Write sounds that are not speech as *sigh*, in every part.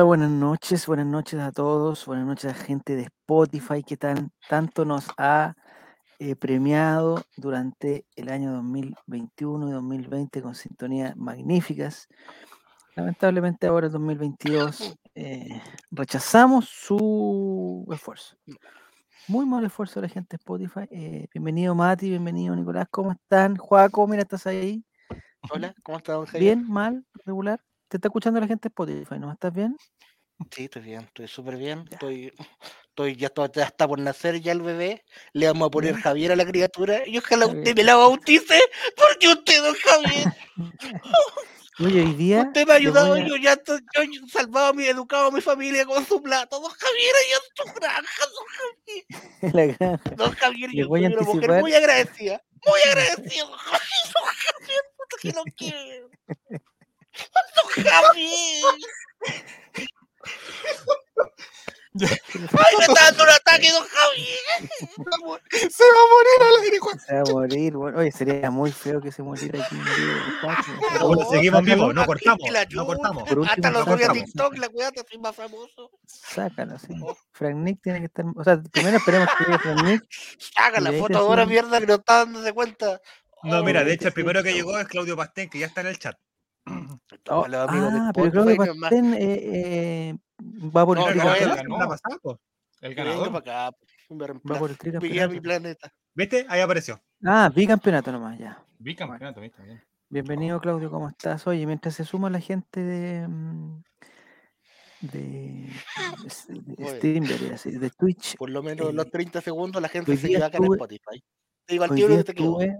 Hola, buenas noches, buenas noches a todos, buenas noches a gente de Spotify que tan, tanto nos ha eh, premiado durante el año 2021 y 2020 con sintonías magníficas. Lamentablemente ahora en 2022 eh, rechazamos su esfuerzo. Muy mal esfuerzo de la gente de Spotify. Eh, bienvenido Mati, bienvenido Nicolás, ¿cómo están? Juaco, mira, estás ahí. Hola, ¿cómo estás, don Javier? Bien, mal, regular. Te está escuchando la gente de Spotify, ¿no? ¿Estás bien? Sí, estoy bien, estoy súper bien. Ya. Estoy, estoy ya, está, ya está por nacer ya el bebé. Le vamos a poner. Javier a la criatura y ojalá Javier. usted me la bautice, porque usted, don Javier, *laughs* Oye, hoy día. usted me ha ayudado. a- Yo ya estoy- yo he salvado a mi, educado a mi familia con su plato. Don Javier, allá en su granja, don Javier. *laughs* la granja. Don Javier, yo soy a una mujer anticipar. muy agradecida. Muy *laughs* agradecida, don Javier. Don Javier, puta que lo quiero. Don Javier. Ay, me está dando un ataque, don Javier. Se va a morir al aire, Juan. Se va a morir. bueno, Oye, sería muy feo que se muriera aquí favor. Bueno, seguimos vivos, no a cortamos, no cortamos. Por último, Hasta lo no subí a. TikTok, la cuidate, soy más famoso. Sácalo, sí. Frank Nick tiene que estar. O sea, primero esperemos que llegue Frank Nick. *laughs* Saca la te foto ahora, mierda, que no está dándose cuenta. No, mira, de hecho, el primero que llegó es Claudio Pastén, que ya está en el chat. Oh, Los amigos de ah, pero creo que. Pastén eh, eh, va por No, el no, Pero él, la tricampeonato. semana pasada, po. El Venga ganador. para acá, Va por el mi planeta. ¿Viste? Ahí apareció. Ah, bicampeonato nomás, ya. Bicampeonato, ¿viste? Bien. Bienvenido, Claudio, ¿cómo estás? Oye, mientras se suma la gente de. mm, de. de, *laughs* de de Twitch. Por lo menos Eh, los 30 segundos la gente se queda acá en Spotify. Te digo al Hoy día que te quedó. estuve.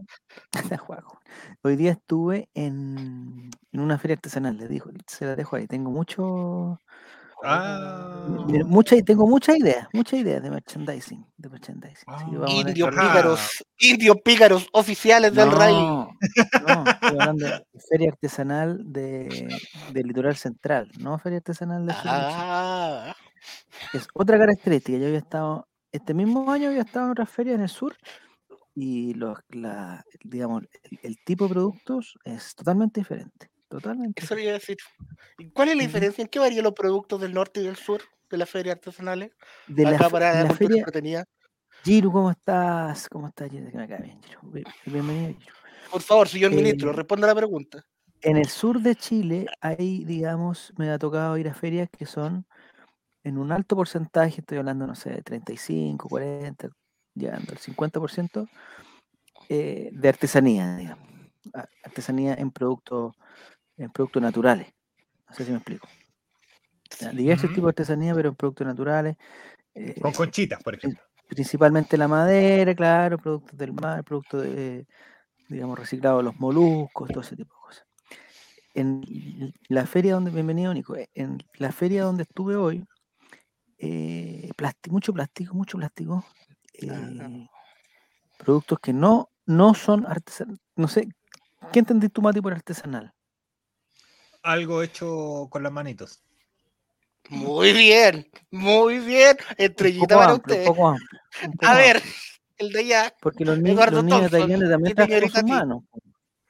*laughs* Juaco. Hoy día estuve en, en una feria artesanal, le dijo, se la dejo ahí. Tengo mucho, Ah. mira, mucha, tengo muchas ideas, muchas ideas de merchandising, de merchandising. Ah. Indios Ajá. pícaros, indios pícaros oficiales del rey. no, no, estoy hablando de feria artesanal de, del litoral central, no feria artesanal de de. Ah, Es otra característica. Yo había estado, este mismo año había estado en otras ferias en el sur y los, la, digamos, el, el tipo de productos es totalmente diferente. Totalmente. eso iba a decir. ¿Y ¿Cuál es la diferencia? ¿En qué varían los productos del norte y del sur de las ferias artesanales? De la, Acá para la feria, entretenida. Giru, ¿cómo estás? ¿Cómo estás? Que Bienvenido, Giru. Por favor, señor Eh, ministro, responda la pregunta. En el sur de Chile hay, digamos, me ha tocado ir a ferias que son en un alto porcentaje, estoy hablando, no sé, de 35, 40, llegando al 50%, eh, de artesanía, digamos. Artesanía en productos en productos naturales. No sé si me explico. Diversos tipos de artesanía, pero en productos naturales. eh, Con conchitas, por ejemplo. principalmente la madera, claro, productos del mar, productos de, digamos, reciclados de los moluscos, todo ese tipo de cosas. En la feria donde, bienvenido Nico, eh, en la feria donde estuve hoy, eh, mucho plástico, mucho plástico, eh, productos que no, no son artesanales, no sé, ¿qué entendís tú, Mati, por artesanal? Algo hecho con las manitos. Muy bien, muy bien. Estrellita para amplio, un usted. poco amplio, un poco A ver, el de allá. porque los, ni- Eduardo los niños Thompson, tailandeses también y trabajan con sus manos. po.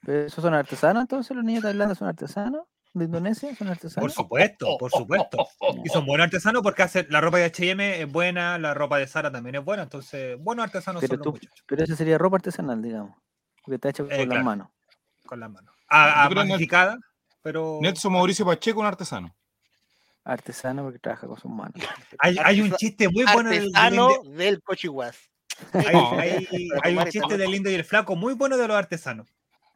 ¿Pero esos son artesanos entonces? ¿Los niños tailandeses son artesanos? ¿De Indonesia son Por artesanos? supuesto, por supuesto. Y son buenos artesanos porque hacen, la ropa de H&M es buena, la ropa de Sara también es buena, entonces buenos artesanos Pero, son los tú, muchachos, pero esa sería ropa artesanal, digamos. Porque está hecha con Eh, las claro. manos. con las manos. A, a magnificada, pero Nelson Mauricio Pacheco, un artesano. Artesano porque trabaja con sus manos. *laughs* hay, hay un chiste muy bueno del, del Artesano Indio- del cochihuas. hay, No. hay- hay un chiste del indio y el flaco muy bueno de los artesanos.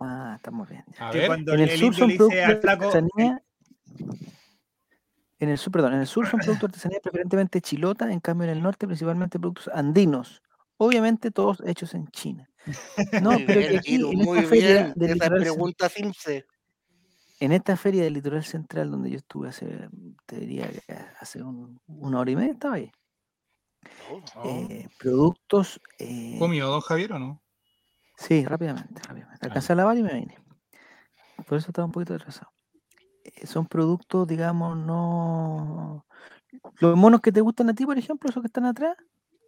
Ah, estamos bien. A Que ver. cuando En el, el sur son productos flaco, artesanía. En el sur, perdón, en el sur son productos artesanía preferentemente chilota, en cambio en el norte principalmente productos andinos. Obviamente todos hechos en China. *laughs* No, Muy pero bien, que aquí en muy esta feria bien. del Esa litoral cen- pregunta simple. en esta feria del litoral central donde yo estuve hace, te diría hace un- una hora y media estaba ahí. Oh. eh, productos. eh, ¿Comió don Javier o no? Sí, rápidamente, rápidamente. Ah, Alcancé a lavar y me vine. Por eso estaba un poquito atrasado. Eh, son productos, digamos, no. Los monos que te gustan a ti, por ejemplo, esos que están atrás,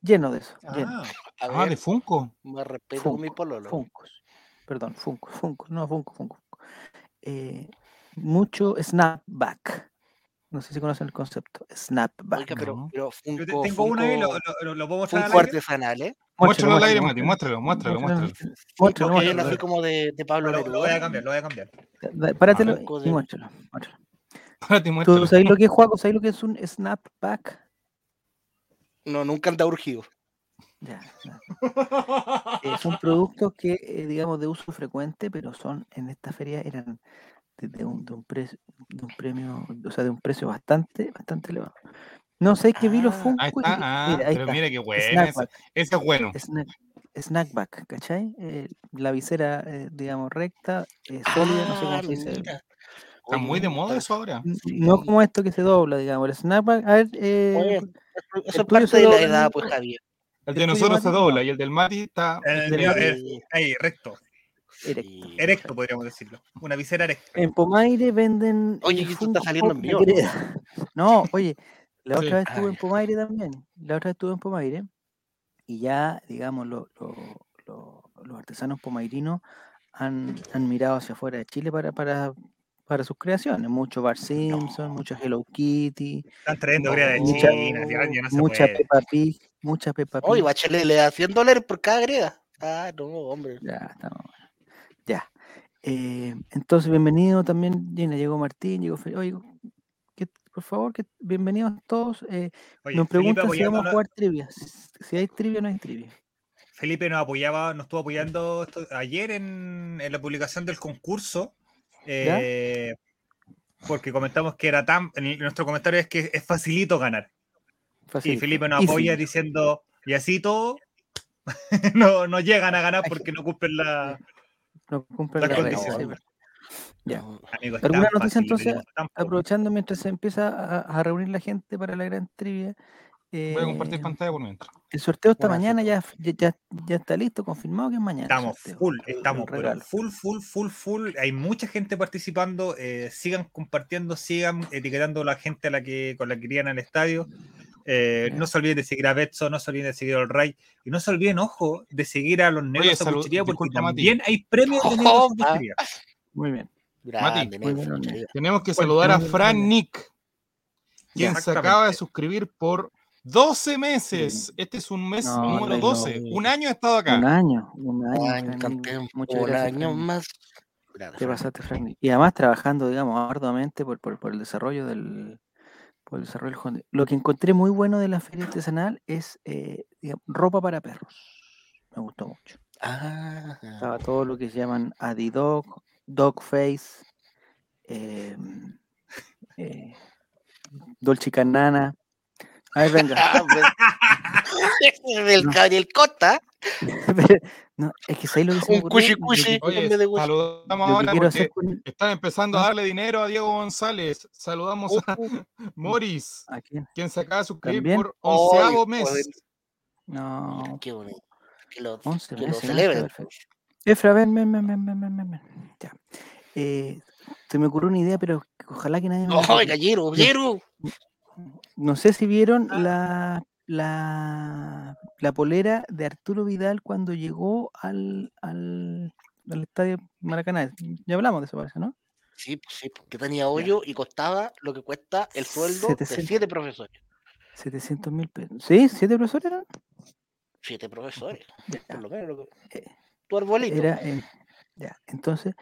llenos de eso. llenos. ah, A Ah, de ver, Funko. más respeto con mi pololo. Funcos. Perdón, Funko, Funko, no Funko, Funko. Funko. Eh, mucho snapback. No sé si conocen el concepto. Snapback. Oiga, pero, No. pero Yo Funko, tengo uno ahí, lo, lo, lo puedo mostrar Funko artesanal, ¿eh? Muéstralo al aire, Mati, muéstralo, muéstralo, muéstralo, muéstralo. muéstralo, así como de, de Pablo Lo, lo voy a cambiar, lo voy a cambiar. Páratelo y de- muéstralo. muéstralo. Párate, ¿Tú sabes lo que es, Juaco? ¿Sabes lo que es un snapback? No, nunca anda urgido. Ya, ya. Eh, son productos que, eh, digamos, de uso frecuente, pero son en esta feria eran de, de un, de un precio, de un premio, o sea, de un precio bastante, bastante elevado. No sé qué vi los Ah, Funko. Ahí y- está, ah, mira, ahí pero está. mira qué bueno. Ese, es bueno. snack, snackback, ¿cachai? Eh, la visera, eh, digamos, recta, eh, sólida, no sé cómo Ah, se dice. mira. Está muy de moda eso ahora. No como esto que se dobla, digamos, el snackback. A ver, eh, Oye, Eso es parte de la edad, pues, Javier. El el de nosotros se dobla y el del Mati está. El ahí, recto. Erecto. podríamos decirlo. Una visera erecta. En Pomaire venden. Oye, y esto está saliendo en vivo, ¿no? *laughs* No, oye, la Sí. otra vez estuve en. Pomaire también. La otra vez estuve en Pomaire. Y ya, digamos, lo- lo- lo- los artesanos pomairinos han, han mirado hacia afuera de Chile para, para, para sus creaciones. Mucho Bar Simpson, mucho Hello Kitty, Están trayendo greda de Mucha- China, ya, ya no se mucha puede. Peppa Pig, mucha Peppa Pig. Oye, Bachelet le da 100 dólares por cada greda. Ah, no, hombre. Ya, estamos. Eh, entonces, bienvenido también. Gina, llegó Martín, llegó Oye, que, por favor, que bienvenidos todos. Eh, Oye, nos Felipe, preguntan si vamos a jugar trivia. Si hay trivia o no hay trivia. Felipe nos apoyaba, nos estuvo apoyando esto- ayer en, en la publicación del concurso. eh, porque comentamos que era tan. nuestro comentario es que es facilito ganar. Y. Felipe nos Easy. apoya diciendo, y así todo, *laughs* no, no llegan a ganar porque no cumplen la. No cumplen las las reglas. Ya. ¿Alguna noticia, entonces? Aprovechando mientras se empieza a, a reunir la gente para la gran trivia. Voy a compartir eh, pantalla por mientras. El sorteo esta Bueno, mañana ya, ya, ya, ya está listo, confirmado que es mañana. Estamos sorteo, full, estamos pero full, full, full, full. Hay mucha gente participando. eh, sigan compartiendo, sigan etiquetando a la gente a la que, con la que irían al estadio. Eh, no se olviden de seguir a Betso, no se olviden de seguir al Ray. Y no se olviden, ojo, de seguir a los negros de porque disculpa, Mati. también hay premios de negros Oh, de Sanguchería. Muy bien. Grande, muy negro, bueno, Bachelet. Tenemos que Bueno, saludar a Fran Nick, quien se acaba de suscribir por 12 meses. Este es un mes No, número Rey, 12. no. Un año ha estado acá. Un año, un año. Un año, campeón. Muchas Un gracias. año más. Te Fran. pasaste, Frank. Y además trabajando, digamos, arduamente por, por, por el desarrollo del por el desarrollo del Honda. Lo que encontré muy bueno de la feria artesanal es eh, digamos, ropa para perros. Me gustó mucho. Ah, Estaba todo lo que se llaman Adidog, Dog Face, eh, eh, Dolce Canana. Ahí venga. *laughs* Ah, pues. *laughs* el *laughs* no, es que soy lo que Un cuchi cuchi. Saludamos ahora porque hacer... están empezando a ¿Ah? darle dinero a Diego González. Saludamos uh, uh, a Morris, ¿a quién? quien se acaba de suscribir ¿También? por onceavo mes. No. Qué bonito. Que lo, Once lo. Pues. Efra, ven, ven, ven, ven, ven, ven, ven. Ya. Eh, se me ocurrió una idea, pero ojalá que nadie me. ¡No, gallero, gallero! No sé si vieron Ah. la, la, la polera de Arturo Vidal cuando llegó al, al, al estadio Maracaná. Ya hablamos de eso, parece, ¿no? Sí, pues sí, que tenía hoyo y costaba lo que cuesta el sueldo 700. de siete profesores. 700 mil pesos. ¿Sí? ¿Siete profesores eran? Siete profesores, Ya, por lo menos. Lo que... Eh, Tu arbolito. Era, ya, entonces,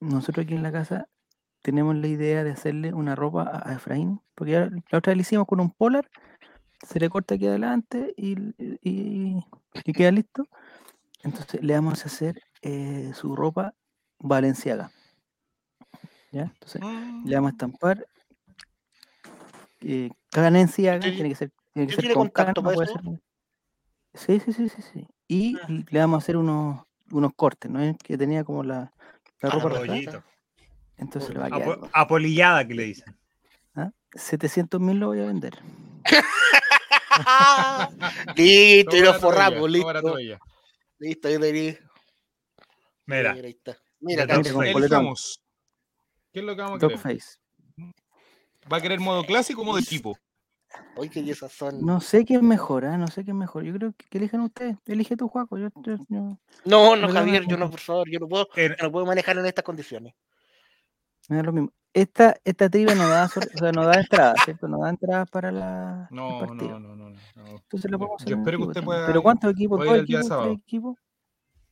nosotros aquí en la casa tenemos la idea de hacerle una ropa a, Efraín, porque ya la otra vez le hicimos con un polar, se le corta aquí adelante y, y- y queda listo. Entonces le vamos a hacer eh, su ropa valenciaga. ¿Ya? Entonces Mm. le vamos a estampar eh, Caganenciaga, ¿Usted- tiene que ser, tiene que ser con contacto no para puede ser- Sí, sí, sí, sí, sí. Y Ah. le vamos a hacer unos, unos cortes, ¿no? Que tenía como la, la Ah, ropa. Entonces le va a quedar. Apo- apolillada que le dicen. 700 mil lo voy a vender. *laughs* listo, y lo forramos, listo. Listo, ahí tenés. Mira, Mira, ahí está. Mira, Face. ¿Qué es lo que vamos a querer? Dogface. ¿Va a querer modo clásico o modo equipo? Oye, que esas son. No sé qué es mejor, ¿ah? No sé qué es mejor. Yo creo que, que elijan ustedes. Elige tu Juaco. Yo, yo- yo- No, no, Javier, yo no, por favor, yo no puedo, en- yo no puedo manejar en estas condiciones. Me da lo mismo. esta, esta trivia no da, o sea, no da entradas, ¿cierto? No da entradas para la, el No, partido. no, no, no. no. Entonces la podemos hacer Yo espero que equipo usted también. pueda. ¿Pero cuántos equipos? ¿Tres equipos?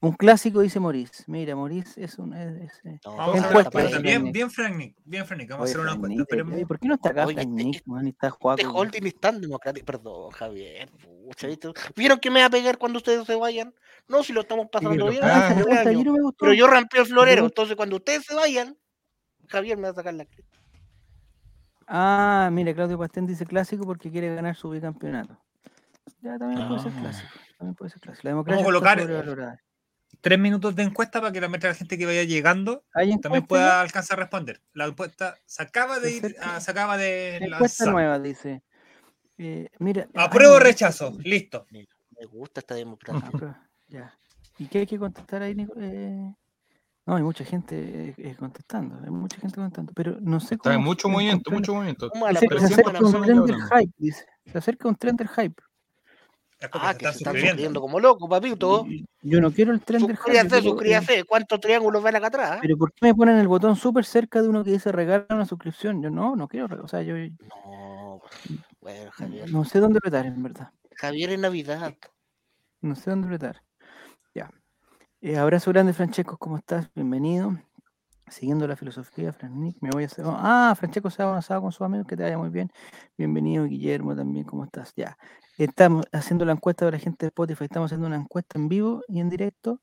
Un clásico, dice Maurice. Mira, Maurice es un... es- es, No, Vamos a hacer Encuesta. Frank Bien, Nick. bien, Frank Nick. Bien, Frank Nick. Vamos a oye, hacer una Frank encuesta. Nick, Esperemos. ¿Por qué no está acá Oye, Frank este- Nick, man? Y está Juaco. Este holding es tan democrático. Perdón, Javier. pucha, ¿viste? ¿Vieron que me va a pegar cuando ustedes se vayan? No, si lo estamos pasando lo bien. Ah, años. ayer no. Pero yo rampeo el florero. Entonces, cuando ustedes se vayan, Javier me va a sacar la cresta. Ah, mira, Claudio Pastén dice clásico porque quiere ganar su bicampeonato. Ya también puede ser Ah. clásico. También puede ser clásico. La democracia Vamos a colocar- sobrevalorada. Tres minutos de encuesta para que la, la gente que vaya llegando ¿Hay también pueda alcanzar a responder. La encuesta se acaba de ir, ah, se acaba de? Encuesta lanzar. nueva, dice. Eh, mira. ay, Apruebo o rechazo. Listo. Me gusta esta democracia. Ya. ¿Y qué hay que contestar ahí, Nico? Eh, no, hay mucha gente eh, eh, contestando. Hay mucha gente contestando. Pero no sé Está cómo. en mucho movimiento, mucho movimiento. ¿Cómo a la Dice que Pero se acerca un tren del hype, dice. Se acerca un tren del hype. Ah, se que están se están suscribiendo. como loco, papito. Yo no quiero el tren del hype. Suscríbase. ¿Cuántos triángulos ven acá atrás? Pero ¿por qué me ponen el botón súper cerca de uno que dice regala una suscripción? Yo no, no quiero, o sea, yo No, bueno, Javier. no sé dónde apretar, en verdad. Javier en Navidad. No sé dónde apretar. Eh, abrazo grande, Francesco, ¿cómo estás? Bienvenido. Siguiendo la filosofía, Fran Nick, me voy a hacer. Ah, Francesco se ha avanzado con sus amigos, que te vaya muy bien. Bienvenido, Guillermo, también, ¿cómo estás? Ya. Estamos haciendo la encuesta de la gente de Spotify, estamos haciendo una encuesta en vivo y en directo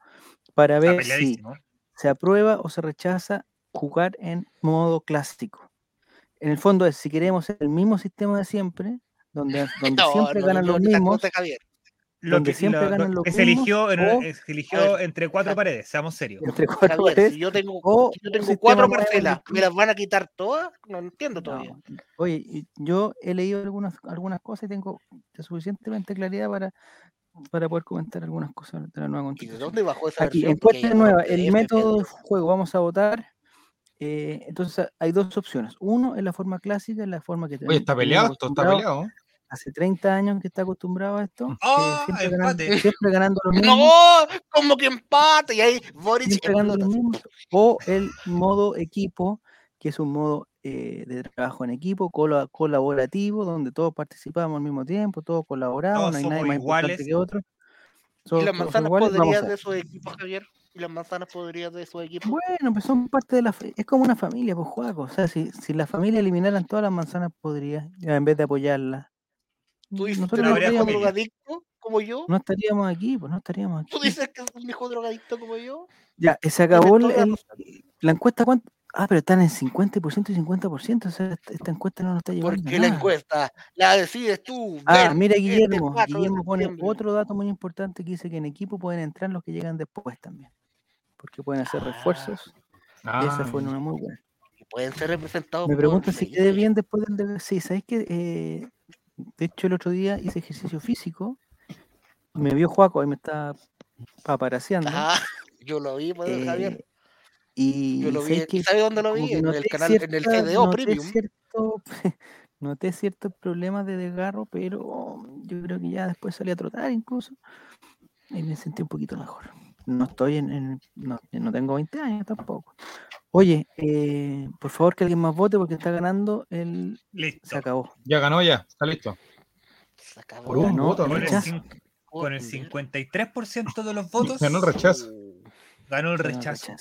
para ver si peleadísimo. se aprueba o se rechaza jugar en modo clásico. En el fondo es si queremos el mismo sistema de siempre, donde, *laughs* donde No, siempre no, ganan no, los mismos, Javier. Lo donde que, siempre lo- ganan lo los que se eligió, en- mismos, o- se eligió ver, entre cuatro paredes, seamos serios. entre cuatro Javier, paredes, si yo tengo, o si yo tengo cuatro parcelas, ¿me las van a quitar todas? No entiendo todavía. No, Oye, yo he leído algunas, algunas cosas y tengo suficientemente claridad para, para poder comentar algunas cosas de la nueva ¿Y de constitución. dónde bajó esa Aquí, encuesta nueva, el método de juego, vamos a votar. eh, entonces hay dos opciones. Uno es la forma clásica, es la forma que Oye, tenemos- está tenemos peleado, esto está peleado. Hace 30 años que está acostumbrado a esto. ¡Ah, siempre, ganando, siempre ganando los *laughs* mismos. No, como que empate. Y ahí Boric ganando o el modo equipo, que es un modo eh, de trabajo en equipo, cola- colaborativo, donde todos participamos al mismo tiempo, todos colaboramos, Todos no hay nadie más importante iguales. que otro. ¿Y Todos- las manzanas podrías de esos equipos, Javier? ¿Y las manzanas podrías de esos equipos? Bueno, pues son parte de la... Es como una familia, pues, Juaco. O sea, si, si la familia eliminaran todas las manzanas, podría, ya, en vez de apoyarlas. ¿Tú dices que eres no habría un drogadicto como yo? no estaríamos aquí, pues no estaríamos ¿Tú aquí. dices que es un hijo drogadicto como yo? Ya, eh, se acabó el- la el- la encuesta, ¿cuánto? Ah, pero están en 50% y 50%, o sea, esta, esta encuesta no nos está llevando a Porque la nada. encuesta la decides tú. Ah, ven, mira este Guillermo, 4 de Guillermo pone otro dato muy importante que dice que en equipo pueden entrar los que llegan después también, porque pueden hacer Ah, refuerzos, y esa Ah, fue una muy buena. y pueden ser representados Me preguntan si quedé bien después del. Sí, ¿sabéis que eh, De hecho, el otro día hice ejercicio físico, me vio Juaco, ahí me estaba paparaseando, Ah, *laughs* yo lo vi, pues, Javier. eh, y Yo lo vi. ¿sabéis ¿Y que sabe dónde lo vi? En el canal, en el noté Premium. cierto- *laughs* noté ciertos problemas de desgarro, pero yo creo que ya después salí a trotar incluso y me sentí un poquito mejor. No estoy en, en- no, no tengo 20 años tampoco. Oye, eh, por favor que alguien más vote porque está ganando el... Se Listo. acabó. Ya ganó ya, está listo. Se acabó. Por un Ganó voto, Con el, rechazo. cin- con el 53% de los votos Ganó el rechazo. ganó el Ganó el rechazo.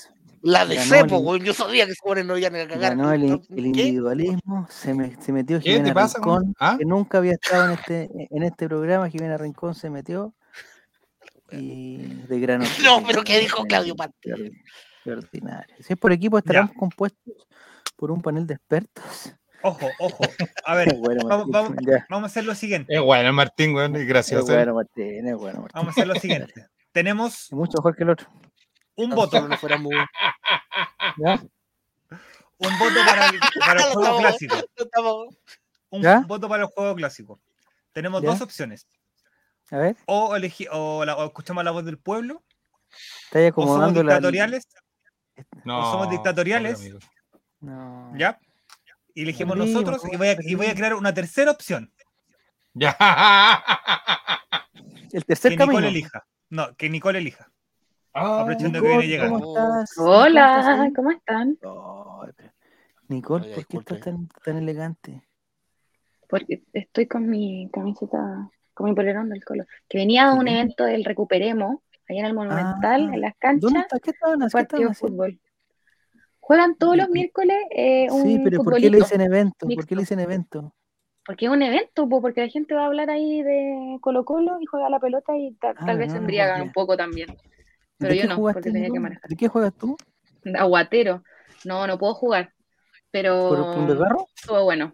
La de Cepo, güey. Yo sabía que se ponen no iban a cagar. Ganó el, individualismo, se, me, se metió ¿Qué te Jimena pasa? Rincón, ¿Ah? que nunca había estado en este, en este programa, Jimena Rincón se metió y de grano. *laughs* No, pero ¿qué dijo Claudio Patti? Qué ordi- qué ordinario. Si es por equipo, estarán compuestos por un panel de expertos. Ojo, ojo. A *laughs* ver, Bueno, vamos, Martín, vamos, ya. vamos a hacer lo siguiente. Es bueno, Martín, weón, y Es bueno, Martín, es bueno, Martín. Vamos a hacer lo *laughs* siguiente. Tenemos Es mucho mejor que el otro. un voto, no fuéramos- *laughs* ¿Ya? un voto para el, para el juego clásico. Un ¿Ya? voto para el juego clásico. Tenemos ¿Ya? dos opciones. A ver, O, elegi- o, la- o escuchamos la voz del pueblo, está ahí o somos acomodando la. No, somos dictatoriales. No. ¿ya? Y elegimos Amigo, nosotros y voy, a, y voy a amigo. crear una tercera opción. Ya. El tercer Que camino. Nicole elija. No, que Nicole elija. Ah, Aprovechando que viene llegando. Hola, ¿Me cuentas ¿cómo están? Nicole, Oye, ¿por qué estás tan, tan elegante? Porque estoy con mi camiseta, con mi polerón del color. Que venía de un evento del Recuperemos, allá en el Monumental, Ah, en las ¿Dónde canchas, está? ¿Qué estaban, partido de fútbol. Juegan todos los miércoles eh, un Sí, pero ¿por qué le dicen evento? ¿Por qué le dicen evento? Porque es un evento, po, porque la gente va a hablar ahí de Colo Colo y juega la pelota y ta- Ah, tal vez no, se embriagan un poco también. Pero ¿De yo no, porque tenía que manejar. ¿De qué juegas tú? Aguatero. No, no puedo jugar. ¿Por Pero desgarro? todo bueno.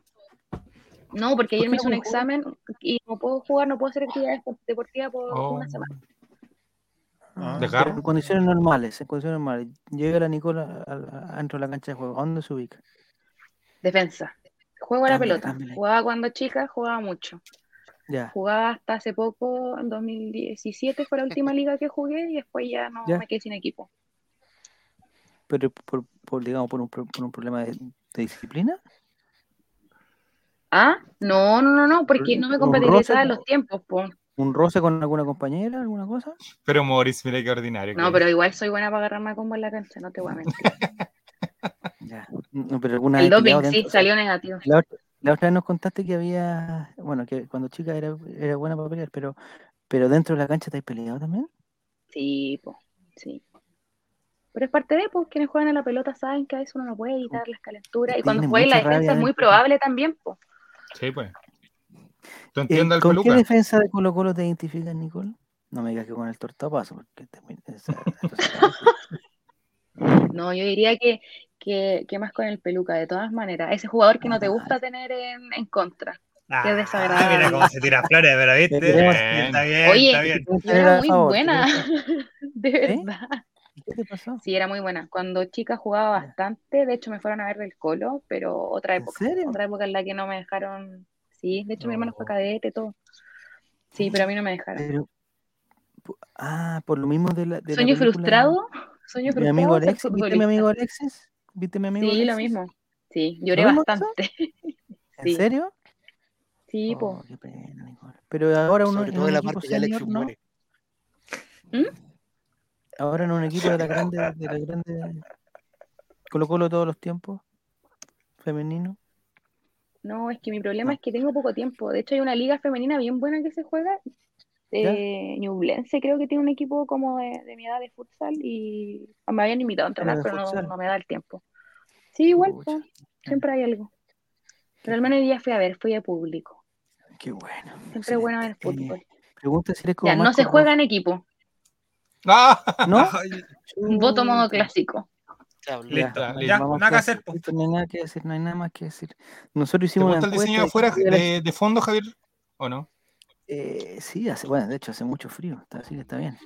No, porque ¿Por ayer me hice un examen y no puedo jugar, no puedo hacer actividades deportivas por Oh, una semana. Ah, En condiciones normales, en condiciones normales. Llega la Nicola dentro de la cancha de juego. ¿A dónde se ubica? Defensa. Juego a la pelota. Jugaba cuando chica, jugaba mucho. Ya. Jugaba hasta hace poco, en 2017 fue la última liga que jugué y después ya no Ya. me quedé sin equipo. Pero por, por, digamos, por un, pro- por un problema de, de disciplina. Ah, no, no, no, no, porque no me roce, los tiempos, po. ¿Un roce con alguna compañera? ¿Alguna cosa? Pero Morris, mira qué ordinario. No, que pero es. igual soy buena para agarrarme a combo en la cancha, no te voy a mentir. *laughs* Ya. No, pero alguna El doping sí dentro- salió negativo. La, otra- la otra vez nos contaste que había, bueno, que cuando chica era, era buena para pelear, pero, pero dentro de la cancha te has peleado también. Sí, po, sí. Pero es parte de, pues, quienes juegan a la pelota saben que a veces uno no puede evitar las calenturas. Y cuando juega en la defensa es muy probable también, pues. Sí, pues. ¿Tú Eh, al ¿Con qué defensa de Colo Colo te identificas, Nicole? No me digas que con el tortapaso, porque te- esa- *laughs* esa- No, yo diría que, que, que más con el peluca, de todas maneras. Ese jugador que no te gusta tener en, en contra. Ah, Qué desagradable. mira cómo se tira flores, pero viste. Pero- Está bien, Oye, está bien. Tener era muy buena, *laughs* de verdad. ¿Qué te pasó? Sí, era muy buena. Cuando chica jugaba bastante, de hecho me fueron a ver del colo, pero otra ¿En época. serio? Otra época en la que no me dejaron. Sí, de hecho mi hermano fue cadete, todo. Sí, pero a mí no me dejaron. Pero, ah, por lo mismo de la, de Sueño frustrado, sueño Mi amigo Alexis, ¿viste mi amigo. Alexis? ¿Viste mi amigo Sí, lo Alexis? mismo. Sí, lloré ¿Lo mismo que bastante. *laughs* ¿En sí. serio? Sí, Oh, po. qué pena, Nicole. Pero ahora uno Sobre todo en la parte que Alexis ¿no? muere. Ahora en un equipo de la grande, de la grande Colo Colo todos los tiempos, femenino. No, es que mi problema No. es que tengo poco tiempo. De hecho, hay una liga femenina bien buena que se juega. Eh, Ñublense creo que tiene un equipo como de, de mi edad de futsal y me habían invitado a entrenar, pero no, no me da el tiempo. Sí, igual, po, siempre hay algo. Pero al menos hoy día fui a ver, fui a público. Qué bueno. Siempre es bueno ver fútbol. Eh, pregunta si eres como Ya, no se juega en equipo. ¡Ah! ¿No? *laughs* Voto modo clásico. Listo, Ya, nada que hacer. Listo, No hay nada que decir, no hay nada más que decir. Nosotros ¿Te hicimos una gusta el diseño afuera de, de fondo, Javier? ¿O no? Eh, sí, hace, bueno, de hecho hace mucho frío, está, así que está bien.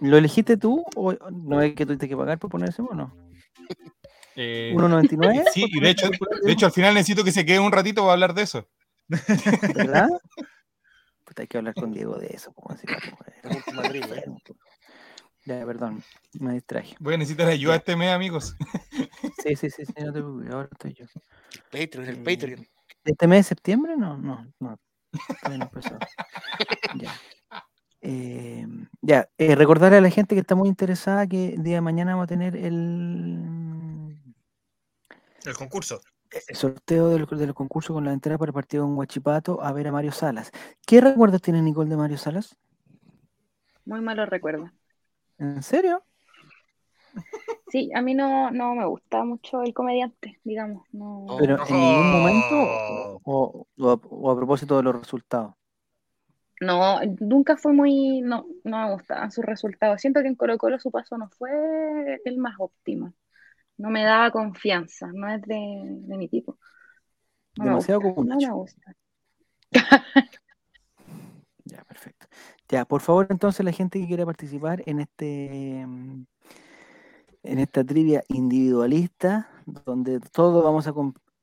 ¿Lo elegiste tú o no es que tuviste que pagar por ponerse o no? *laughs* Eh, 1.99. sí, y de hecho, de hecho al final necesito que se quede un ratito para hablar de eso. ¿verdad? *laughs* Puta, hay que hablar con Diego de eso. ¿cómo decirlo? La ¿eh? Ya, perdón, me distraje. Voy a necesitar ayuda Ya. este mes, amigos. *laughs* Sí, sí, sí, sí, no te preocupes, ahora estoy yo. El Patreon, el Eh, Patreon. ¿Este mes de septiembre? No, no, no. no empezó. *laughs* Ya. Eh, ya, eh, recordarle a la gente que está muy interesada que el día de mañana vamos a tener el, El concurso. el sorteo de los, de los concursos con la entrada para el partido con Guachipato a ver a Mario Salas. ¿Qué recuerdos tiene Nicole de Mario Salas? Muy malo recuerdo. ¿En serio? Sí, a mí no, no me gusta mucho el comediante, digamos. No. Oh. ¿Pero en ningún momento o, o a, o a propósito de los resultados? No, nunca fue muy, no, no me gustaban sus resultados. Siento que en Colo Colo su paso no fue el más óptimo. No me daba confianza, no es de, de mi tipo. No me Demasiado como no me gusta. *laughs* Ya, perfecto. Ya, por favor, entonces, la gente que quiera participar en este mm, en esta trivia individualista, donde todos vamos a,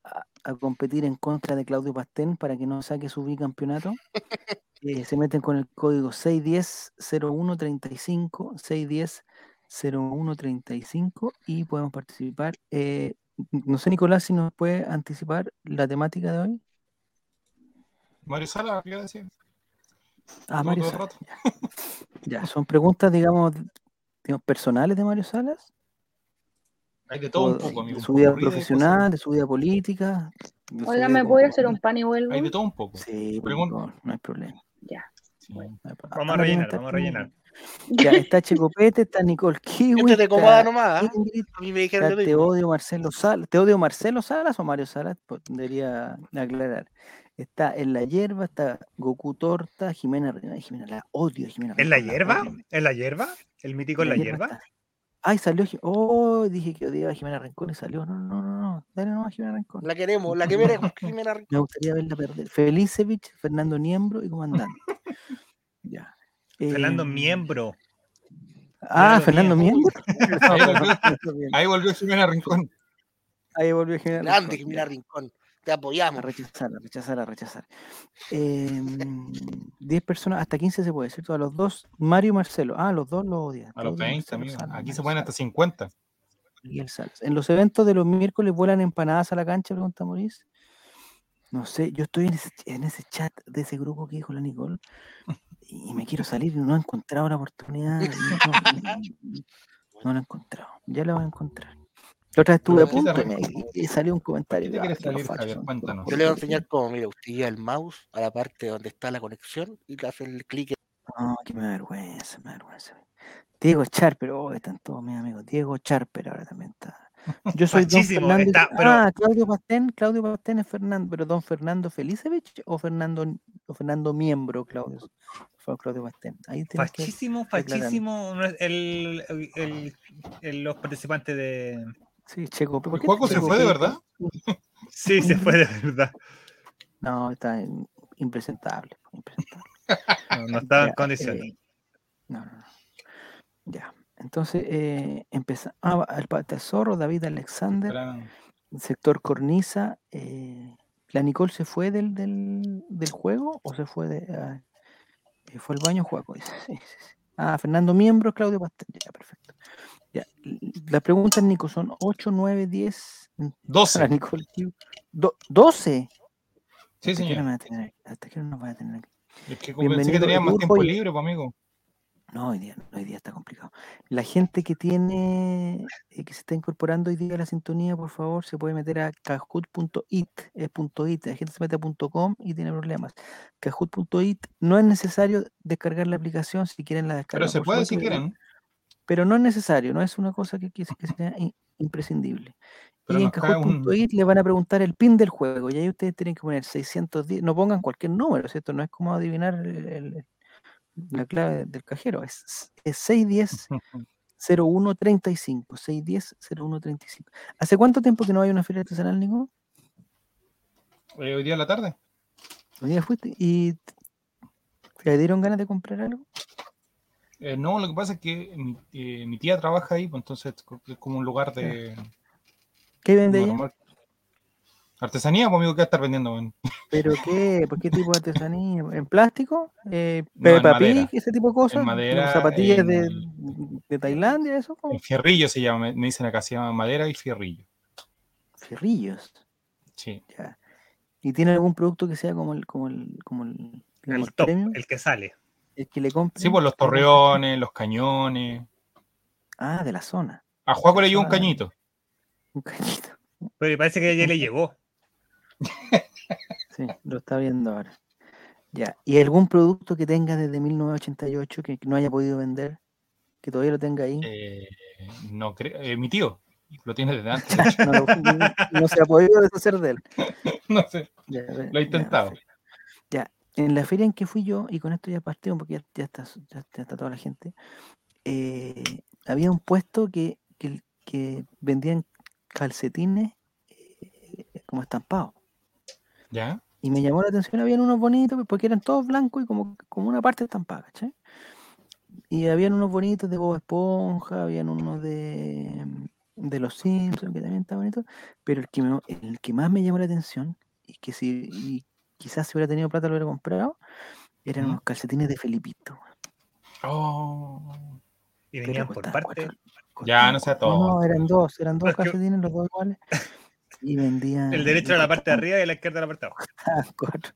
a- a competir en contra de Claudio Pastén para que no saque su bicampeonato, *laughs* eh, se meten con el código 610-0135, 610-0135 y podemos participar. Eh, no sé, Nicolás, si nos puede anticipar la temática de hoy. Mario Sala, ¿qué decir? Ah, Mario Salas. rato. Ya, *laughs* son preguntas, digamos, digamos, personales de Mario Salas. Hay de todo un poco, de amigo. un su vida de profesional, de su vida política. de vida ¿me puede hacer un pan y vuelvo? Hay de todo un poco. Sí, Pregunta. favor, no hay problema. Ya. Sí. no hay problema. Vamos a rellenar, vamos a rellenar. *laughs* Ya está Checopete, está Nicole Kiwi. Este te nomás. ¿ah? Ingrid, A mí me dijeron está lo Te odio Marcelo Salas. ¿Te odio Marcelo Salas o Mario Salas? Pues, debería aclarar. Está en la hierba, está Goku Torta, Jimena Rincón. Jimena, la odio, Jimena ¿En la hierba? ¿En la hierba? ¿El mítico en la hierba? está. Ay, salió. Oh, dije que odiaba a Jimena Rincón y salió. No, no, no, no. Dale nomás a Jimena Rincón. La queremos, la que merezco. Jimena Rincón. *laughs* Me gustaría verla perder. Felicevich, Fernando Niembro y comandante. *laughs* ya. Fernando Eh, Miembro. Ah, Fernando Miembro. Miembro. *laughs* Ahí volvió, Jimena Rincón. Ahí volvió Jimena Grande, Rincón, Jimena ya. Rincón. Te A apoyamos. rechazar, a rechazar, a rechazar. Em, 10 personas, hasta 15 se puede, ¿cierto? A los dos, Mario y Marcelo. Ah, los dos los odian. A los Claudio 20, Marcelo amigo. Salas, Aquí se pueden hasta Salas, 50. Miguel Salas. En los eventos de los miércoles vuelan empanadas a la cancha, pregunta Maurice. No sé, yo estoy en ese, en ese chat de ese grupo que dijo la Nicole y me quiero salir y no he encontrado la oportunidad. y No, no- no la he encontrado. Ya la voy a encontrar. La otra vez estuve a Pero, ¿qué te punto y, salió un comentario. ¿Qué te "Ah, salir, Javier? Yo le voy a porquerías". enseñar cómo, mira, usted llega el mouse a la parte donde está la conexión y le hace el clic. No, que me da vergüenza, me da vergüenza. Diego Charper, oh, están todos mis amigos. Diego Charper ahora también está. Yo soy Don Fernando. y- está, pero- Ah, Claudio Pastén, Claudio Pastén es Fernando, pero Don Fernando Felicevich o Fernando o Fernando Miembro, Claudio. Fue Claudio Pastén. Ahí. Fachísimo, fachísimo el- el- el- los participantes de. Sí, Checo. ¿por ¿El qué Juaco se fue de verdad? Sí, se fue de verdad. No, está impresentable. impresentable. No, no estaba Ya, en condiciones. eh, no, no, no. Ya. Entonces, eh, empezamos. Ah, el Pata Zorro, David Alexander. Sector cornisa. eh, ¿La Nicole se fue del, del, del juego o se fue de. ah, eh, fue al baño Juaco? *laughs* sí, sí. Ah, Fernando Miembro, Claudio Pastel. Ya, perfecto. Ya. l- Las preguntas, Nico, son 8, 9, 10. mm, Para 12. Nicole Q. Do- 12. Sí, ¿Hasta señor. tener aquí? ¿Hasta qué hora nos va a tener aquí? Es que pensé que tenían más tiempo libre, pues, amigo. No, hoy día, hoy día está complicado. La gente que tiene, eh, que se está incorporando hoy día a la sintonía, por favor, se puede meter a kahoot.it, es punto .it, la gente se mete a punto .com y tiene problemas. Kahoot.it, no es necesario descargar la aplicación si quieren la descarga. Pero se puede si quieren. Pero no es necesario, no es una cosa que, que se- que sea in- imprescindible. Pero y en cae un- Kahoot.it le van a preguntar el pin del juego y ahí ustedes tienen que poner 610, no pongan cualquier número, ¿cierto? No es como adivinar el- el- la clave del cajero, es, es 610 0135, 610 0135. ¿Hace cuánto tiempo que no hay una feria artesanal, Nico? Eh, hoy día en la tarde. ¿Hoy día fuiste? ¿Y te dieron ganas de comprar algo? Eh, no, lo que pasa es que mi, eh, mi tía trabaja ahí, pues entonces es como un lugar de ¿Qué vende ella? normal. Artesanía, pues amigo, ¿qué va a estar vendiendo? ¿Pero qué? ¿Por qué tipo de artesanía? ¿En plástico? Eh, No, en. ¿Ese tipo de cosas? madera, ¿Zapatillas de, en- de Tailandia? ¿Eso? ¿O En fierrillo se llama, me, dicen acá, se llama madera y fierrillo. Fierrillos. Sí. Ya. ¿Y tiene algún producto que sea como el, como el, como el, top, premium? el que sale. El que le compre. Sí, pues los torreones, los cañones. Ah, de la zona. A Juaco le llevó un cañito. Un cañito. Pero parece que ya le *laughs* llegó. Sí, lo está viendo ahora. Ya. ¿Y algún producto que tenga desde 1988 que no haya podido vender? Que todavía lo tenga ahí. Eh, no creo, eh, mi tío lo tiene desde antes. *laughs* No, se ha podido deshacer de él. *laughs* no sé, Ya, lo he intentado. Ya, en la feria en que fui yo, y con esto ya partimos porque ya, ya está, ya, ya está toda la gente, eh, había un puesto que, que, que vendían calcetines eh, como estampados. ¿Ya? Y me llamó la atención, habían unos bonitos, porque eran todos blancos y como, como una parte estampada, ¿cachai? Y habían unos bonitos de Bob Esponja, habían unos de, de los Simpsons, que también está bonito, pero el que, me- el que más me llamó la atención, y que si y quizás si hubiera tenido plata lo hubiera comprado, eran unos calcetines de Felipito. Oh, Y venían por parte. cuatro- Ya, no sea cuatro- No, eran dos, eran dos *laughs* calcetines, los dos iguales. *laughs* Y vendían. El derecho y a la parte de arriba y la izquierda a la parte de abajo. costaban cuatro,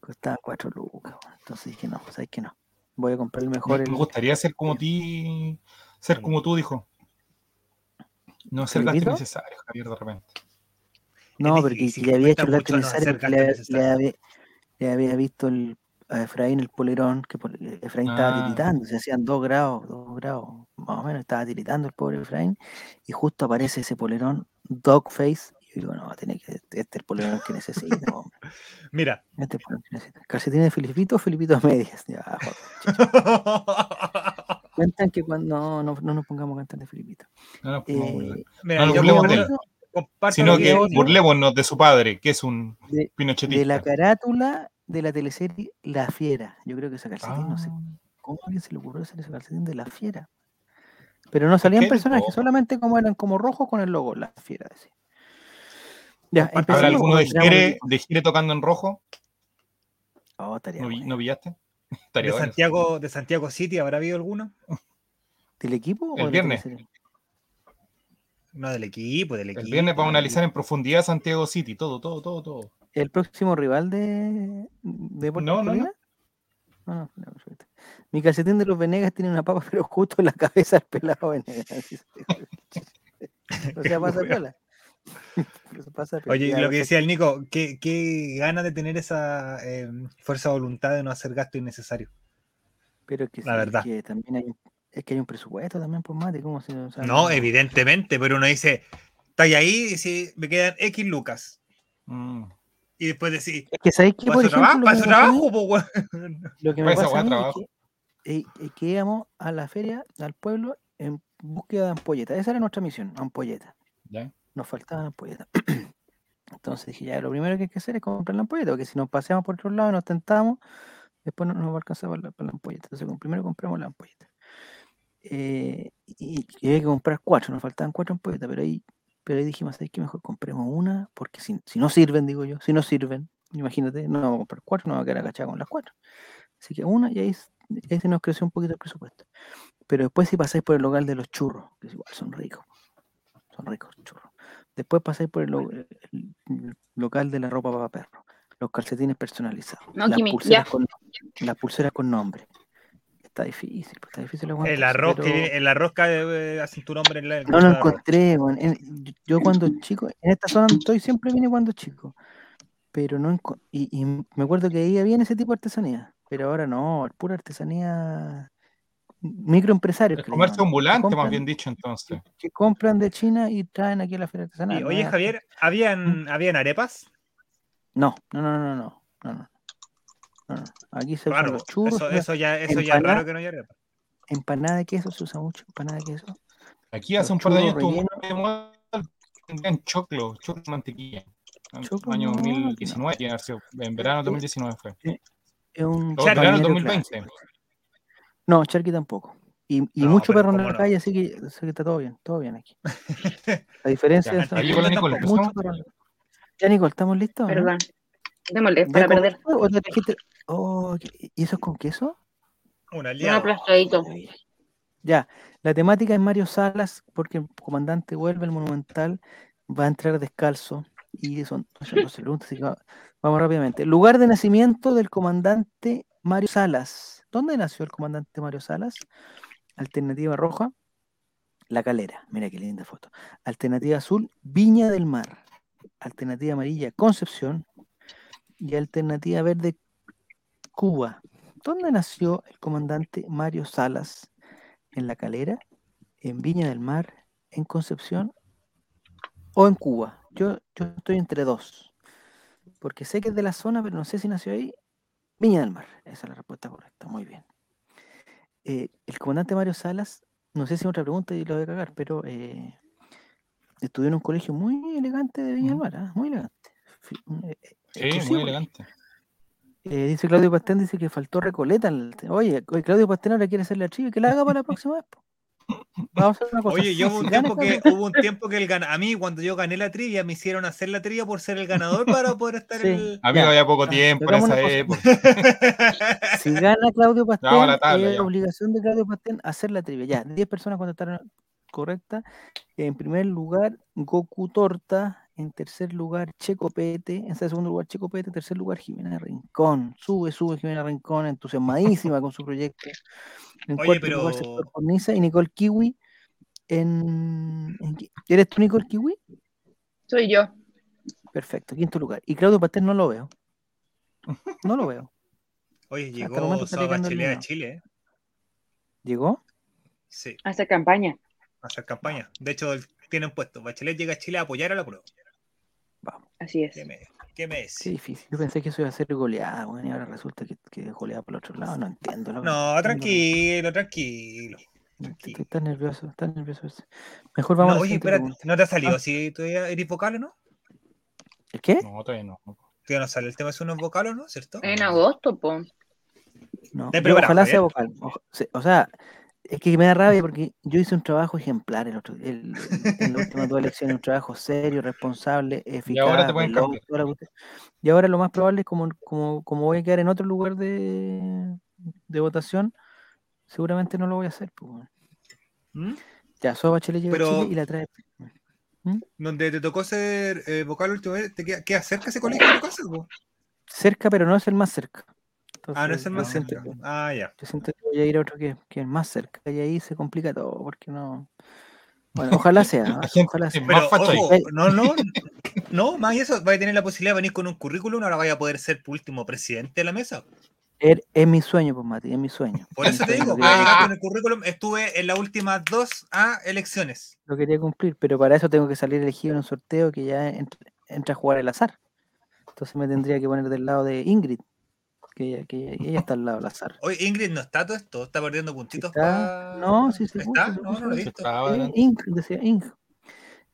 costaban cuatro lucas. Entonces dije, no, sabes que no. Voy a comprar el mejor. me, el- me gustaría ser como ti, ser como tú, dijo. No ser gasto innecesario, Javier, de repente. No, porque difícil, le había hecho el no necesario le, gasto había, le había visto el, a Efraín el polerón, que Efraín estaba Ah. tiritando, se hacían dos grados, dos grados, más o menos, estaba tiritando el pobre Efraín, y justo aparece ese polerón, Dogface, y yo digo, no, tiene que, este es el polerón que necesito, *laughs* hombre, Mira. este es el que necesito. Calcetines de Filipito, Filipito a medias, ya, joder. *laughs* Cuentan que cuando, no, no, no nos pongamos a cantar de Filipito. No nos pongamos. Eh, Mira, yo de Sino que burlémonos de su padre, que es un de, de pinochetista. la carátula de la teleserie La Fiera, yo creo que esa calcetín, no sé Ah, ¿Cómo alguien se le ocurrió hacer ese calcetín de la fiera? Pero no salían de personajes, todo. solamente como eran como rojos con el logo, la fiera. Decía. Ya, ¿Habrá ¿Habrá empecemos alguno de del- de Jere tocando en rojo? Oh, ¿No, vi- bueno. no pillaste? de bueno. Santiago, de Santiago City, ¿habrá habido alguno? ¿Del equipo? El o de viernes. No, del equipo, del equipo. El viernes vamos a analizar en profundidad Santiago City, todo, todo, todo, todo. ¿El próximo rival de, de Puerto No, no, no. Colina? No, no, no, perfecto. Mi calcetín de los Venegas tiene una papa, *laughs* pero justo en la cabeza del pelado Venegas. *laughs* *laughs* o sea, pasa piola. Pasa piola. Oye, lo que decía el Nico, qué, qué ganas de tener esa eh, fuerza de voluntad de no hacer gasto innecesario. Pero es que, la verdad. que también hay un, es que hay un presupuesto también, pues mate, ¿cómo se o sea, No, evidentemente, pero uno dice, está ahí y dice, me quedan X lucas. Mm. Y después decís, Es que sabéis que, ¿para por su trabajo? ejemplo, ¿Para lo su que me pasa a mí- trabajo? Lo que me pasa a weá mí es que, eh, que íbamos a la feria, al pueblo, en búsqueda de ampolletas. Esa era nuestra misión, ampolletas. Nos faltaban ampolletas. *clears throat* Entonces dije, ya, lo primero que hay que hacer es comprar la ampolleta, porque si nos paseamos por otro lado y nos tentamos, después no nos va a alcanzar para la, para la ampolleta. Entonces, primero compramos la ampolleta. Eh, y, había que comprar cuatro, nos faltaban cuatro ampolletas, pero ahí, pero ahí dijimos, ¿sabes qué? Mejor compremos una, porque si, si no sirven, digo yo, si no sirven, imagínate, no vamos a comprar cuatro, no vamos a quedar agachados con las cuatro. Así que una, y ahí, ahí se nos creció un poquito el presupuesto. Pero después si pasáis por el local de los churros, que es igual, son ricos. Son ricos churros. Después pasáis por el, lo- el- el local de la ropa para perro, los calcetines personalizados, No, las, pulseras con, las pulseras con nombre. Está difícil, pues, está difícil El aguantarse, arroz que pero- el arroz que eh, hace tu nombre en la. el no lo encontré. En- yo- cuando chico, en esta zona estoy siempre vine cuando chico, pero no y, y me acuerdo que ahí había ese tipo de artesanía, pero ahora no, pura artesanía microempresarios El comercio llaman, ambulante, más bien dicho, entonces. que, que compran de China y traen aquí a la feria artesanal. Y, oye, Javier, ¿habían, ¿habían arepas? No, no, no, no, no, no, no, no. Aquí se usan Claro, los churros, eso, ya, eso ya es empanada. raro que no haya arepas. empanada de queso, se usa mucho empanada de queso. Aquí hace Los un par de años moda vendían choclo, choclo mantequilla. En Choclo, año no, 2019, tiene que haber sido, en verano del 2019 fue. Es un verano del balneario 2020. clásico. No, charqui tampoco. Y, y No, mucho perro en ¿cómo la no? calle, así que, así que está todo bien, todo bien aquí. *laughs* A diferencia Ya, la en la- Ya, Nicole, ¿estamos listos? no? Démosle, ¿Ya para perder. comiste o te trajiste- Oh, ¿qué- ¿Y eso es con queso? Un Un aplastadito. Ya, la temática es Mario Salas, porque el comandante vuelve, el monumental, va a entrar descalzo. Y son, son 12 preguntas, así que va- vamos rápidamente. Lugar de nacimiento del comandante Mario Salas. ¿Dónde nació el comandante Mario Salas? Alternativa roja, La Calera. Mira qué linda foto. Alternativa azul, Viña del Mar. Alternativa amarilla, Concepción. Y alternativa verde, Cuba. ¿Dónde nació el comandante Mario Salas? ¿En La Calera? ¿En Viña del Mar? ¿En Concepción? ¿O en Cuba? Yo, yo estoy entre dos. Porque sé que es de la zona, pero no sé si nació ahí. Viña del Mar. Esa es la respuesta correcta. Muy bien. Eh, el comandante Mario Salas, no sé si es otra pregunta y lo voy a cagar, pero eh, estudió en un colegio muy elegante de Viña del. Mar. ¿ah? Muy elegante. Sí, muy elegante. Eh, dice Claudio Pastén, dice que faltó Recoleta. en el Oye, oye, Claudio Pastén ahora quiere hacer la trivia, que la haga para la próxima vez. Vamos a hacer una cosa. Oye, yo hubo un, tiempo que, hubo un tiempo que el gana, a mí cuando yo gané la trivia me hicieron hacer la trivia por ser el ganador para poder estar Sí. en el... Amigo, Ya, había poco tiempo en esa época. Si gana Claudio Pastén, a la tabla, es obligación de Claudio Pastén hacer la trivia. Ya, 10 personas contestaron correcta. En primer lugar, Goku Torta. En tercer lugar, Checo Pete. En segundo lugar, Checo Pete. En tercer lugar, Jimena Rincón. Sube, sube Jimena Rincón, entusiasmadísima con su proyecto. En Oye, cuarto pero- lugar, Sector Cornisa. Y Nicole Kiwi en, en qui- ¿Eres tú, Nicole Kiwi? Soy yo. Perfecto, quinto lugar. Y Claudio Pastel no lo veo. No lo veo. Oye, llegó Saba Bachelet a. Chile, ¿eh? ¿Llegó? Sí, a Hacer campaña. a hacer campaña. De hecho, tienen puesto. Bachelet llega a Chile a apoyar a la prueba. Así es. ¿Qué me, qué me decís? Qué difícil. Yo pensé que eso iba a ser goleada, bueno, y ahora resulta que, que es goleada por el otro lado. No entiendo. verdad. No, tranquilo, tranquilo. Tranquilo. tan nervioso, tan nervioso. Mejor vamos No, a oye, espérate, pregunta. ¿no te ha salido Ah. así todavía eres vocal o no? ¿El qué? No, todavía no. Todavía no sale el tema de unos vocal o no, ¿cierto? En agosto, po. No, yo ojalá sea Javier. vocal. O sea, es que me da rabia porque yo hice un trabajo ejemplar el otro, el, en las últimas dos elecciones, un trabajo serio, responsable, eficaz. ahora te pueden veloz, cambiar. toda la cuestión. Y ahora lo más probable es como, como, como voy a quedar en otro lugar de, de votación, seguramente no lo voy a hacer. pues, bueno. ¿Mm? Ya, Soba Bachelet llega Pero- a Chile y la trae. Donde te tocó ser eh, vocal la última vez, ¿te queda, queda cerca ese colegio de tu casa? po? Cerca, pero no es el más cerca. Ah, no Entonces, es el más cerca. Ah, ya. Yo siento que voy a ir a otro que, que es más cerca y ahí se complica todo, porque no. Bueno, *laughs* ojalá sea, ojalá es sea. Pero, ojo, *laughs* no, no, no, más y eso, va a tener la posibilidad de venir con un currículum, ahora vaya a poder ser por último presidente de la mesa. Er- Es, mi sueño, pues Mati, es mi sueño. Por Es eso te digo, lo va a quería- llegar con el currículum, estuve en las últimas dos a elecciones. Lo quería cumplir, pero para eso tengo que salir elegido en un sorteo que ya entra, entra a jugar el azar. Entonces me tendría que poner del lado de Ingrid, que ella, que ella, está al lado del azar. Oye, Ingrid no está todo esto, está perdiendo puntitos. Está- pa- no, sí puso, ¿Está? No, no lo he visto. Estaba Eh, decía Ing.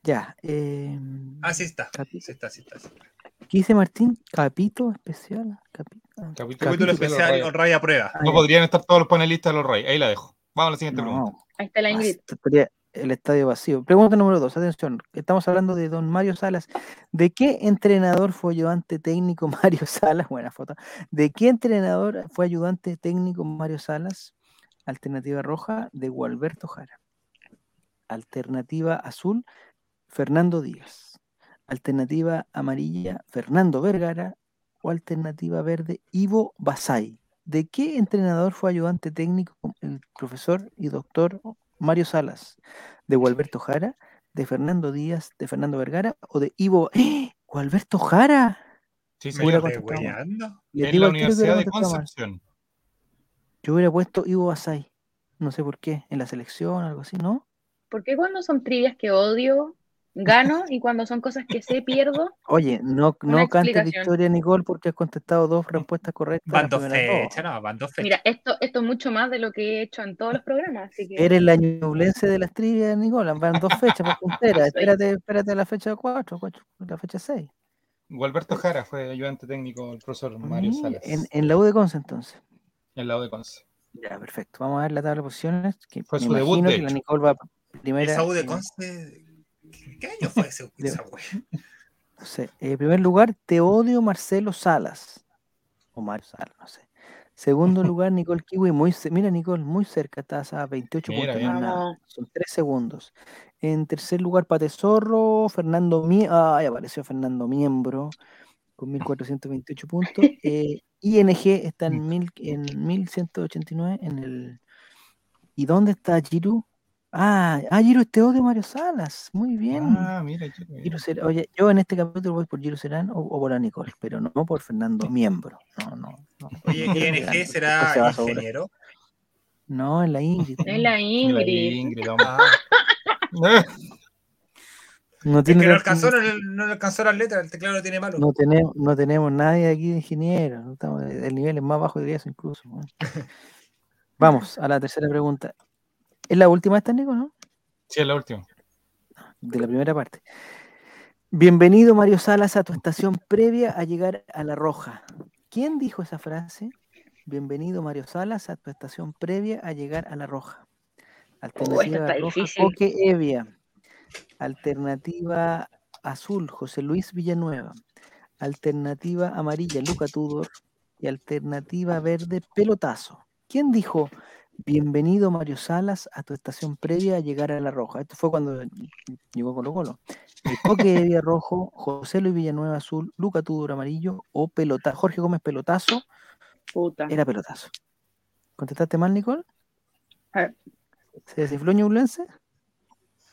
Ya. Eh, Ah, sí está. capi- Sí está, sí está. sí está. ¿Qué dice Martín? Capito especial. Ah, Capítulo Capítulo los especial, rayos. honra y a prueba. ah, No podrían estar todos los panelistas de los Reyes. Ahí la dejo. Vamos a la siguiente pregunta. No, Ahí está la Ah, Ingrid. estaría el estadio vacío. Pregunta número dos, atención. Estamos hablando de don Mario Salas. ¿De qué entrenador fue ayudante técnico *laughs* Mario Salas? Buena foto. ¿De qué entrenador fue ayudante técnico Mario Salas? Alternativa roja de Gualberto Jara. Alternativa azul, Fernando Díaz. Alternativa amarilla, Fernando Vergara. O alternativa verde, Ivo Basay. ¿De qué entrenador fue ayudante técnico el profesor y doctor Mario Salas? ¿De Gualberto Jara? ¿De Fernando Díaz? ¿De Fernando Vergara? ¿O de Ivo? ¡Eh! ¿Gualberto Jara? Sí, Me hubiera En la Universidad de. Concepción. Yo hubiera puesto Ivo Basay. No sé por qué. En la selección, algo así, ¿no? ¿Por qué cuando son trivias que odio, gano y cuando son cosas que sé, pierdo? Oye, no, no cantes victoria, Nicole, porque has contestado dos respuestas correctas. Van dos fechas, no, van dos fechas. Mira, esto, esto es mucho más de lo que he hecho en todos los programas, así que Eres la ñublense de las trivias, Nicole. Van dos fechas por puntera. *laughs* Soy. Espérate, espérate a la fecha 4, la fecha 6. Gualberto Jara fue ayudante técnico del profesor Mario Salas. En, en la U de Conce, entonces. En el lado de Conce. Ya, perfecto. Vamos a ver la tabla de posiciones. Que Fue me su debut, de que la. Nicole va primera. Esa U de Conce. ¿Qué año fue ese, De- esa? No sé. En primer lugar, Teodio Marcelo Salas. O Mario Salas, no sé. Segundo *laughs* lugar, Nicole Kiwi. Muy, mira, Nicole, muy cerca. Estás a 28 Mira, puntos. es nada. Son 3 segundos. En tercer lugar, Pate Zorro. Fernando Miembro. Ay, apareció Fernando Miembro. Con 1428 puntos. *laughs* Eh, ING está en, mil, en 1189. En el... ¿Y dónde está Giru? Ah, ah, Giru es Teodio Mario Salas. Muy bien. Ah, mira. Giro Serán- Oye, yo en este capítulo voy por Giro Serán o, o por la Nicole, pero no por Fernando Miembro. No, no, no. *laughs* Oye, *laughs* ING será se va a sobrar. ingeniero. No, en la Ingrid. es la Ingrid. Ingrid, *laughs* No es tiene que no alcanzó, no, no le alcanzó las letras, el teclado lo tiene malo. no tenemos, no tenemos nadie aquí de ingeniero. no estamos- el nivel es más bajo de eso incluso. ¿no? Vamos a la tercera pregunta. Es la última esta, Nico, ¿no? Sí, es la última. De la primera parte. Bienvenido, Mario Salas, a tu estación previa a llegar a La Roja. ¿Quién dijo esa frase? Bienvenido, Mario Salas, a tu estación previa a llegar a La Roja. Alternativa está roja, difícil. Coque Evia. Alternativa azul, José Luis Villanueva. Alternativa amarilla, Luca Tudor. Y alternativa verde, Pelotazo. ¿Quién dijo bienvenido Mario Salas a tu estación previa a llegar a La Roja? Esto fue cuando llegó Colo Colo. El Coque Evia rojo, José Luis Villanueva azul, Luca Tudor amarillo o Pelota, Jorge Gómez Pelotazo Puta. era Pelotazo. ¿Contestaste mal, Nicole? A ver. ¿Se desinfló Ñublense?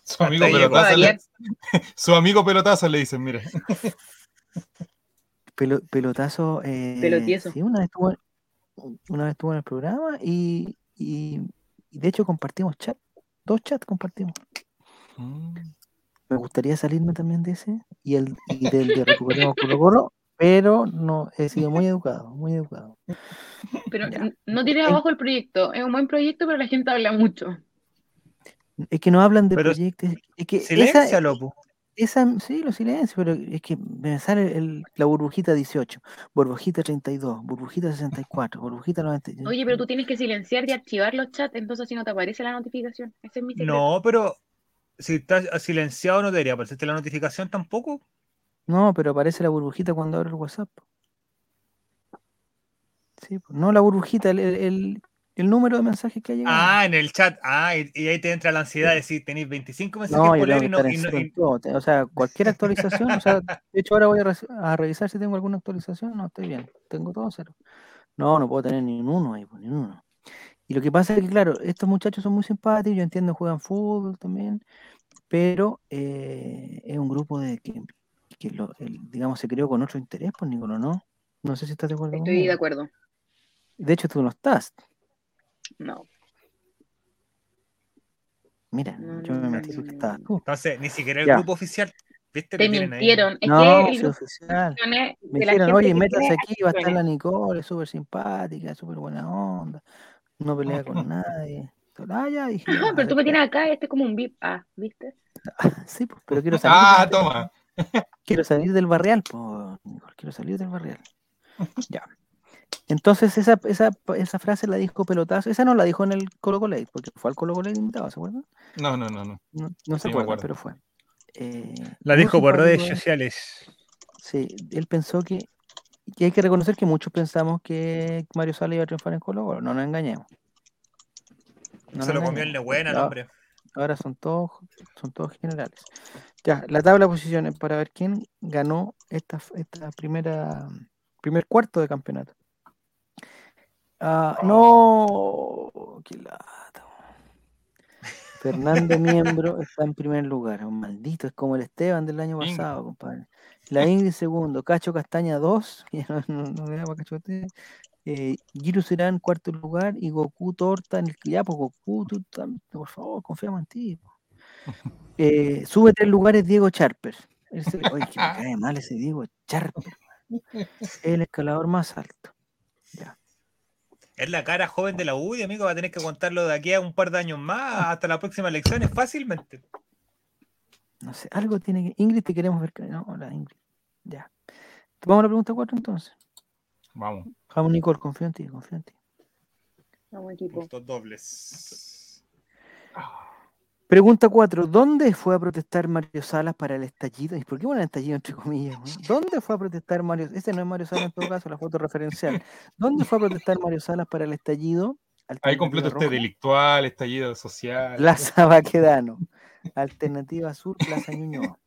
Su amigo pelotazo. le-. *laughs* Su amigo pelotazo le dicen, mira. *laughs* Pelo- pelotazo. eh, Pelotieso. Sí, una vez estuvo, una vez estuvo en el programa y, y, y de hecho compartimos chat. Dos chats compartimos. Mm. Me gustaría salirme también de ese y el y del de Recuperemos Colo Colo, pero no, he sido muy educado, muy educado. Pero Ya. no tires En- abajo el proyecto. Es un buen proyecto, pero la gente habla mucho. Es que no hablan de Pero proyectos. Es que esa. Esa, sí, lo silencio, pero es que me sale el- la burbujita 18, burbujita 32, burbujita 64, burbujita 90. Oye, pero tú tienes que silenciar y archivar los chats, entonces así no te aparece la notificación. Ese es mi secreto. No, pero si estás silenciado no debería aparecerte la notificación tampoco. No, pero aparece la burbujita cuando abro el WhatsApp. Sí, pues, no la burbujita, el, el- el- el número de mensajes que ha llegado. Ah, en el chat. Ah, y, y ahí te entra la ansiedad de decir, tenéis 25 mensajes No, por leer y no, y no- O sea, cualquier actualización, o sea, de hecho ahora voy a, re- a revisar si tengo alguna actualización. No, estoy bien, tengo todo cero. No, no puedo tener ni un uno ahí, pues, ni un uno. Y lo que pasa es que, claro, estos muchachos son muy simpáticos, yo entiendo, juegan fútbol también, pero eh, es un grupo de que, que lo- el- digamos, se creó con otro interés, pues, Nicolás, ¿no? No sé si estás de acuerdo Estoy de acuerdo. De hecho, tú no estás. No. Mira, No, yo no, me no, metí no, estabas no. tú. Entonces, ni siquiera el Ya. grupo oficial. ¿Viste? Te mintieron. Es que No, el sí, grupo oficial. Me dijeron, oye, que métase aquí, va a estar la. Nicole, es súper simpática, es súper buena onda, no pelea con *laughs* nadie. Ah, ya, dije, Ajá, ya, pero tú me tienes acá, este es como un VIP. Ah, ¿viste? *laughs* Sí, pues, pero quiero *laughs* salir, Ah, toma. quiero salir del barrial, pues, Nicole, quiero salir del barrial. Ya. Entonces, esa, esa, esa frase la dijo Pelotazo, esa no la dijo en el Colo Colo, porque fue al Colo Colo invitado, ¿se acuerdan? No, no, no, no. No, no se Sí, acuerdan, pero fue. Eh, La dijo por redes sociales. Sí, él pensó que, que hay que reconocer que muchos pensamos que Mario Sala iba a triunfar en Colo Colo, no nos engañemos. No Se nos lo comió el engañemos. Nebuena, el hombre. Ahora son todos, son todos generales. Ya, la tabla de posiciones para ver quién ganó esta, esta primera primer cuarto de campeonato. Ah, no, qué lata. *laughs* Fernando Miembro está en primer lugar. Un maldito, es como el Esteban del año pasado, compadre. La Ingrid segundo, Cacho Castaña 2, *laughs* no, no, no Cachote. Eh, Giru Serán cuarto lugar y Goku Torta en el ya, pues Goku, tú por favor, confiamos en ti. Eh, sube tres lugares Diego Charper. Ese- oye, que me *laughs* cae mal ese Diego Charper. El escalador más alto. Ya. Es la cara joven de la UDI, amigo. Va a tener que contarlo de aquí a un par de años más, hasta las próximas elecciones, fácilmente. No sé, algo tiene que. Ingrid, te queremos ver. No, la Ingrid. Ya. Vamos a la pregunta 4 entonces. Vamos. Vamos, Nicole, confío en ti, confío en ti. Vamos, equipo. Puntos dobles. Pregunta 4. ¿Dónde fue a protestar Mario Salas para el estallido? ¿Y por qué bueno el estallido entre comillas? ¿Dónde fue a protestar Mario? Este no es Mario Salas en todo caso, la foto referencial. ¿Dónde fue a protestar Mario Salas para el estallido? Ahí usted roja, delictual, estallido social. Plaza Baquedano. Alternativa Sur, Plaza Ñuñoa.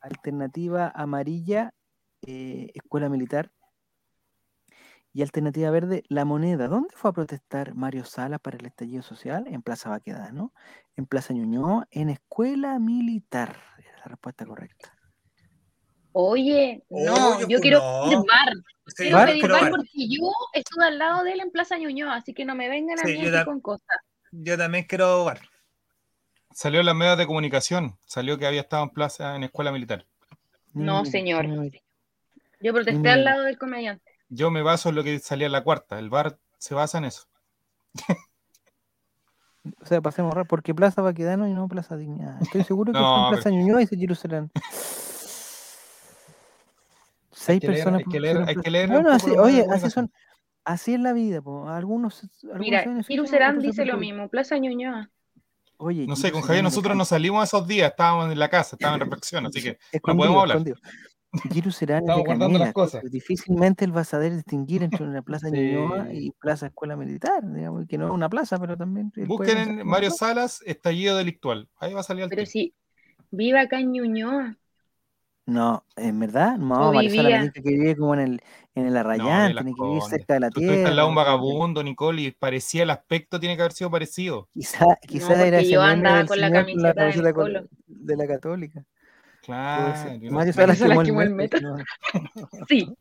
Alternativa Amarilla, eh, Escuela Militar. Y Alternativa Verde, La Moneda. ¿Dónde fue a protestar Mario Sala para el estallido social? En Plaza Baquedano, en Plaza Ñuñoa, en Escuela Militar. Era la respuesta correcta. Oye, no, Oye, yo quiero no. pedir bar. Sí, Quiero Bar, pedir bar bar. porque yo estuve al lado de él en Plaza Ñuñoa, así que no me vengan a mí aquí con cosas. Yo también quiero bar. Salió en los medios de comunicación. Salió que había estado en plaza en escuela militar. No, señor. Yo protesté al lado del comediante. Yo me baso en lo que salía en la cuarta. El bar se basa en eso. O sea, pasemos rápido, porque Plaza Baquedano y no Plaza Dignidad. Estoy seguro que *laughs* No, fue en pero- Plaza Ñuñoa y se Jerusalén. Seis que leer- personas. hay que leer- fueron hay que pro- leer un Bueno, poco así, los medios de oye, así son. Así es la vida, po. Algunos. algunos Mira, se dice lo mismo, Plaza Ñuñoa. Oye, No sé, con Javier nosotros encanta- no salimos esos días. Estábamos en la casa, estábamos en reflexión, así que *laughs* no podemos hablar. escondido. Giru Serán es de las cosas. Difícilmente él va a saber distinguir entre una plaza Sí. Ñuñoa y plaza Escuela Militar, digamos, que no es una plaza, pero también. Busquen en Mario. Salas, estallido delictual. Ahí va a salir el Pero si vive acá en Ñuñoa. No, en verdad, no, Mario Sala me vivía. dice que vive como en el, en el Arrayán, de Las tiene que vivir cerca de la Tú tierra. al lado de un no vagabundo, Nicole, y parecía el aspecto, tiene que haber sido parecido. Quizá, quizá porque era ese yo andaba con la la camiseta con- Colo. de la Católica. Claro. Mario Salas quemó el quemó no. *laughs* Sí.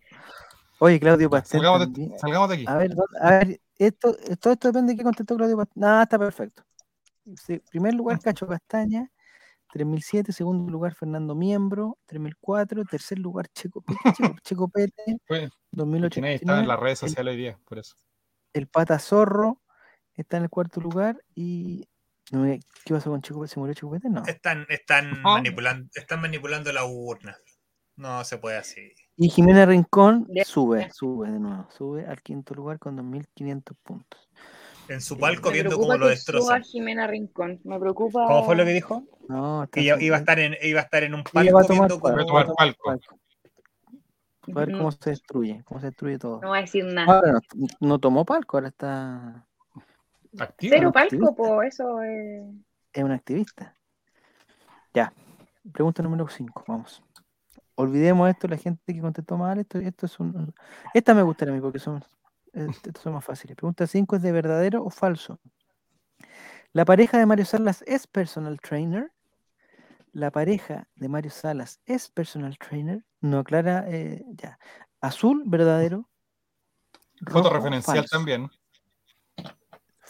Oye, Claudio Pastel. Salgamos de, también. salgamos de aquí. A ver, ¿dó- a ver, esto, todo esto depende de qué contestó Claudio Pastel. Nada, está perfecto. Sí, primer lugar, Cacho Castaña. 3007, segundo lugar, Fernando Miembro, 3004, tercer lugar, Checo, Checo, *laughs* Checo Pete, porque 2008. nadie estaba en las redes sociales hoy día, por eso. el Pata Zorro está en el cuarto lugar y no ¿qué pasó con Chico? ¿Se murió Chico Pete? No. Están, están, No. manipulando, están manipulando la urna. No se puede así. Y Jimena Rincón sube, sube de nuevo, sube al quinto lugar con 2.500 puntos. En su palco Me viendo cómo lo destrozan. Jimena Rincón. Me preocupa. ¿Cómo fue lo que dijo? No, Que iba, iba a estar en, iba a estar en un palco tomar viendo palco, cómo. tomar palco. palco. A ver cómo se destruye, cómo se destruye todo. no va a decir nada. Ahora no, no tomó palco, ahora está. Activa. Cero palco, po, eso es. Es un activista. Ya. Pregunta número 5, vamos. Olvidemos esto, la gente que contestó mal, esto, esto es un. Esta me gusta a mí porque son, estos son más fáciles. Pregunta 5 es de verdadero o falso. La pareja de Mario Salas es personal trainer. La pareja de Mario Salas es personal trainer. No aclara eh, ya. Azul, verdadero. Foto referencial falso. también.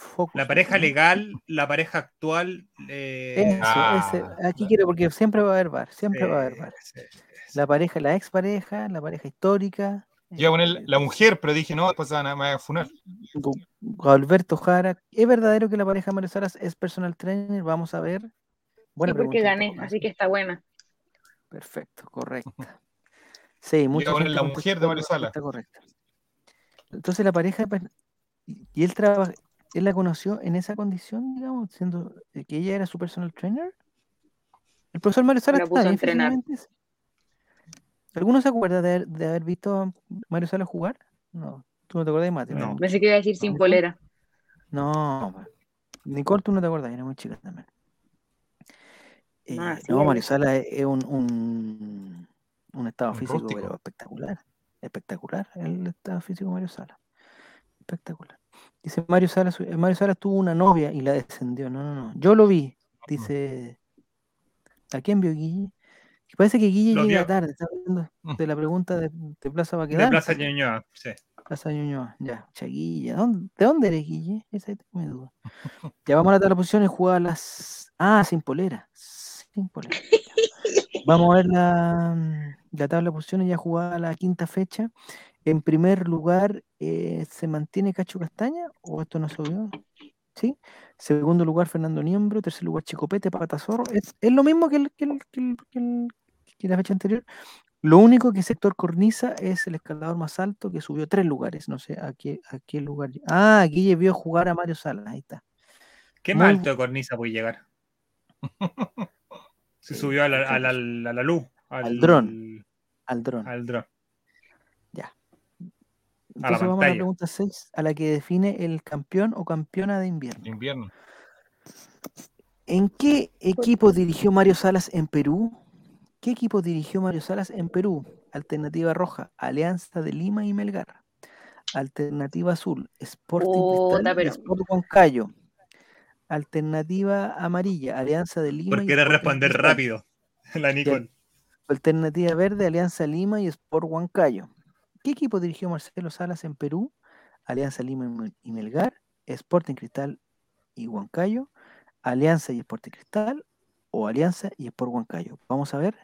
Focus, La pareja legal, la pareja actual. eh, Eso, Ah, ese, aquí quiero, porque siempre va a haber bar, siempre va a haber bar. La pareja, la expareja, la pareja histórica. Iba a poner eh, la mujer, pero dije, no, después se van a, me van a funar. Alberto Jara. ¿Es verdadero que la pareja de Mario Salas es personal trainer? Vamos a ver. Buena sí, porque gané, así que está buena. Perfecto, correcta. Sí, gente la mujer de Mario Salas. respuesta correcta. Entonces la pareja, pues, y él trabaja, él la conoció en esa condición, digamos, siendo eh, que ella era su personal trainer. El profesor Mario Salas puso a entrenar. ¿Alguno se acuerda de haber, de haber visto a Mario Salas jugar? No, tú no te acuerdas de Mate. No. Pensé que iba a decir sin No. polera. No. Nicole, tú no te acuerdas, era muy chica también. Eh, Ah, sí, no, Mario. Sala es es un, un, un estado Un físico, pero espectacular. Espectacular el estado físico de Mario Sala. Espectacular. Dice Mario Sala, su- Mario Sala tuvo una novia y la descendió. No, no, no. Yo lo vi. Dice. ¿A quién vio Guille? Y parece que Guille Lo llega vio. tarde. Está hablando de la pregunta de, de Plaza De Baquedano. Plaza Ñuñoa, sí. Plaza Ñuñoa, ya, Chaguilla. ¿Dónde- ¿De dónde eres, Guille? Esa tengo mi duda. *laughs* Ya vamos a la tabla de posiciones, jugaba a las. Ah, sin polera. Sin polera. ya. *laughs* Vamos a ver la, la tabla de posiciones, ya jugada la quinta fecha. En primer lugar, eh, ¿se mantiene Cacho Castaña o esto no se vio? ¿Sí? Segundo lugar, Fernando Niembro. Tercer lugar, Chicopete, Patazorro. Es, es lo mismo que, el- que, el- que el- que el- que la fecha anterior. Lo único que sector cornisa es el escalador más alto que subió tres lugares. No sé a qué, a qué lugar. Ah, Guille vio jugar a Mario Salas. Ahí está. ¿Qué más alto de cornisa puede llegar? *laughs* Se subió a la, a la- a la luz. Al, dron. Al dron. Al dron. Entonces vamos a la pregunta 6, a la que define el campeón o campeona de invierno. de invierno. ¿En qué equipo dirigió Mario Salas en Perú? ¿Qué equipo dirigió Mario Salas en Perú? Alternativa roja, Alianza de Lima y Melgar. Alternativa azul, Sporting Cristal pero- Sport Huancayo. Alternativa amarilla, Alianza de Lima Porque y quiere responder Cristal. rápido. *laughs* La Nicole. Alternativa verde, Alianza Lima y Sport Huancayo. ¿Qué equipo dirigió Marcelo Salas en Perú? Alianza Lima y Mel- y Melgar, Sporting Cristal y Huancayo, Alianza y Sporting Cristal o Alianza y Sport Huancayo. Vamos a ver.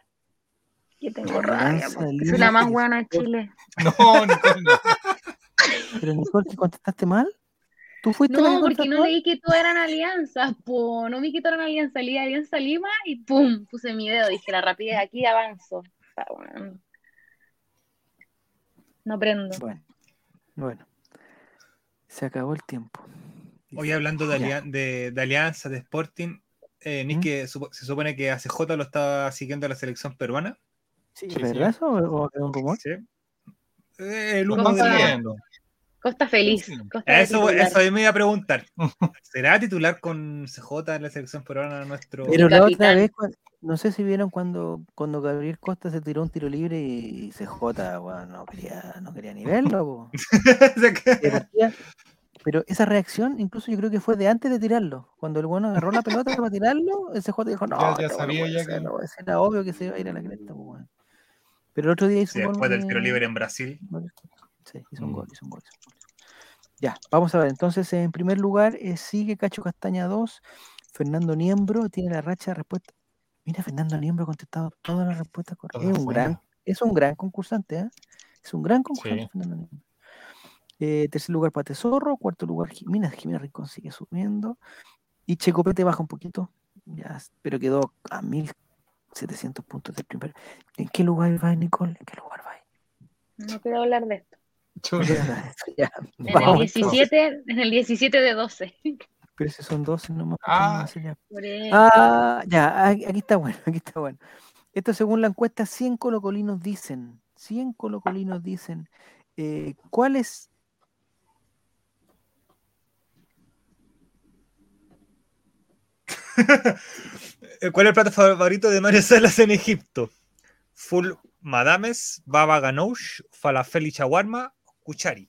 Que tengo rabia, Alianza po. Lima Soy la más buena de Sport- Chile. *laughs* No, Nicole, no. *laughs* Pero Nicole, ¿que contestaste mal? ¿Tú fuiste No, que porque no leí que todas eran alianzas, po. No vi que todas eran alianzas. Leí Alianza Lima y pum, puse mi dedo. Dije, la rapidez aquí avanzo. Está bueno. No prendo. Bueno, bueno. Se acabó el tiempo. Hoy hablando de, Ya. alia- de, de alianza, de Sporting, eh, ni ¿Mm? que supo- se supone que ACJ lo estaba siguiendo a la selección peruana. Sí, Sí, ¿Es verdad sí. eso o o es un rumor? Sí. Eh, el humo. Costa feliz. Costa Eso, eso ahí me iba a preguntar. *laughs* ¿Será titular con CJ en la selección peruana nuestro? Pero la otra vez, no sé si vieron cuando, cuando Gabriel Costa se tiró un tiro libre y CJ, bueno, no quería, no quería ni verlo. *laughs* Pero esa reacción, incluso yo creo que fue de antes de tirarlo. Cuando el bueno agarró la pelota para tirarlo, ese jugador dijo, no, Ya- ya este sabía ya ser, que- no era obvio que se iba a ir a la cresta, pues, weón. Pero el otro día hizo Sí, un gol después del tiro libre en Brasil. Sí, hizo un Mm. gol, hizo un gol. hizo un gol. Ya, vamos a ver. Entonces, en primer lugar, eh, sigue Cacho Castaña 2. Fernando Niembro tiene la racha de respuesta. Mira, Fernando Niembro ha contestado todas las respuestas correctas. Es un gran, es un gran concursante, ¿eh? Es un gran concursante, Sí. Fernando Niembro. Eh, tercer lugar, Pate Zorro. Cuarto lugar, Jimena, Jimena Rincón sigue subiendo. Y Checopete baja un poquito, ya, pero quedó a 1700 puntos del primer. ¿En qué lugar va, Nicole? ¿En qué lugar va? No quiero hablar de esto. Chuta. *laughs* Ya, En el vamos, 17, en el 17 de 12. Pero si son 12 nomás. Ah. ¿cómo va a ser ya? Ah, ya, aquí está bueno, aquí está bueno. Esto según la encuesta, 100 colocolinos dicen, 100 colocolinos dicen, eh, ¿cuál es? *laughs* ¿Cuál es el plato favorito de Mario Salas en Egipto? Full Madames, Baba Ganoush, Falafel y Shawarma, Kuchari.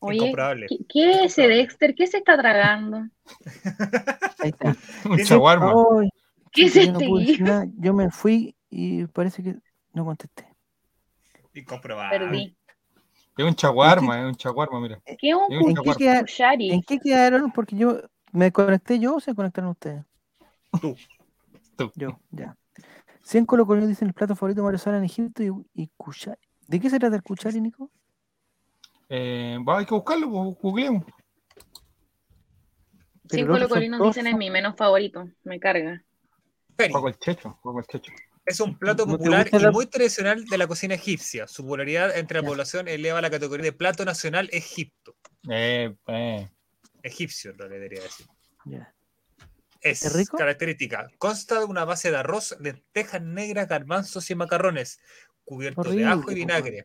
Oye, incomprobable. ¿qué, qué es ese Dexter? ¿Qué se está tragando? *laughs* Ahí está. Un chaguarma. ¿Qué es yo no este decir nada, Yo me fui y parece que no contesté. Incomprobable. Perdí. Es un chaguarma, es un chaguarma, mira. ¿Qué es un Es un ¿En qué, chaguarma. queda- cuchari? ¿En qué quedaron? Porque yo me conecté yo o se conectaron ustedes. Tú. Tú. Yo, ya. 100 colocolinos dicen el plato favorito de Mario Sala en Egipto y, y cuchari. ¿De qué se trata el cuchari, Nico? Eh, va, hay que buscarlo, pues, googleemos. Cinco colocolinos todos dicen es mi menos favorito. Me carga. Juego el checho, juego el checho. Es un plato ¿No te popular y la- muy tradicional de la cocina egipcia. Su popularidad entre la población eleva la categoría de plato nacional Egipto. Eh, eh. Egipcio, lo que debería decir. ¿Es rico? característica. Consta de una base de arroz, lentejas negras, garbanzos y macarrones, cubiertos de ajo y vinagre.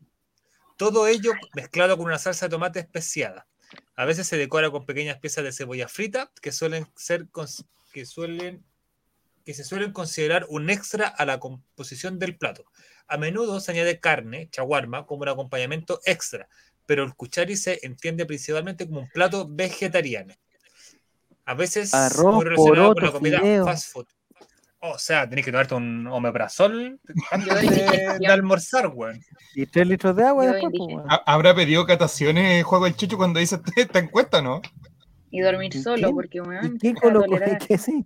Todo ello mezclado con una salsa de tomate especiada. A veces se decora con pequeñas piezas de cebolla frita que suelen ser que suelen que se suelen considerar un extra a la composición del plato. A menudo se añade carne, chaguarma, como un acompañamiento extra, pero el cuchari se entiende principalmente como un plato vegetariano. A veces Arroz, muy relacionado con la comida fideo. fast food. O sea, tenés que tomarte un omeprazol antes de, almorzar, weón. Y 3 litros de agua Yo después, weón. Ha- ¿Habrá pedido cataciones Juego el Checho cuando hice esta encuesta, no? Y dormir ¿Y solo, qué? porque weón, ¿Y qué, *laughs* sí?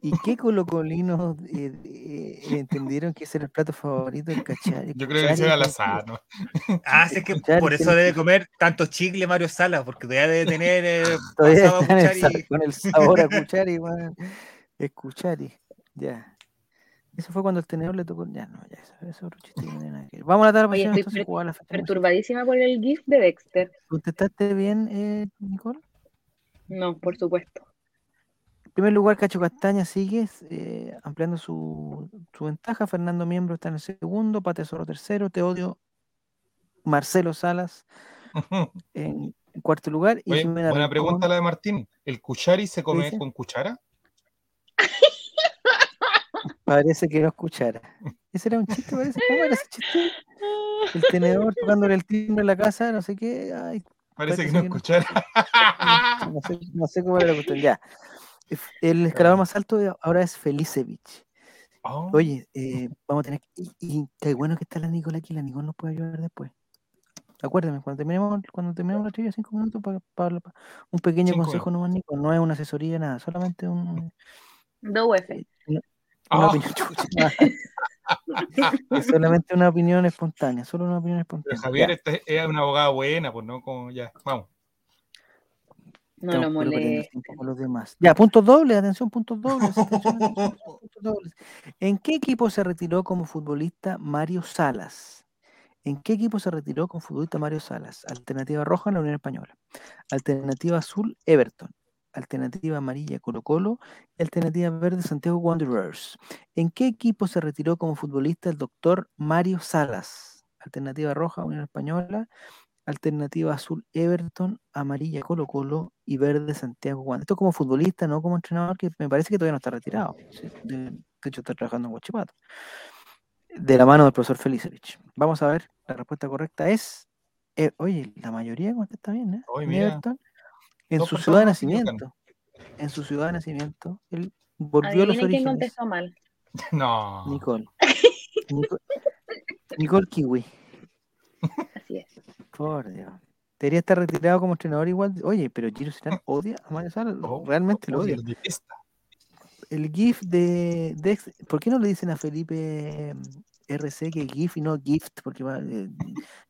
¿Y qué colocolinos eh, eh, entendieron que ese era el plato favorito del cachari? Yo creo que ese era al con- azar, ¿no? Ah, sí, es que por eso debe que- comer tanto chicle Mario Salas, porque todavía debe tener eh, *laughs* Todavía pasado a el cuchari. con el sabor a cuchari, weón. Es cuchari, ya. Eso fue cuando el tenedor le tocó. Ya, no, ya, eso, eso es otro chiste que no tiene nada que ver. Vamos a la tabla Oye, estoy entonces per-. Perturbadísima por el GIF de Dexter. ¿Contestaste bien, eh, Nicole? No, por supuesto. En primer lugar, Cacho Castaña sigue eh, ampliando su, su ventaja. Fernando Miembro está en el segundo. Pate Zorro tercero. Te odio. Marcelo Salas en, *laughs* en cuarto lugar. Y Oye, buena Rincón- pregunta la de Martín. ¿El cuchari se come con cuchara? *laughs* Parece que no escuchara. Ese era un chiste, parece. ¿Cómo era ese chiste? El tenedor tocándole el timbre en la casa, no sé qué. Ay, Parece que no que escuchara. *laughs* no, sé, no sé cómo era la cuestión. Ya. El escalador más alto ahora es Felicevich. Oh, Oye, eh, vamos a tener que. Y, y qué bueno que está la Nicole aquí. La Nicole nos puede ayudar después. Acuérdame, cuando terminemos, cuando terminemos la trivia, cinco minutos para, un pequeño Cinco consejo nomás, Nico. No es una asesoría, nada, solamente un, Dos UF. Una Oh. opinión. chucha. *laughs* es solamente una opinión espontánea, solo una opinión pero espontánea. Javier Ya, este es una abogada buena, pues no como ya. Vamos. No estamos lo con los demás. Ya, puntos dobles, atención, puntos dobles. *laughs* atención, atención, puntos dobles. ¿En qué equipo se retiró como futbolista Mario Salas? ¿En qué equipo se retiró como futbolista Mario Salas? Alternativa roja, la Unión Española. Alternativa azul, Everton. Alternativa amarilla, Colo Colo. y Alternativa verde, Santiago Wanderers. ¿En qué equipo se retiró como futbolista el doctor Mario Salas? Alternativa roja, Unión Española. Alternativa azul, Everton. Amarilla, Colo Colo. Y verde, Santiago Wanderers. Esto como futbolista, no como entrenador, que me parece que todavía no está retirado. De, hecho, está trabajando en Huachipato. De la mano del profesor Felicevich. Vamos a ver, la respuesta correcta es eh, oye, la mayoría contesta bien, ¿eh? En mira. Everton, en su ciudad de nacimiento. En su ciudad de nacimiento, él volvió a los Adivinen quién orígenes. contestó mal. *laughs* No. Nicole. *laughs* Nico- Nicole Kiwi. Así es. Por Dios. Debería estar retirado como entrenador igual. Oye, pero Giro Serán odia a Mario Salas. Oh, Realmente lo odia. detesta. El GIF de, Dex, ¿por qué no le dicen a Felipe RC que GIF y no GIFT? Porque va, eh,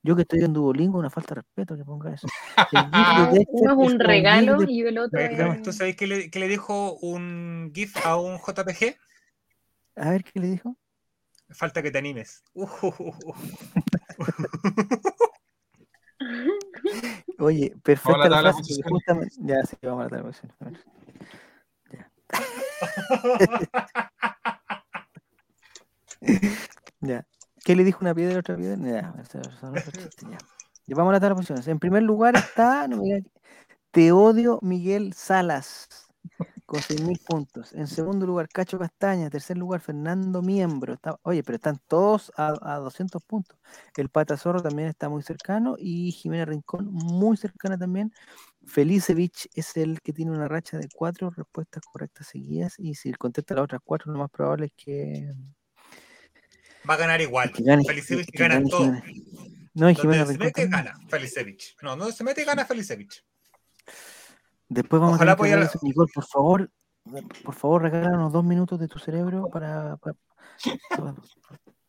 yo que estoy en Duolingo, una falta de respeto que ponga eso. El *laughs* GIF de Dexter uno es un regalo de- y el otro es... ¿Tú sabéis qué le, qué le dijo un GIF a un JPG? A ver qué le dijo. Falta que te animes. Uh, *laughs* Oye, perfecta la frase. justamente- Ya, sí, vamos a la tabla posicional. *laughs* Ya. ¿Qué le dijo una piedra a otra piedra? Ya, son *laughs* chistes, ya. Vamos a posiciones. En primer lugar está, no Te odio Miguel Salas, con 6.000 puntos. En segundo lugar, Cacho Castaña. Tercer lugar, Fernando Miembro. Está- oye, pero están todos a, a 200 puntos. El Pata Zorro también está muy cercano y Jimena Rincón muy cercana también. Felicevich es el que tiene una racha de cuatro respuestas correctas seguidas y si contesta las otras cuatro, lo más probable es que, Va a ganar igual. gane. Felicevich gana gane todo. No, Donde se mete, gana Felicevich. No, no se mete, gana Felicevich. Después vamos Ojalá a tener que por favor, por favor, regálanos dos minutos de tu cerebro para, para, para-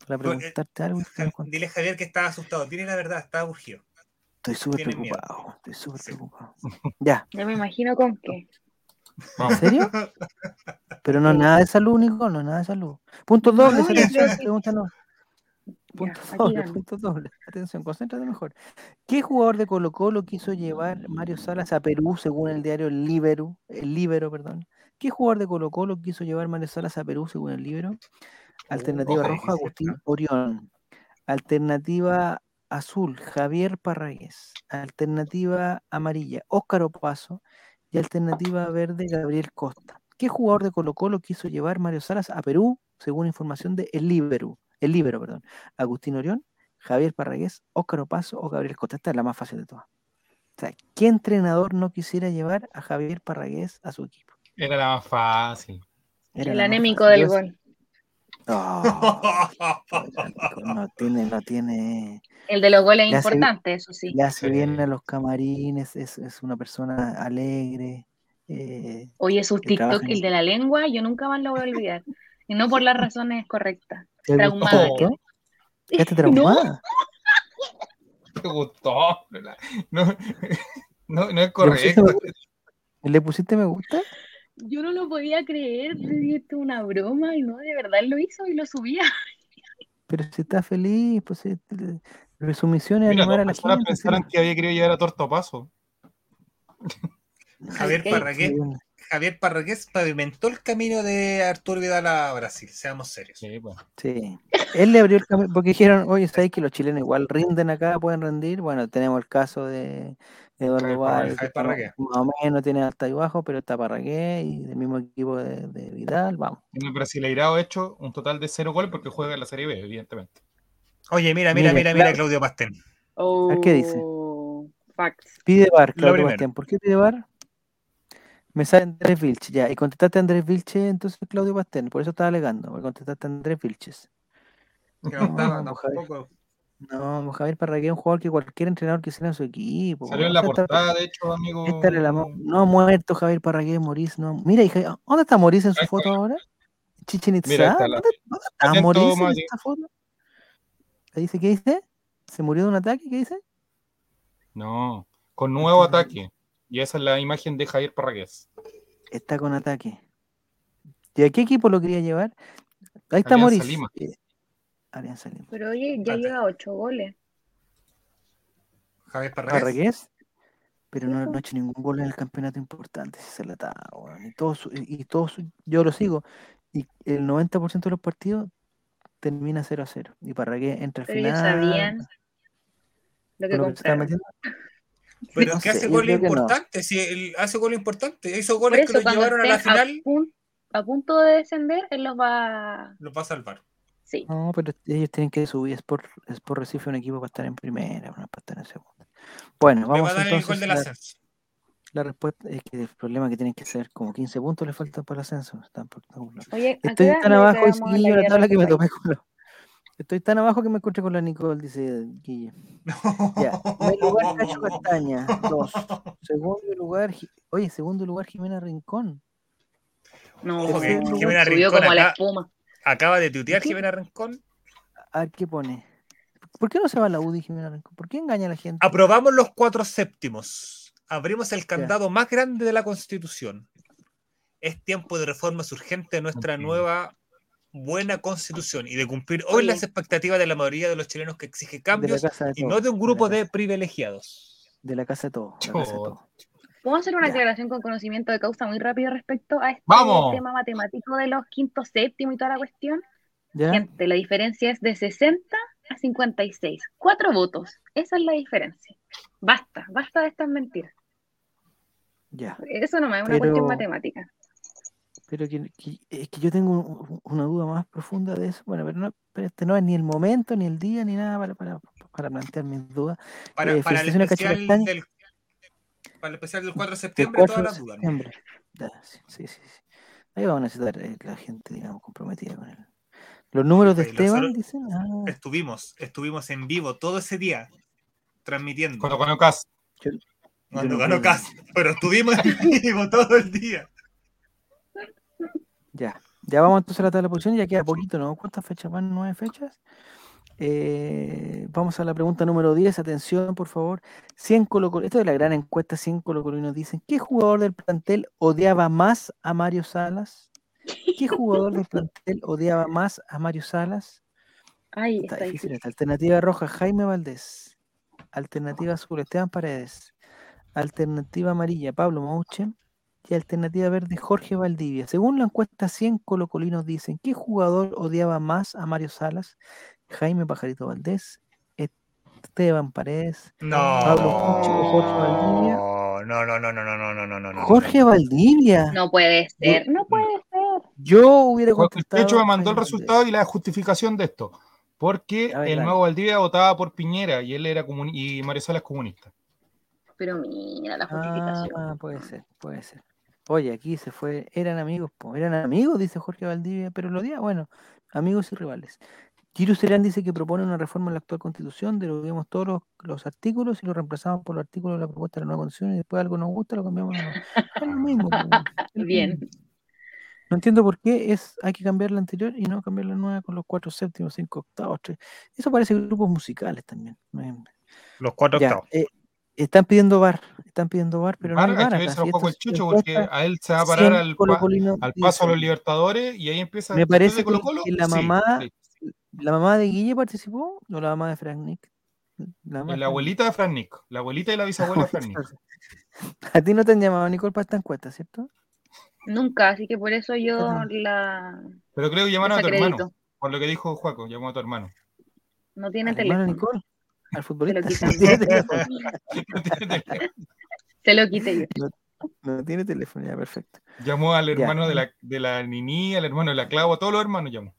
para preguntarte algo. Dile a Javier que está asustado. Dile la verdad, está urgido. Estoy súper Tiene miedo. preocupado, estoy súper Sí. preocupado. Ya, Ya me imagino con qué. ¿En serio? Pero no es nada de salud, Nicole, no es nada de salud. Punto No, doble, yo atención, no. Ya, Punto doble, punto doble. Atención, concéntrate mejor. ¿Qué jugador de Colo Colo quiso llevar Mario Salas a Perú según el diario El Libero? El Libero, perdón. ¿Qué jugador de Colo Colo quiso llevar Mario Salas a Perú según el Libero? Alternativa ojo, roja, difícil, Agustín ¿no? Orión. Alternativa azul, Javier Parragués. Alternativa amarilla, Óscar Opaso. Y alternativa verde, Gabriel Costa. ¿Qué jugador de Colo Colo quiso llevar Mario Salas a Perú según información de El Libero? El Libero, perdón. Agustín Orión, Javier Parragués, Óscar Opaso o Gabriel Costa. Esta es la más fácil de todas. O sea, ¿qué entrenador no quisiera llevar a Javier Parragués a su equipo? Era la más fácil. Era El anémico fácil. del gol. Oh, no tiene, no tiene, El de los goles Le hace- importantes, eso sí. le hace bien a los camarines, es, es una persona alegre. eh, Oye, sus TikTok, en- el de la lengua, yo nunca más lo voy a olvidar. Y no por las razones correctas. *laughs* ¿te Traumada gustó? quedé. ¿Quedaste *laughs* No, traumada? *laughs* ¿Te gustó? No, no, no es ¿Le pusiste, correcto. me gusta? ¿Le pusiste me gusta? Yo no lo podía creer. Esto es una broma y no, de verdad lo hizo y lo subía. Pero si está feliz, pues eh, eh, pero su misión es animar a la personas gente. pensaron que había querido llevar a Torto a paso. *laughs* Javier Parragués. Javier Parragués pavimentó el camino de Arturo Vidal a Brasil. Seamos serios. Sí, pues. Sí. Él le abrió el camino, porque dijeron, oye, ¿sabes que los chilenos igual rinden acá, pueden rendir? Bueno, tenemos el caso de Eduardo Valle, más o menos tiene alta y bajo, pero está Parragués y del mismo equipo de, de Vidal, vamos. En el Brasileirao ha hecho un total de cero goles porque juega en la Serie B, evidentemente. Oye, mira, mira, Mira, mira. Claudio Pastén. ¿qué dice? Oh, Facts. Pide bar, Claudio. Bastián. ¿Por qué pide bar? Me sale Andrés Vilche, ya. Y contestaste a Andrés Vilche, entonces Claudio Pastén. Por eso estaba alegando, porque contestaste a Andrés Vilches. Que no No, tampoco. No, pues, Javier Parragués es un jugador que cualquier entrenador quisiera en su equipo. Salió en la portada, de hecho, amigo. La no ha muerto Javier Parragués, Morís, no. Mira, hija, ¿dónde está Morís en su está. foto ahora? Chichen. Mira, está la- ¿Dónde, dónde está Morís en esta foto? Ahí dice, ¿qué dice? ¿Se murió de un ataque? ¿Qué dice? No, con nuevo ataque. Y esa es la imagen de Javier Parragués. Está con ataque. ¿Y a qué equipo lo quería llevar? Ahí está Alianza Morís. Lima. Eh, Alianza Lima. Pero oye, ya lleva ocho goles. Javier Parragués. Parragués. Pero no, no ha hecho ningún gol en el campeonato importante. Si se la está. Y todos, su- y todos, su- yo lo sigo. Y el 90% de los partidos termina 0 a 0. Y Parragués entra al Pero ellos final. sabían lo que lo que. Pero No es que sé, hace goles que no. importantes. Si él hace goles importantes. Hizo Por goles que eso, lo cuando llevaron a la a, final. pun- a punto de descender, él los va. Lo va a salvar. Sí. No, pero ellos tienen que subir. Es por, es por Recife un equipo para estar en primera, no para estar en segunda. Bueno, vamos a el entonces. gol del la, respuesta es que el problema es que tienen que ser como 15 puntos le faltan para el ascenso. Están por- Oye, ¿a qué Estoy tan abajo, traemos sí, la tabla que me tomé con la- Estoy tan abajo que me encontré con la Nicole, dice Guille. Ya, primer lugar, Cacho Castaña, dos. Segundo lugar, oye, segundo lugar, Jimena Rincón. No, Ojo que Jimena subió Rincón como la espuma. Acaba de tuitear ¿Qué? Jimena Rincón. A ver qué pone. ¿Por qué no se va a la UDI, Jimena Rincón? ¿Por qué engaña a la gente? Aprobamos los cuatro séptimos. Abrimos el candado más grande de la Constitución. Es tiempo de reformas urgentes de nuestra nueva buena Constitución y de cumplir hoy las expectativas de la mayoría de los chilenos que exige de cambios de y no de un la grupo casa- de privilegiados. De la casa de todos. ¿Puedo hacer una Ya. aclaración con conocimiento de causa muy rápido respecto a este ¡Vamos! tema matemático de los quinto, séptimo y toda la cuestión? ¿Ya? Gente, la diferencia es de 60 a 56. Cuatro votos. Esa es la diferencia. Basta, basta de estas mentiras. Ya. Eso no me es una Pero- cuestión matemática. Pero que, que- es que yo tengo un- una duda más profunda de eso. Bueno, pero, no, pero este no es ni el momento, ni el día, ni nada para, para, para plantear mis dudas. Para, Eh, para el especial del para el especial del 4 de septiembre, 4 todas de las dudas. ¿no? septiembre. Sí, sí, sí. Ahí vamos a necesitar eh, la gente, digamos, comprometida con él. Los números de Esteban, dicen. Ah, Estuvimos, estuvimos en vivo todo ese día transmitiendo. Cuando ganó Cas. Cuando ganó. Cas, pero estuvimos en *laughs* vivo todo el día. ya. Ya vamos entonces a la tabla de posiciones, ya queda poquito, ¿no? ¿Cuántas fechas van? ¿Nueve fechas? Eh, vamos a la pregunta número 10. Atención, por favor. 100 Colo Esto es la gran encuesta. 100 colocolinos dicen: ¿Qué jugador del plantel odiaba más a Mario Salas? ¿Qué jugador del plantel odiaba más a Mario Salas? Ay, Está está difícil. Alternativa roja, Jaime Valdés. Alternativa azul, Esteban Paredes. Alternativa amarilla, Pablo Mouche. Y alternativa verde, Jorge Valdivia. Según la encuesta, 100 colocolinos dicen: ¿Qué jugador odiaba más a Mario Salas? Jaime Pajarito Valdés, Esteban Paredes, No. Pablo Pucho o Jorge Valdivia. No, no, no, no, no, no, no, no, no, no. Jorge Valdivia. No puede ser, no puede ser. Yo hubiera contestado. Checho me mandó el resultado y la justificación de esto. Porque ver, el nuevo Valdivia votaba por Piñera y él era comuni- y Mario Salas comunista. Pero mira la Valdés. justificación. Ah, puede ser, puede ser. Oye, aquí se fue, eran amigos, po, eran amigos, dice Jorge Valdivia, pero lo día, bueno, amigos y rivales. Giro Serán dice que propone una reforma en la actual constitución, deroguemos todos los, los artículos y los reemplazamos por los artículos de la propuesta de la nueva constitución y después algo nos gusta, lo cambiamos. Es lo mismo. po, es *laughs* lo Bien. No entiendo por qué es, hay que cambiar la anterior y no cambiar la nueva con los cuatro séptimos, cinco octavos, tres. Eso parece grupos musicales también. no Los cuatro Ya, octavos. eh, están pidiendo bar, están pidiendo bar, pero no Ahora hay hay bar que acá, verse si los juegos el Chucho porque a él se va a parar 100 al, pa- colocolinos al paso a los. Libertadores y ahí empieza. Me parece de que, la sí, mamá, sí. La mamá de Guille participó, o la mamá de Frank Nick. La, Frank abuelita de Fran Nick. La abuelita y la bisabuela de Fran Nick. *laughs* A ti no te han llamado Nicole para esta encuesta, ¿cierto? Nunca, así que por eso yo Ajá. la Pero creo que llamaron a tu hermano. Por lo que dijo Juaco, llamó a tu hermano. No tiene ¿Al hermano teléfono. Nicole? ¿Al futbolista? quitan. *laughs* *laughs* No tiene teléfono. Se lo quité yo. No tiene teléfono, ya, perfecto. llamó al Ya. hermano de la, de la Nini, al hermano de la Clavo, a todos los hermanos llamó.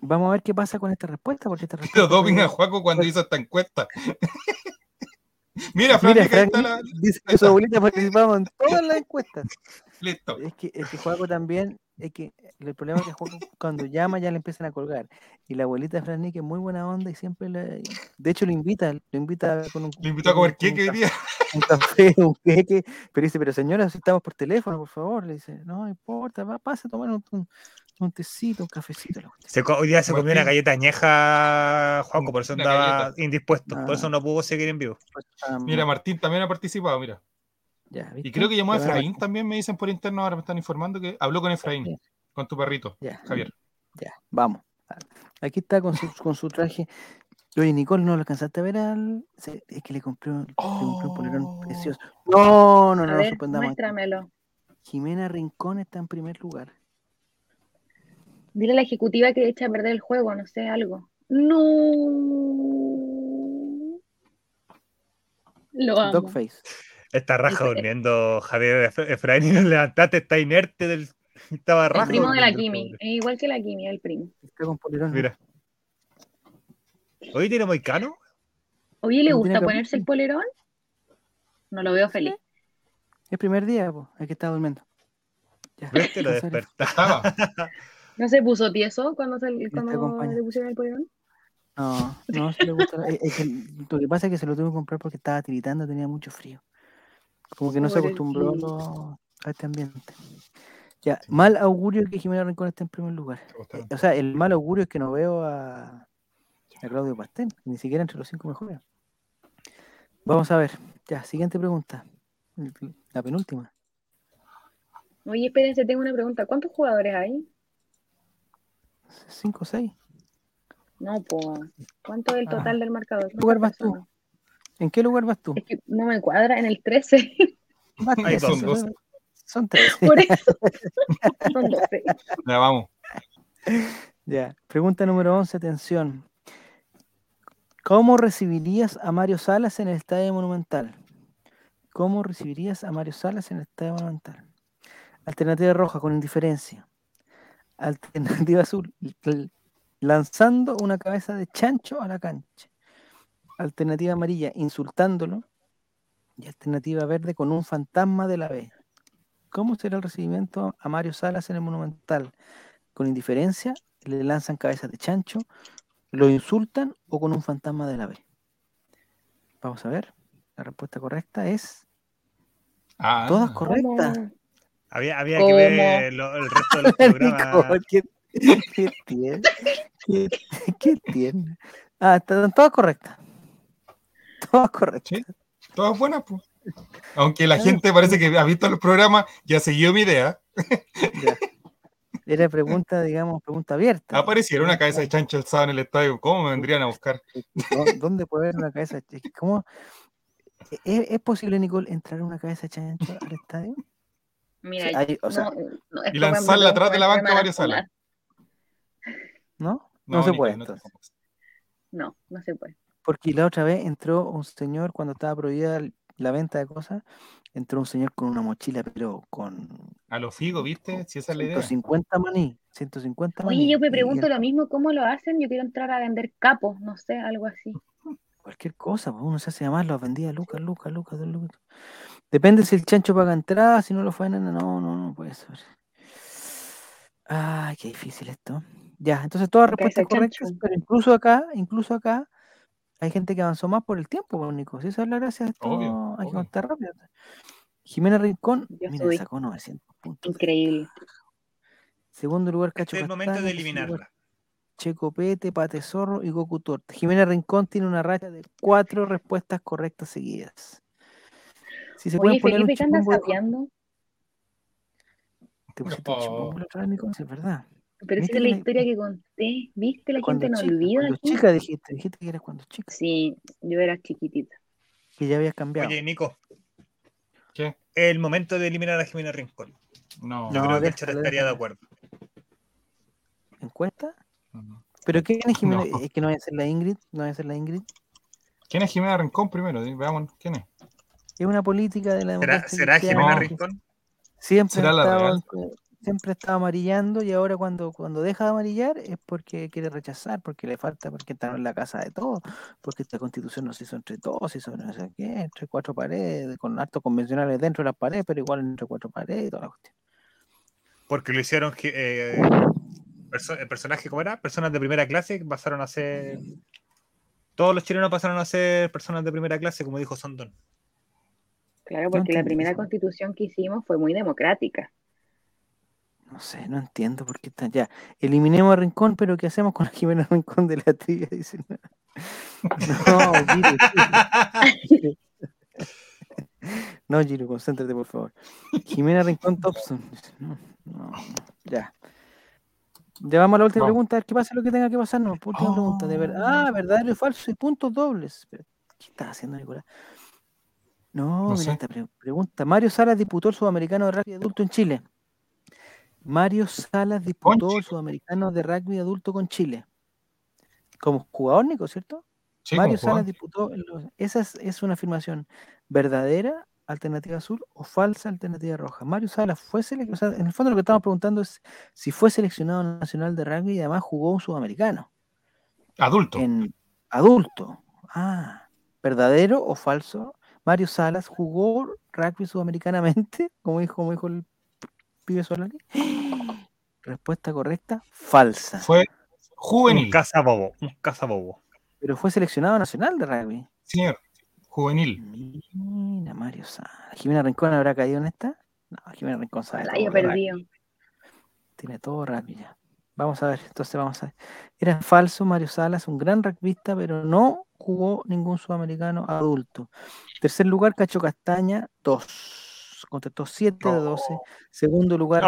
Vamos a ver qué pasa con esta respuesta, porque esta *laughs* respuesta... a Juaco cuando hizo esta encuesta. *laughs* Mira, Fran Mira, Frank está la. Dice que su abuelita participaba en todas las encuestas. *laughs* Listo. Es que, es que Juaco también, es que el problema es que Juaco cuando llama ya le empiezan a colgar. Y la abuelita de Fran Nick es muy buena onda y siempre le, de hecho lo invita, lo invita con un, Le invitó a comer queque hoy día. un café, un queque, pero dice, pero señora, si estamos por teléfono, por favor, le dice, no, no importa, va, pasa a tomar un, un, un tecito, un cafecito. Se hoy día se comió una galleta añeja, Juanco, por eso Una andaba galleta. indispuesto. Por Ah. eso no pudo seguir en vivo. Mira, Martín también ha participado, mira. ya, Y creo que llamó a Ya, Efraín también, me dicen por interno, ahora me están informando que habló con Efraín, Ya. con tu perrito, Ya, Javier. ya, vamos. Aquí está con su, con su traje. Oye, Nicole, ¿no lo alcanzaste a ver al...? Es que le compré, un- le compré un polerón Oh. precioso. No, no, A no, no ver. Jimena Rincón está en primer lugar. Dile a la ejecutiva que echa a perder el juego, no sé, algo. No. Lo amo. Dogface. Está raja El- durmiendo, Javier Efra- Efraín, y no levantaste, está inerte del. Estaba El raja. primo de la Kimi. Es igual que la Kimi, el primo. Está con polerón. Mira. ¿Hoy tiene moicano? Oye, ¿le No gusta ponerse el polerón? No lo veo feliz. Es primer día, pues, hay que estar durmiendo. Ya, ¿Ves que lo *laughs* despertaba? *laughs* ¿No se puso tieso cuando, se, te cuando le pusieron el polerón? No, no se le gusta. es- es que lo que pasa es que se lo tuve que comprar porque estaba tiritando, tenía mucho frío. Como que no se acostumbró a, lo- a este ambiente. Ya, mal augurio que Jimena Rincón esté en primer lugar. ¿Te gustaron? O sea, el mal augurio es que no veo a, a Claudio Pastel, ni siquiera entre los cinco mejores. Vamos a ver. Ya, siguiente pregunta. La penúltima. Oye, espérense, tengo una pregunta. ¿Cuántos jugadores hay? Cinco o seis. No, pues. ¿Cuánto es el Ah. total del marcador? lugar ¿Cuántas vas tú? ¿En qué lugar vas tú? Es que no me cuadra en el 13. Vas Hay tres, dos, son- dos. Son tres. *laughs* Por eso. *laughs* Son 12. Ya vamos. Ya, pregunta número 11, atención. ¿Cómo recibirías a Mario Salas en el Estadio Monumental? ¿Cómo recibirías a Mario Salas en el Estadio Monumental? Alternativa roja, con indiferencia. Alternativa *laughs* azul, lanzando una cabeza de chancho a la cancha. Alternativa amarilla, insultándolo. Y alternativa verde, con un fantasma de la B. ¿Cómo será el recibimiento a Mario Salas en el Monumental? con indiferencia, le lanzan cabezas de chancho, lo insultan o con un fantasma de la B. Vamos a ver. La respuesta correcta es Ah, todas correctas. Había, había que ver lo- el resto de los *laughs* programas. ¿Qué, qué tiene? ¿Qué, qué tiene? Ah, están todas correctas. Todas correctas. Sí, todas buenas, pues. Aunque la gente parece que ha visto los programas y ha seguido mi idea, Ya. Era pregunta, digamos, pregunta abierta. apareciera una cabeza de chancho alzada en el estadio. ¿Cómo me vendrían a buscar? ¿Dó- ¿Dónde puede haber una cabeza de chancho? ¿Cómo? ¿Es, es posible, Nicole, entrar una cabeza de chancho al estadio? Mira, Sí, hay- o sea, no, no, y lanzarla atrás de la banca varias salas. ¿No? No, se puede. entonces. No, no se puede. Porque la otra vez entró un señor, cuando estaba prohibida la venta de cosas, entró un señor con una mochila, pero con A los figos, ¿viste? Si esa es la idea. 150 maní. 150 maní. Oye, yo me pregunto lo mismo, ¿cómo lo hacen? Yo quiero entrar a vender capos, no sé, algo así. Cualquier cosa, pues, uno se hace llamar, los vendía Lucas, Lucas, Lucas, dos Lucas. Depende si el chancho paga entrada, si no lo faenan, no, no, no puede ser. Ay, qué difícil esto. Ya, entonces todas respuestas correctas, pero incluso acá, incluso acá, hay gente que avanzó más por el tiempo, pues, Nico. Si esa es la gracia de esto, Obvio, hay que contar rápido. Jimena Rincón, Yo mira, sacó 900 puntos. Increíble. Segundo lugar, Cacho Este es el momento de Castaño, eliminarla. Checo Pete, Pate Zorro y Goku Torte. Jimena Rincón tiene una racha de cuatro respuestas correctas seguidas. Si se Oye, poner un Felipe, ¿qué andas sapeando? Te pusiste sí, es verdad. Pero ¿Viste esa es la historia que conté. ¿Viste? La gente no chica, olvida cuando aquí. chica dijiste, dijiste que eras cuando chica, Sí, yo era chiquitita. que ya habías cambiado. Oye, Nico, ¿Qué? el momento de eliminar a Jimena Rincón. No. Yo No, creo que el chat déjalo, estaría de acuerdo. ¿Encuesta? No. ¿Pero quién es Jimena? No. Es que no va a ser la Ingrid, no va a ser la Ingrid. ¿Quién es Jimena Rincón primero? Veamos quién es. Es una política de la ¿Será, democracia será cristiana Jimena Rincón? Siempre ¿Será la siempre ha estado amarillando y ahora cuando, cuando deja de amarillar es porque quiere rechazar, porque le falta, porque está en la casa de todos, porque esta constitución no se hizo entre todos, se hizo no sé qué, entre cuatro paredes, con actos convencionales dentro de las paredes, pero igual entre cuatro paredes y toda la cuestión. Porque lo hicieron. que, eh, perso- el personaje, ¿cómo era? Personas de primera clase que pasaron a ser. Todos los chilenos pasaron a ser personas de primera clase, como dijo Sondón. Claro, porque la primera eso. constitución que hicimos fue muy democrática. No sé, no entiendo por qué está ya. Eliminemos a Rincón, pero ¿qué hacemos con la Jimena Rincón de la trivia? *laughs* Dicen. No, Giro, Giro. No, Giro, concéntrate, por favor. Jimena Rincón Thompson. Dice, No, no, no, ya. Ya vamos a la última pregunta, a ver qué pasa lo que tenga que pasar. No, última pregunta, de verdad. Ah, verdadero y falso y puntos dobles. Pero, ¿Qué estás haciendo, Nicolás? No, No mira esta pre- pregunta. Mario Salas disputó el sudamericano de rugby adulto en Chile. Mario Salas disputó el sudamericano de rugby adulto con Chile. Como jugador, Nico, ¿cierto? Sí, Mario. Salas disputó. en los- Esa es, es una afirmación verdadera, alternativa azul, o falsa, alternativa roja. Mario Salas fue seleccionado. en el fondo, lo que estamos preguntando es si fue seleccionado nacional de rugby y además jugó un sudamericano Adulto. en adulto. Ah, ¿verdadero o falso? Mario Salas jugó rugby sudamericanamente, *laughs* como dijo, como dijo el pibe Solari. *gasps* Respuesta correcta, falsa. Fue Un juvenil, cazabobo, un cazabobo. Pero fue seleccionado nacional de rugby. señor. Juvenil. Mira, Mario Salas. ¿Jimena Rincón habrá caído en esta? No, Jimena Rincón sabe. Todo haya perdido. Tiene todo rugby ya. Vamos a ver, entonces vamos a ver. Era falso, Mario Salas, un gran rugbyista, pero no jugó ningún sudamericano adulto. Tercer lugar, Cacho Castaña, 2. Contestó 7 de 12. Segundo lugar,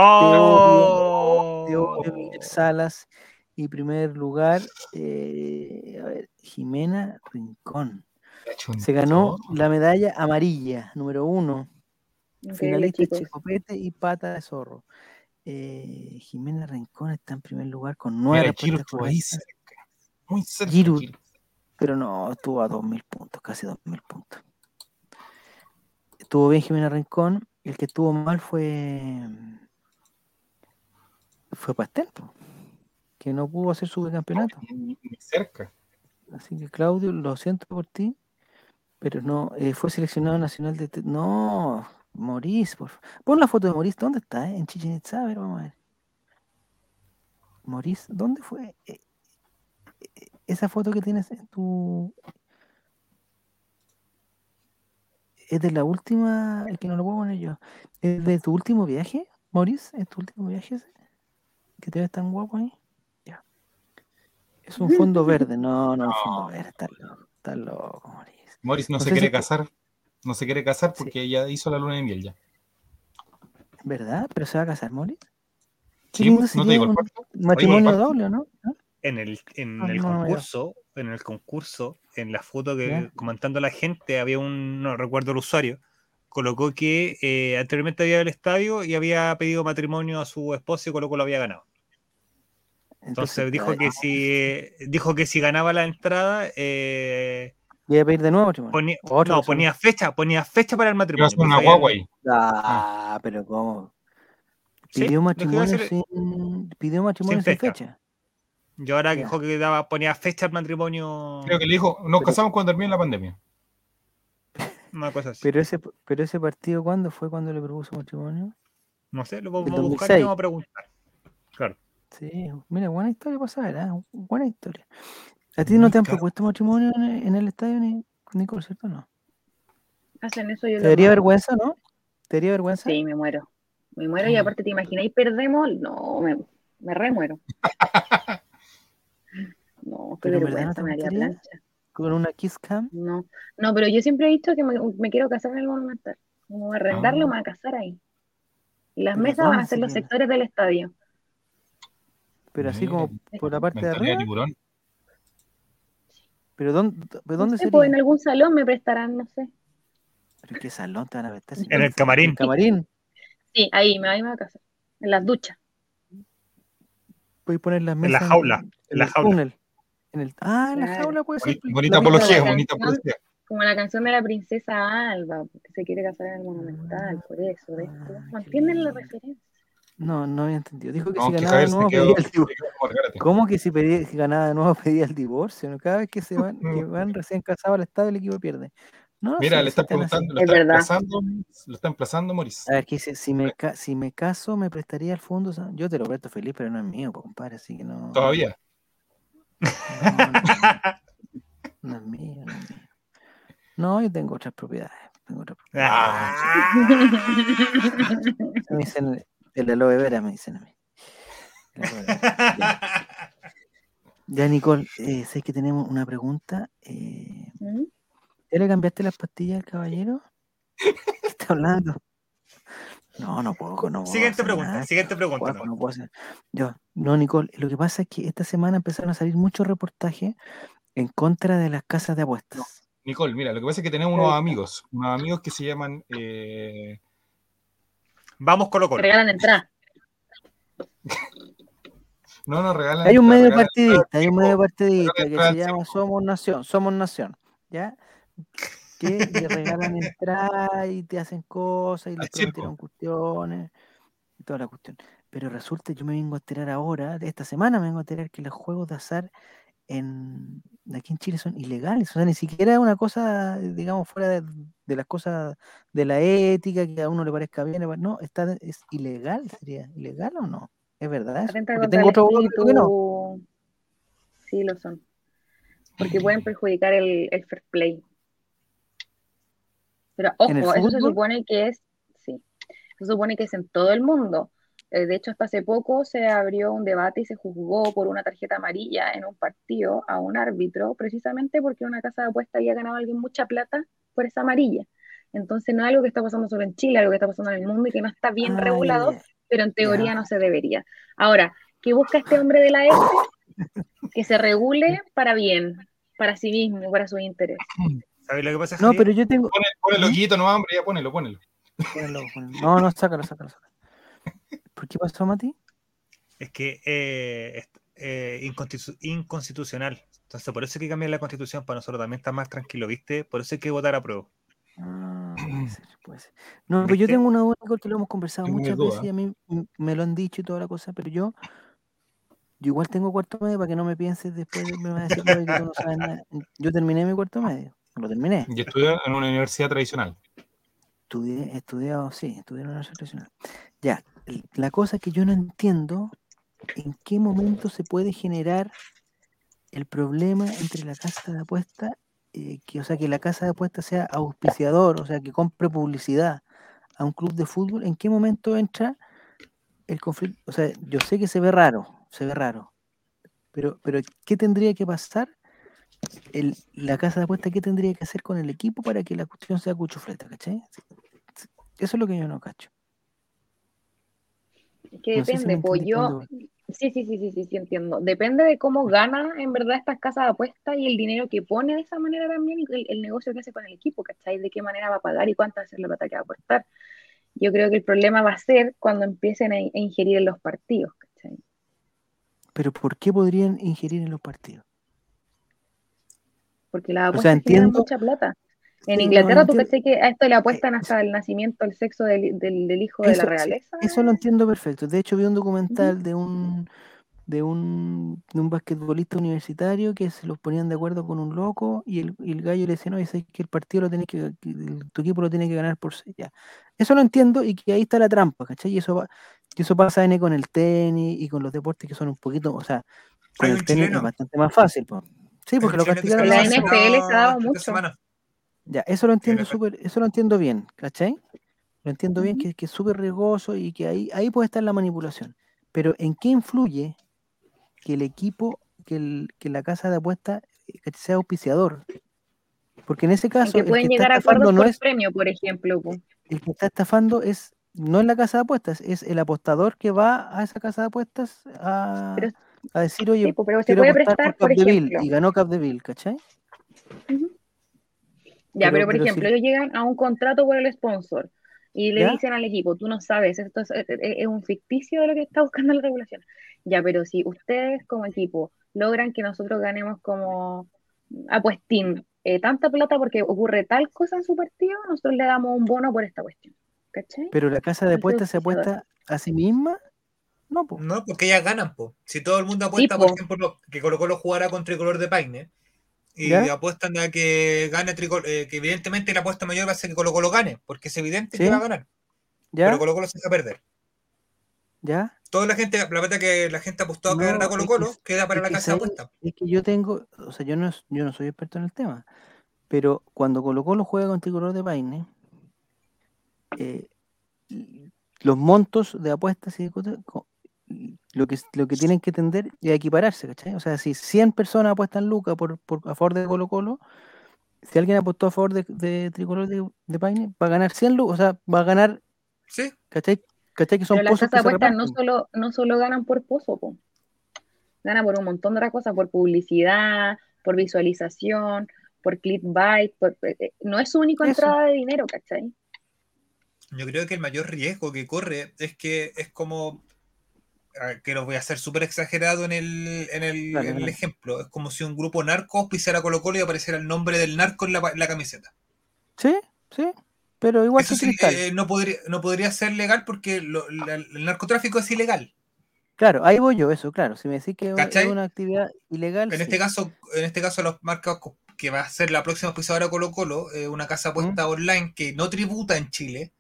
Teorio Miguel Salas. Y primer lugar, eh, a ver, Jimena Rincón. Se ganó la medalla amarilla, número uno. Increíble, Finalista chicos. Checopete y Pata de Zorro. Eh, Jimena Rincón está en primer lugar con nueve respuestas. Muy cerca. Pero no, estuvo a 2.000 puntos, casi 2.000 puntos. Estuvo bien Jimena Rincón, el que estuvo mal fue fue Pastel, que no pudo hacer su campeonato. Ni- ni cerca. Así que Claudio, lo siento por ti, pero no, eh, fue seleccionado nacional de... No, Morís, por fa- Pon la foto de Morís, ¿dónde está? eh? En Chichen Itza, a ver, vamos a ver. Morís, ¿dónde fue? Eh, eh, esa foto que tienes en tu... ¿Es de la última? Es que no lo puedo poner yo. ¿Es de tu último viaje, Morís? ¿Es tu último viaje ese? ¿Que te ves tan guapo ahí? Ya. Es un fondo verde. No, no, un fondo verde. Está loco, está loco, Morís. Morris no, No se si quiere casar. No se quiere casar Sí. porque ya hizo la luna de miel ya. ¿Verdad? ¿Pero se va a casar? Qué Sí, pues, no te sería digo el un cuarto. matrimonio doble, ¿no? En el, en Ah, el no, no, ya. concurso, en el concurso, en la foto que Ya. comentando la gente, había un, no recuerdo el usuario, colocó que eh, anteriormente había ido al estadio y había pedido matrimonio a su esposa y colocó lo había ganado. Entonces dijo que si dijo que si ganaba la entrada, eh, Voy a pedir de nuevo matrimonio. ponía, Otro no, ponía fecha, ponía fecha para el matrimonio. hacer una guagua ahí. Ah, pero ¿cómo? Pidió matrimonio hacer- sin, pidió matrimonio sin Sin fecha. fecha. Yo ahora que daba, ponía fecha al matrimonio, Creo que le dijo, nos Pero- casamos cuando termine la pandemia. una cosa así. Pero ese, pero ese partido, ¿cuándo fue cuando le propuso matrimonio? no sé, lo vamos a buscar y 2006. vamos a preguntar. Claro. Sí, mira, buena historia para saber, ¿ah? Buena historia. ¿A ti no te han propuesto matrimonio en el, en el estadio, ni, Nicole, cierto? No. Hacen eso yo ¿Te daría vergüenza, no? ¿Te daría vergüenza? Sí, me muero. Me muero y aparte te imagináis, perdemos. No, me, me remuero. *laughs* No, qué Pero en verdad vergüenza, no te me haría plancha. Con una kiss cam. No, no, pero yo siempre he dicho que me, me quiero casar en el Monumental. Como arrendarlo, Ah. me voy a casar ahí. Y las ¿Pero mesas van a ser los sectores del estadio. Pero así como por la parte de arriba. tiburón. ¿Pero dónde, pero No dónde sé, sería? pues en algún salón me prestarán, no sé. ¿Pero en qué salón te van a prestar? En el no- camarín. el camarín. Sí, ahí me, ahí me voy a casar. En las duchas. Puedes poner las la mesas jaula, En, en la jaula. túnel. En el, ah, en la Claro. jaula puede ser. Boni- Bonita la apología, la bonita apología. Como la canción de la princesa Alba, porque se quiere casar en el Monumental, por eso, ¿ves? Ah, ¿No entienden la lindo. referencia? No, no había entendido. Dijo que No, si que ganaba de nuevo quedó, pedía el divorcio. ¿Cómo que si pedía, si ganaba de nuevo *laughs* pedía el divorcio? ¿no? Cada vez que se van, que *laughs* van recién casados al estadio el equipo pierde. No, Mira, sí, le están preguntando, lo Es está verdad. emplazando, lo está emplazando Moris. A ver, que dice, si me, ca- si me caso, me prestaría el fondo. Yo te lo presto feliz, pero no es mío, compadre, así que no. Todavía. No, no, no es mío, no es mío. No, yo tengo otras propiedades. Tengo otras Ah, propiedades. Me dicen el aloe vera, me dicen a mí. *laughs* Ya, Nicole, eh, sé que tenemos una pregunta. Eh, ¿Mm? ¿Ya le cambiaste las pastillas al caballero? ¿Qué está hablando? No, no puedo. No puedo Siguiente pregunta, nada, siguiente pregunta. Juaco, no puedo hacer. Yo, no, Nicole, lo que pasa es que esta semana empezaron a salir muchos reportajes en contra de las casas de apuestas. Nicole, mira, lo que pasa es que tenemos unos amigos, unos amigos que se llaman eh, Vamos Colo Te Colo. regalan entrada. *laughs* no nos regalan. Hay un medio regalan- partidista, hay un medio partidista regalan que entrada se llama Somos Nación, Somos Nación, ¿ya? Que *laughs* le regalan entradas y te hacen cosas y les Al circo. prometieron cuestiones y toda la cuestión. Pero resulta, yo me vengo a enterar ahora, de esta semana me vengo a enterar que los juegos de azar en, aquí en Chile son ilegales. O sea, ni siquiera es una cosa, digamos, fuera de, de las cosas de la ética, que a uno le parezca bien. No, está, es ilegal, sería ilegal o no? ¿Es verdad? Porque tengo otro abogado que no. espíritu. Sí, lo son. Porque pueden perjudicar el, el fair play. Pero ¿En el ojo, eso se supone que es, sí, se supone que es en todo el mundo. Eh, de hecho, hasta hace poco se abrió un debate y se juzgó por una tarjeta amarilla en un partido a un árbitro, precisamente porque una casa de apuesta había ganado a alguien mucha plata por esa amarilla. Entonces, no es algo que está pasando solo en Chile, algo que está pasando en el mundo y que no está bien Ah, regulado, pero en teoría no se debería. Ahora, ¿qué busca este hombre de la S? *laughs* Que se regule para bien, para sí mismo, para su interés. ¿Sabes lo que pasa, No, Javier? pero yo tengo. Pone, ponelo, quito, no, hombre, ya ponelo, ponelo. Ponelo, ponelo. No, no, sácalo, sácalo, sácalo. ¿Por qué pasó, Mati? Es que eh, es eh, inconstitu- inconstitucional. Entonces, por eso hay que cambiar la constitución para nosotros también estar más tranquilos, ¿viste? Por eso hay que votar a prueba. Ah, puede ser, puede ser. No, pero yo ¿Viste? tengo una duda, que lo hemos conversado Tengo muchas veces y a mí me lo han dicho y toda la cosa, pero yo, yo igual tengo cuarto medio para que no me pienses después, de- me vas a decir "Oye, que tú no sabes nada". Yo terminé mi cuarto medio, lo terminé. Yo estudié en una universidad tradicional. Estudié, he estudiado, sí, estudié en una universidad tradicional. Ya, la cosa que yo no entiendo, ¿en qué momento se puede generar el problema entre la casa de apuesta, eh, que, o sea, que la casa de apuesta sea auspiciador, o sea, que compre publicidad a un club de fútbol? ¿En qué momento entra el conflicto? O sea, yo sé que se ve raro, se ve raro, pero, pero ¿qué tendría que pasar? El, la casa de apuesta, ¿qué tendría que hacer con el equipo para que la cuestión sea cuchufleta, ¿cachai? Eso es lo que yo no cacho. Es que No sé si depende, pues yo, sí, sí, sí, sí, sí, sí, entiendo. Depende de cómo gana en verdad estas casas de apuestas y el dinero que pone de esa manera también y el, el negocio que hace con el equipo, ¿cachai? De qué manera va a pagar y cuánta va a ser la plata que va a aportar. Yo creo que el problema va a ser cuando empiecen a, a ingerir en los partidos, ¿cachai? Pero ¿por qué podrían ingerir en los partidos? Porque O apuestas sea, generan entiendo. mucha plata. En Inglaterra, no tú cachai que a esto le apuestan hasta el nacimiento, el sexo del, del- del hijo de la realeza. eso lo entiendo perfecto. De hecho, vi un documental de un de un, de un basquetbolista universitario que se los ponían de acuerdo con un loco y el, y el gallo le decía, no, es que el partido lo tenés que, tu equipo lo tiene que ganar por seis. Ya. Eso lo entiendo y que ahí está la trampa, ¿cachai? Y eso, va- y eso pasa N con el tenis y con los deportes que son un poquito, o sea, con el tenis chileno. es bastante más fácil. po. Sí, porque lo castigaron la. NFL se ha dado mucho. semana. Ya, eso lo entiendo NFL. súper, eso lo entiendo bien, ¿cachai? Lo entiendo bien que, que es súper riesgoso y que ahí, ahí puede estar la manipulación. Pero ¿en qué influye que el equipo, que, el, que la casa de apuestas eh, que sea auspiciador? Porque en ese caso, que el que pueden está llegar a estafando acuerdos no por es, premio, por ejemplo. el que está estafando es, no es la casa de apuestas, es el apostador que va a esa casa de apuestas a, Pero- a decir, Sí, oye, po, pero se puede prestar, por por Capdeville, ejemplo. y ganó Capdeville, ¿cachai? Ya, Pero- pero por pero si- ejemplo, ellos llegan a un contrato por el sponsor y le ¿Ya? dicen al equipo, tú no sabes, esto es, es- es un ficticio de lo que está buscando la regulación. Ya, pero si ustedes como equipo logran que nosotros ganemos como apuestín eh, tanta plata porque ocurre tal cosa en su partido, nosotros le damos un bono por esta cuestión. ¿Cachai? Pero la casa de apuestas se apuesta a sí misma, no. No, porque ellas ganan, po. Si todo el mundo apuesta, Sí, por po. ejemplo, que Colo Colo jugara con tricolor de Paine, y ¿Ya? apuestan a que gane tricolor, eh, que evidentemente la apuesta mayor va a ser que Colo Colo gane, porque es evidente Sí. que va a ganar, ¿Ya? pero Colo Colo se va a perder. ¿Ya? Toda la gente, la plata que la gente apostó a que No, ganara Colo que Colo, queda para la que casa de apuesta. Es que yo tengo, o sea, yo no, yo no soy experto en el tema, pero cuando Colo Colo juega con Tricolor de Paine, eh, los montos de apuestas y de cosas, co- lo que, lo que tienen que tender es equipararse, ¿cachai? O sea, si 100 personas apuestan lucas por, por, a favor de Colo Colo, si alguien apostó a favor de, de Tricolor de, de Paine, va a ganar 100 lucas, o sea, va a ganar, Sí, ¿cachai? ¿Cachai? Que son Pero las apuestas no solo, no solo ganan por pozo, po. ganan por un montón de otras cosas, por publicidad, por visualización, por clickbait, por- eh, eh, no es su única entrada de dinero, ¿cachai? yo creo que el mayor riesgo que corre es que es como, que lo voy a hacer súper exagerado en el, en el, en ejemplo, es como si un grupo narco pisara Colo Colo y apareciera el nombre del narco en la, en la camiseta. Sí, sí, pero igual Eso que sí, eh, no, podría, no podría ser legal porque lo- la- el narcotráfico es ilegal. Claro, ahí voy yo, eso, claro. Si me decís que es una actividad ilegal. En sí. este caso, en este caso los marcas que va a ser la próxima pisadora Colo Colo, eh, una casa puesta online que no tributa en Chile,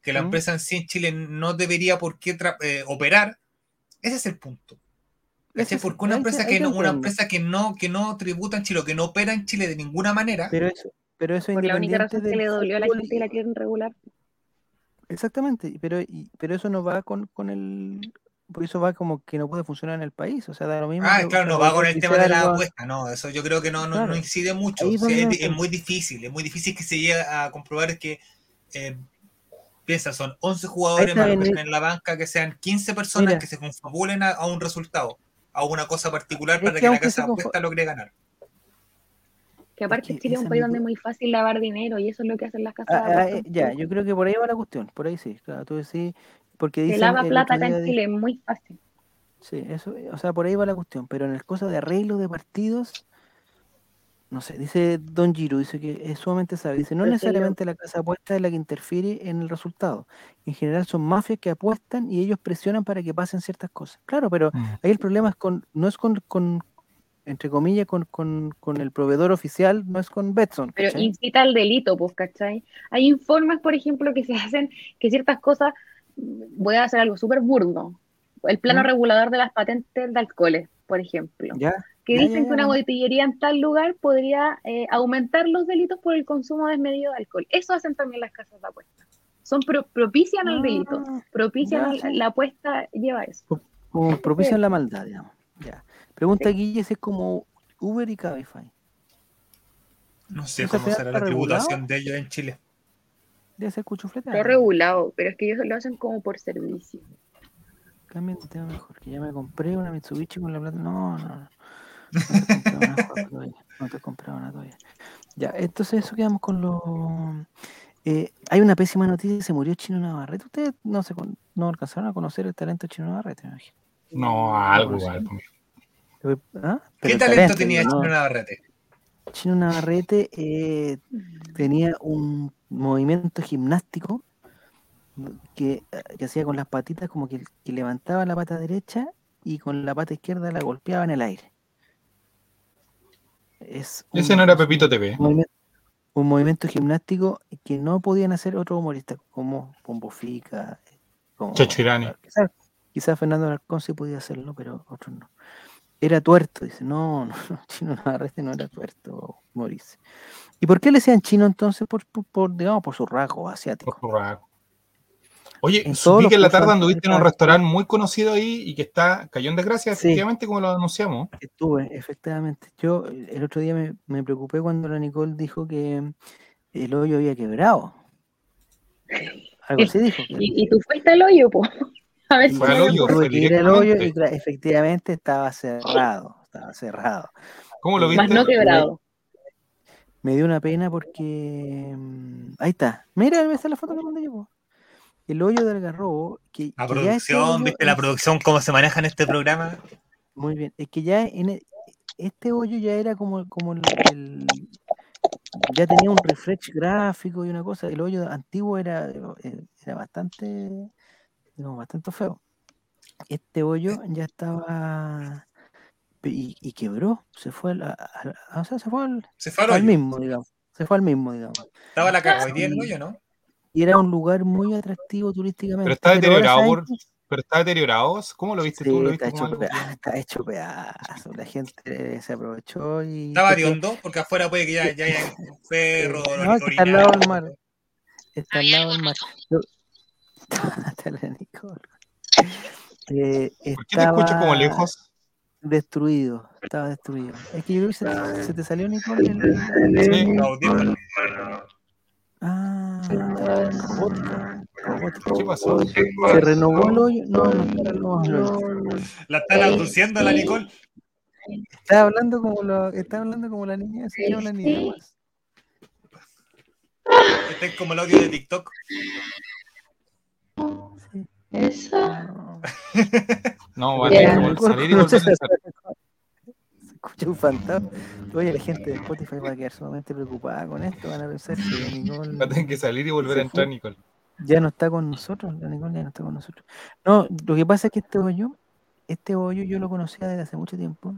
que la Mm. empresa en sí en Chile no debería por qué eh, operar, ese es el punto. Ese Porque una empresa que no, una empresa que no, que no tributa en Chile o que no opera en Chile de ninguna manera, Pero eso, pero eso Por la única razón que le dolió a la gente y la quieren regular. Exactamente, pero, y- pero eso no va con, con el. Por eso va como que no puede funcionar en el país. O sea, da lo mismo. Ah, que- claro, no va con el tema de la apuesta, no, eso yo creo que no, no, Claro. no incide mucho. Es muy difícil, es muy difícil que se llegue a comprobar que, eh, piensa, son 11 jugadores más los bien, que están en la banca, que sean 15 personas Mira. que se confabulen a, a un resultado, a una cosa particular Es para que que, la casa se de apuesta logre ganar. Que aparte que Chile es un país donde es muy fácil lavar dinero y eso es lo que hacen las casas Ah, de ah, apuestas. eh, ya, yo creo que por ahí va la cuestión. Por ahí sí. Claro, tú decís. Porque Se dicen. lava el plata acá en Chile, es muy fácil. Sí, eso, o sea, por ahí va la cuestión, pero en el cosa de arreglo de partidos, no sé, dice Don Giro, dice que es sumamente sabe, dice, no necesariamente la casa apuesta es la que interfiere en el resultado, en general son mafias que apuestan y ellos presionan para que pasen ciertas cosas. Claro, pero Mm. ahí el problema es con, no es con, con entre comillas, con, con, con el proveedor oficial, no es con Betson. Pero incita al delito, pues, ¿cachai? Hay informes, por ejemplo, que se *laughs* hacen que ciertas cosas, voy a hacer algo súper burdo. El plano ¿Mm? regulador de las patentes de alcoholes, por ejemplo. ¿Ya? Que Ya, dicen ya, que una botillería en tal lugar podría eh, aumentar los delitos por el consumo desmedido de alcohol. Eso hacen también las casas de apuestas. Son pro- propician el delito, Ah, propician ya, sí. la apuesta lleva eso. Como propician la maldad, digamos. Ya. Pregunta Guille si es como Uber y Cabify. No sé ¿Eso cómo será la regulado? tributación de ellos en Chile. Debe ser cuchufleta. Está regulado, pero es que ellos lo hacen como por servicio. Cambien de tema mejor, que ya me compré una Mitsubishi con la plata. No, no, no. No te he comprado todavía. Ya, entonces eso quedamos con los. Eh, hay una pésima noticia, se murió Chino Navarrete. Ustedes no se con- no alcanzaron a conocer el talento de Chino Navarrete, me imagino. No, algo igual. pues. ¿Ah? ¿Qué talento tenía Chino no. Navarrete? Chino Navarrete eh, tenía un movimiento gimnástico que, eh, que hacía con las patitas como que, que levantaba la pata derecha y con la pata izquierda la golpeaba en el aire. Es Ese no era Pepito TV. movimiento, un movimiento gimnástico que no podían hacer otros humoristas como Pombo Fica, como Checho Irani. Quizás Fernando Alarcón sí podía hacerlo, pero otros no. Era tuerto, dice. No, no, no, *laughs* Chino Navarrete no era tuerto, Maurice. ¿Y por qué le decían chino entonces? Por, por, por, digamos, por su rasgo asiático. Por raco. Oye, los que en la tarde de anduviste en un restaurante muy conocido ahí y que está cayó en desgracia, Sí. efectivamente, como lo anunciamos. Estuve, efectivamente. Yo eh, el otro día me, me preocupé cuando la Nicole dijo que el hoyo había quebrado. Algo así dijo. Y, y tú fuiste al hoyo, po. *laughs* A ver si Fue al hoyo, me- tuve fue que ir al hoyo y efectivamente estaba cerrado. Estaba cerrado. ¿Cómo lo Más viste? no quebrado. Me dio una pena porque. mm, Ahí está. Mira, esa es la foto que mandé yo. po. El hoyo del garrobo. Que, La que producción, ¿viste la es- producción cómo se maneja en este programa? Muy bien. Es que ya en e- este hoyo ya era como, como el, el- Ya tenía un refresh gráfico y una cosa. El hoyo antiguo era, eh, era bastante. digamos, bastante feo. Este hoyo ya estaba. Y, y quebró. Se fue al, a- a- o sea, se fue al, Se fue al mismo, digamos. Se fue al mismo, digamos. Estaba la caga hoy día en el hoyo, ¿no? Y era un lugar muy atractivo turísticamente. Pero está deteriorado. Pero está deteriorado. ¿Cómo lo viste Sí, tú? ¿Lo está, viste como hecho algo peda- que- está hecho pedazo. La gente se aprovechó y. Estaba hediondo, porque afuera puede que ya, ya haya un *laughs* perro, No, está al lado del mar. Está al lado del mar. *laughs* Está la Nicole. Eh, ¿Por qué te escucho como lejos? Destruido. Estaba destruido. Es que yo creo que se, te- se te salió Nicole. el- Sí. Audífono. Ah, robótica. robótica. ¿Qué pasó? Se renovó el hoyo. No, no está hoyo. La están abduciendo a la Nicole. Está hablando como lo, está hablando como la niña, así que hablan idiomas. Este es como el audio de TikTok. Eso. No. No, van a salir y volver a escucha un fantasma. Oye, la gente de Spotify va a quedar sumamente preocupada con esto. Van a pensar que la Nicole Va a tener que salir y volver a entrar, Nicole. ya no está con nosotros. La Nicole ya no está con nosotros. No, lo que pasa es que este hoyo este hoyo yo lo conocía desde hace mucho tiempo.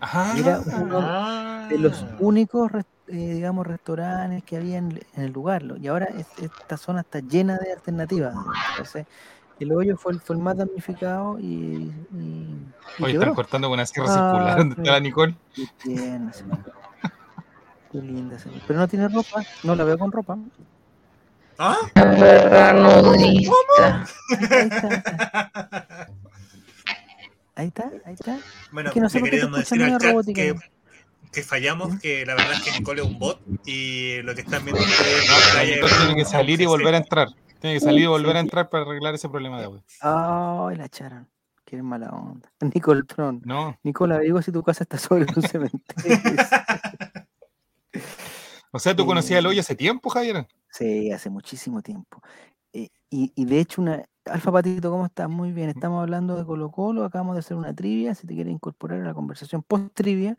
Ajá. Era uno de los Ah. únicos, eh, digamos, restaurantes que había en, en el lugar. lo- Y ahora es- esta zona está llena de alternativas. Entonces, el hoyo fue el, fue el más damnificado y, y, y Hoy están cortando con una sierra Ah, circular. ¿Dónde sí. está la Nicole? Qué señora. Qué linda, señora. Pero no tiene ropa, no la veo con ropa. ¿Ah? Perra nudista. Ahí está, ahí está. Ahí está. Bueno, Es que no sé queríamos decir al chat que, que fallamos, que la verdad es que Nicole es un bot y lo que están viendo es playa Nicole tiene que salir y volver a entrar. Tiene que salir y volver a entrar para arreglar ese problema de audio. Ay, la echaron. Qué mala onda. *laughs* Nicole Tron. No. Nicola, digo si tu casa está sobre un *laughs* cementerio. *laughs* O sea, tú conocías el hoyo hace tiempo, Javier. Sí, hace muchísimo tiempo. Eh, y, y de hecho, una. Alfa Patito, ¿cómo estás? Muy bien. Estamos hablando de Colo Colo. Acabamos de hacer una trivia. Si te quieres incorporar a la conversación post-trivia,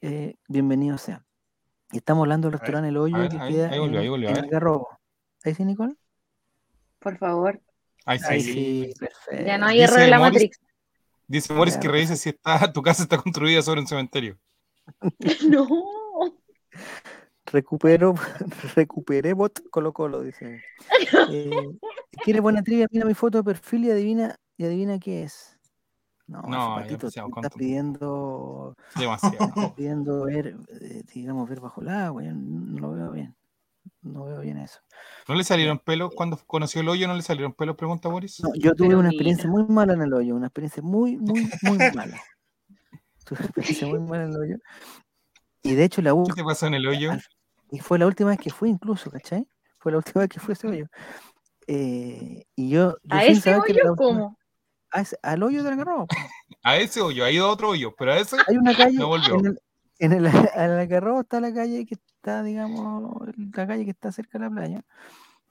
eh, bienvenido sea. Y estamos hablando del restaurante El Hoyo ver, que ahí- queda ahí volvió, en, ahí volvió, en ver. Algarrobo. ¿Ahí sí, Nicole? Por favor. Ay, sí. Ahí sí, perfecto. Ya no hay error en la Morris- Matrix. Dice Morris que revise si está, *laughs* tu casa está construida sobre un cementerio. *laughs* No. Recupero, *laughs* recuperé bot Colo Colo, dice. Eh, ¿Quiere buena trivia? Mira mi foto de perfil y adivina, y adivina qué es. No, No, Patito, estás pidiendo, Demasiado. estás pidiendo ver, eh, digamos, ver bajo el agua. Yo no lo veo bien. No veo bien eso. ¿No le salieron pelos cuando conoció el hoyo? ¿No le salieron pelos? Pregunta Boris. No, yo tuve Pero una experiencia mira. muy mala en el hoyo, una experiencia muy, muy, muy *laughs* mala. Tuve una experiencia muy mala en el hoyo. Y de hecho la ¿Qué última, te pasó en el hoyo? y fue la última vez que fui incluso, ¿cachai? Fue la última vez que fui a ese hoyo. Eh, y yo, yo ¿A ese la hoyo última- cómo? a ese- al hoyo del Algarrobo. po. *laughs* A ese hoyo, ha ido a otro hoyo, pero a ese Hay una calle, No volvió. en el, en el, *laughs* al Algarrobo está la calle que está, digamos, la calle que está cerca de la playa.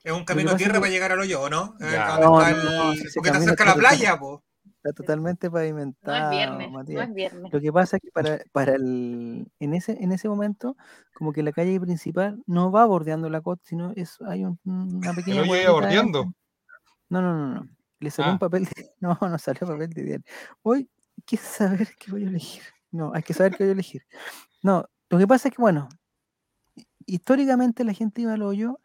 Es un camino a tierra que- para llegar al hoyo, ¿o no? Eh, Ya. ¿dónde No, no, el- no, si porque está camino cerca de la está playa, po. Está totalmente No pavimentado, es viernes. No Matías. es viernes. Lo que pasa es que para, para el, en, ese, en ese momento, como que la calle principal no va bordeando la costa, sino es, hay un- una el pequeña. cuadrita bordeando. No, no, no, no. Le salió Ah. un papel de. *laughs* No, no salió papel de diario. Hoy quise saber qué voy a elegir. No, hay que saber qué voy a elegir. No, lo que pasa es que, bueno, hi- históricamente la gente iba al hoyo.